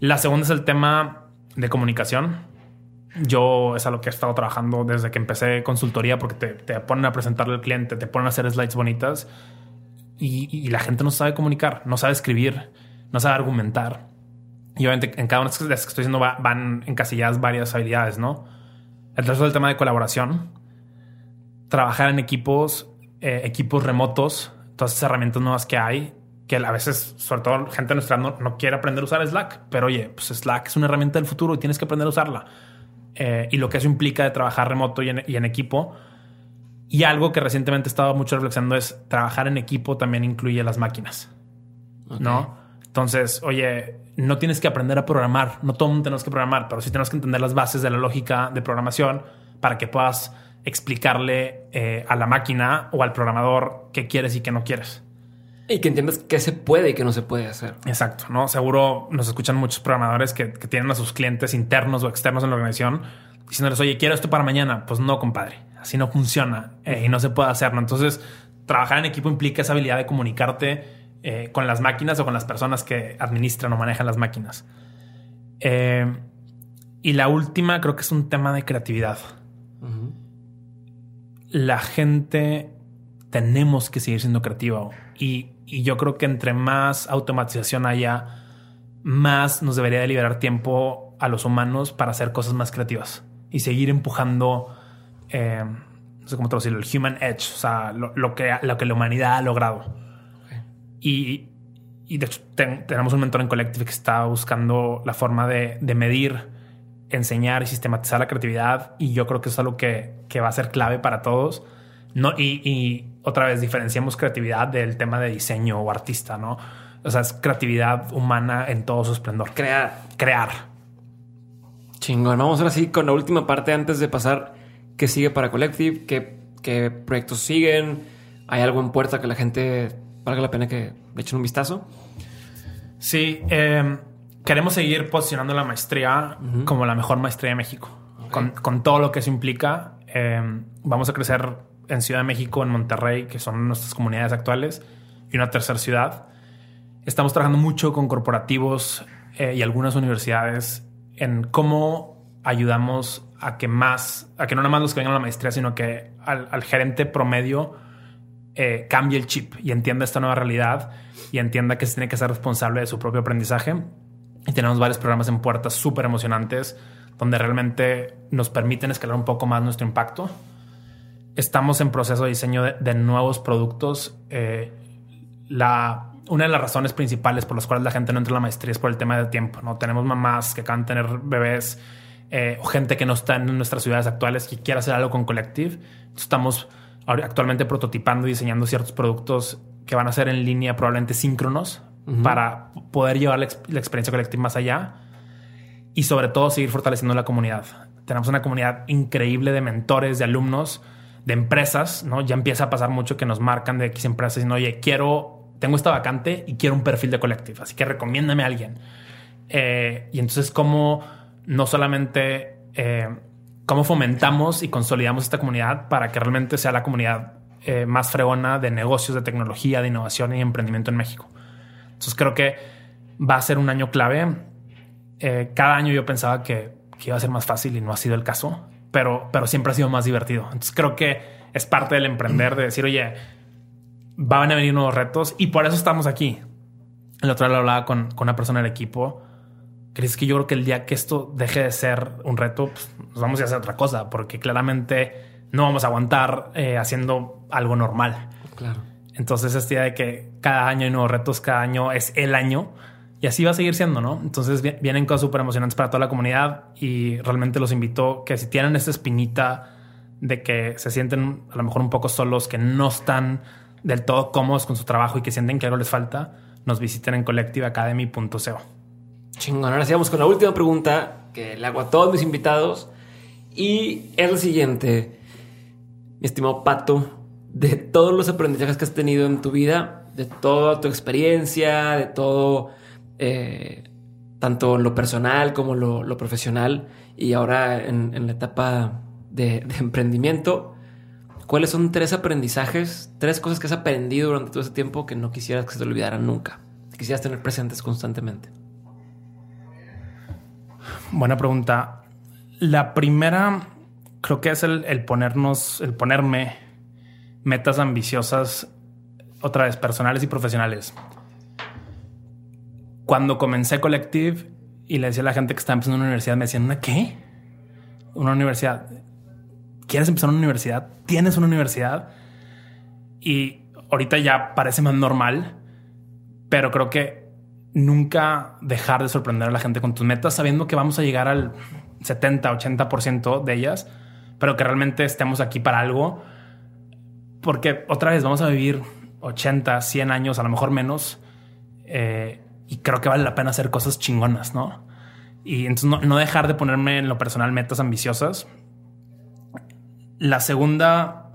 La segunda es el tema de comunicación. Yo es a lo que he estado trabajando desde que empecé consultoría porque te, ponen a presentarle al cliente, te ponen a hacer slides bonitas y, la gente no sabe comunicar, no sabe escribir, no sabe argumentar. Y obviamente en cada una de las que estoy diciendo van encasilladas varias habilidades, ¿no? El tercero es el tema de colaboración, trabajar en equipos, eh, equipos remotos, todas esas herramientas nuevas que hay que a veces, sobre todo gente nuestra, no, no, quiere aprender a usar Slack, pero oye, pues Slack es una herramienta del futuro y tienes que aprender a usarla. Eh, y lo que eso implica de trabajar remoto y en, equipo. Y algo que recientemente he estado mucho reflexionando es trabajar en equipo también incluye las máquinas. ¿No? Entonces, oye, no tienes que aprender a programar, no todo el mundo tenemos que programar, pero sí tenemos que entender las bases de la lógica de programación para que puedas explicarle eh, a la máquina o al programador qué quieres y qué no quieres. Y que entiendas qué se puede y qué no se puede hacer. Exacto, ¿no? Seguro nos escuchan muchos programadores que, tienen a sus clientes internos o externos en la organización diciéndoles, oye, quiero esto para mañana. Pues no, compadre, así no funciona eh, y no se puede hacer, ¿no? Entonces, trabajar en equipo implica esa habilidad de comunicarte eh, con las máquinas o con las personas que administran o manejan las máquinas. Eh, y la última creo que es un tema de creatividad. La gente tenemos que seguir siendo creativa y y yo creo que entre más automatización haya, más nos debería de liberar tiempo a los humanos para hacer cosas más creativas y seguir empujando, eh, no sé cómo traducirlo, el human edge, o sea, lo, que, lo que la humanidad ha logrado. Y, y, de hecho tenemos un mentor en Collective que está buscando la forma de, de, medir, enseñar y sistematizar la creatividad y yo creo que eso es algo que, que va a ser clave para todos. No, y, y otra vez diferenciamos creatividad del tema de diseño o artista, ¿no? O sea, es creatividad humana en todo su esplendor. Crear. Crear. Chingón. Vamos ahora sí con la última parte antes de pasar. ¿Qué sigue para Collective? ¿Qué, qué proyectos siguen? ¿Hay algo en puerta que la gente valga la pena que le echen un vistazo? Sí, em, queremos seguir posicionando la maestría como la mejor maestría de México. Con, con, todo lo que eso implica, em, vamos a crecer en Ciudad de México, en Monterrey, que son nuestras comunidades actuales, y una tercera ciudad. Estamos trabajando mucho con corporativos eh, y algunas universidades en cómo ayudamos a que más, a que no nada más los que vengan a la maestría, sino que al, gerente promedio eh, cambie el chip y entienda esta nueva realidad y entienda que se tiene que ser responsable de su propio aprendizaje. Y tenemos varios programas en puertas súper emocionantes donde realmente nos permiten escalar un poco más nuestro impacto estamos en proceso de diseño de, nuevos productos. Eh, la, una de las razones principales por las cuales la gente no entra a la maestría es por el tema del tiempo. No tenemos mamás que acaban de tener bebés eh, o gente que no está en nuestras ciudades actuales que quiera hacer algo con Collective. Estamos actualmente prototipando y diseñando ciertos productos que van a ser en línea, probablemente síncronos, para poder llevar la, la experiencia colectiva más allá y sobre todo seguir fortaleciendo la comunidad. Tenemos una comunidad increíble de mentores, de alumnos de empresas, ¿no? Ya empieza a pasar mucho que nos marcan de X empresas diciendo, oye, quiero, tengo esta vacante y quiero un perfil de Collective, así que recomiéndame a alguien. Eh, y entonces, ¿cómo no solamente, eh, cómo fomentamos y consolidamos esta comunidad para que realmente sea la comunidad eh, más fregona de negocios, de tecnología, de innovación y emprendimiento en México? Entonces, creo que va a ser un año clave. cada año yo pensaba que, que iba a ser más fácil y no ha sido el caso pero, pero siempre ha sido más divertido. Entonces creo que es parte del emprender de decir, oye, van a venir nuevos retos y por eso estamos aquí. El otro día hablaba con, con una persona del equipo. Crees que yo creo que el día que esto deje de ser un reto, pues, nos vamos a hacer otra cosa, porque claramente no vamos a aguantar eh, haciendo algo normal. Claro. Entonces, esta idea de que cada año hay nuevos retos, cada año es el año y así va a seguir siendo, ¿no? Entonces vienen cosas súper emocionantes para toda la comunidad y realmente los invito que si tienen esta espinita de que se sienten a lo mejor un poco solos, que no están del todo cómodos con su trabajo y que sienten que algo les falta, nos visiten en collectiveacademy.co. Chingón. Ahora sigamos con la última pregunta que le hago a todos mis invitados y es la siguiente. Mi estimado Pato, de todos los aprendizajes que has tenido en tu vida, de toda tu experiencia, de todo, eh, tanto lo personal como lo, profesional y ahora en, la etapa de, emprendimiento, ¿cuáles son tres aprendizajes, tres cosas que has aprendido durante todo ese tiempo que no quisieras que se te olvidaran nunca? quisieras tener presentes constantemente. Buena pregunta. La primera creo que es el, el ponernos, el ponerme metas ambiciosas, otra vez personales y profesionales. Cuando comencé Collective y le decía a la gente que estaba empezando una universidad, me decían, ¿una qué? Una universidad. ¿Quieres empezar una universidad? ¿Tienes una universidad? Y ahorita ya parece más normal, pero creo que nunca dejar de sorprender a la gente con tus metas, sabiendo que vamos a llegar al 70, 80% de ellas, pero que realmente estemos aquí para algo porque otra vez vamos a vivir 80, 100 años, a lo mejor menos. Eh, y creo que vale la pena hacer cosas chingonas, ¿no? Y entonces no, dejar de ponerme en lo personal metas ambiciosas. La segunda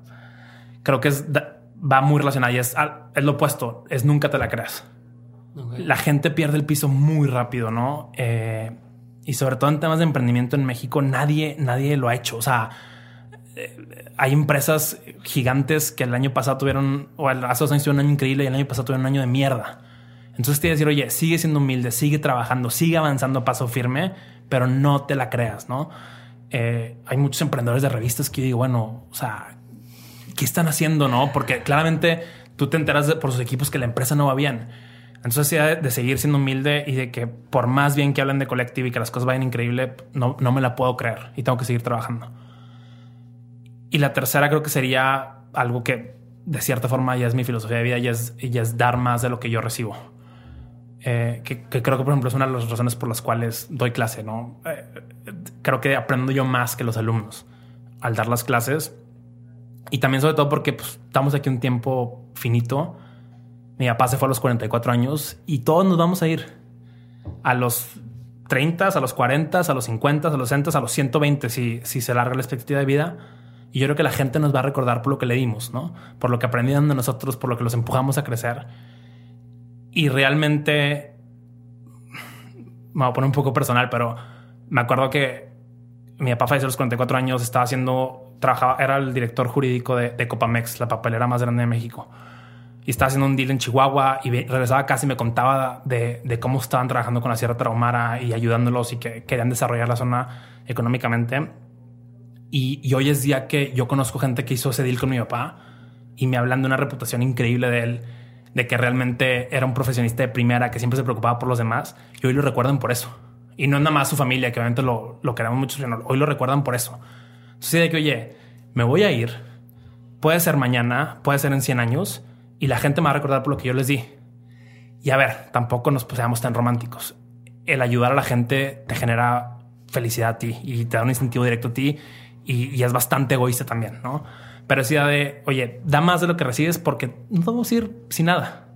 creo que es, va muy relacionada y es, es lo opuesto, es nunca te la creas. La gente pierde el piso muy rápido, ¿no? Eh, y sobre todo en temas de emprendimiento en México, nadie, nadie lo ha hecho. O sea, hay empresas gigantes que el año pasado tuvieron, o hace dos años tuvieron un año increíble y el año pasado tuvieron un año de mierda. Entonces te decir, oye, sigue siendo humilde, sigue trabajando, sigue avanzando a paso firme, pero no te la creas, ¿no? Eh, hay muchos emprendedores de revistas que yo digo, bueno, o sea, ¿qué están haciendo, no? Porque claramente tú te enteras por sus equipos que la empresa no va bien. Entonces, de, seguir siendo humilde y de que por más bien que hablen de Collective y que las cosas vayan increíble, no, no me la puedo creer y tengo que seguir trabajando. Y la tercera creo que sería algo que de cierta forma ya es mi filosofía de vida y es, es dar más de lo que yo recibo. Eh, que, creo que, por ejemplo, es una de las razones por las cuales doy clase, ¿no? Eh, creo que aprendo yo más que los alumnos al dar las clases. Y también sobre todo porque pues, estamos aquí un tiempo finito. Mi papá se fue a los 44 años y todos nos vamos a ir a los 30, a los 40, a los 50, a los 60, a los 120 si, si se larga la expectativa de vida y yo creo que la gente nos va a recordar por lo que le dimos, ¿no? Por lo que aprendieron de nosotros, por lo que los empujamos a crecer. Y realmente, me voy a poner un poco personal, pero me acuerdo que mi papá falleció a los 44 años, estaba haciendo, trabajaba, era el director jurídico de, Copamex, la papelera más grande de México. Y estaba haciendo un deal en Chihuahua y regresaba y me contaba de, cómo estaban trabajando con la Sierra Traumara y ayudándolos y que querían desarrollar la zona económicamente y, hoy es día que yo conozco gente que hizo ese deal con mi papá y me hablan de una reputación increíble de él, de que realmente era un profesionista de primera, que siempre se preocupaba por los demás. Y hoy lo recuerdan por eso. Y no nada más su familia, que obviamente lo, lo queremos mucho, sino hoy lo recuerdan por eso. Entonces, de que, oye, me voy a ir, puede ser mañana, puede ser en 100 años, y la gente me va a recordar por lo que yo les di. Y a ver, tampoco nos seamos tan románticos. El ayudar a la gente te genera felicidad a ti y te da un incentivo directo a ti y, es bastante egoísta también, ¿no? Pero es idea de, oye, da más de lo que recibes porque no a ir sin nada.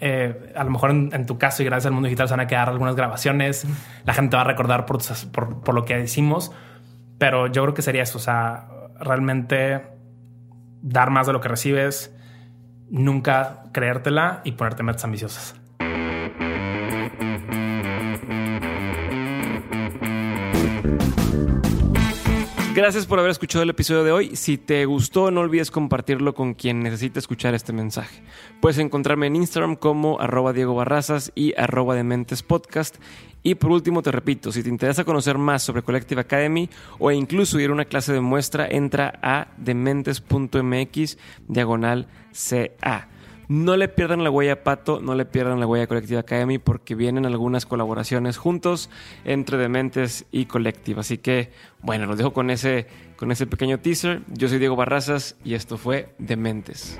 Eh, a lo mejor en, tu caso y gracias al mundo digital se van a quedar algunas grabaciones, la gente va a recordar por, por, por lo que hicimos, pero yo creo que sería eso, o sea, realmente dar más de lo que recibes, nunca creértela y ponerte metas ambiciosas. Gracias por haber escuchado el episodio de hoy. Si te gustó, no olvides compartirlo con quien necesite escuchar este mensaje. Puedes encontrarme en Instagram como arroba Diego Barrazas y arroba Dementes Podcast. Y por último, te repito, si te interesa conocer más sobre Collective Academy o incluso ir a una clase de muestra, entra a dementes.mx diagonal CA. No le pierdan la huella a Pato, no le pierdan la huella a Colectiva Academy porque vienen algunas colaboraciones juntos entre Dementes y Colectiva. Así que, bueno, los dejo con ese, con ese pequeño teaser. Yo soy Diego Barrazas y esto fue Dementes.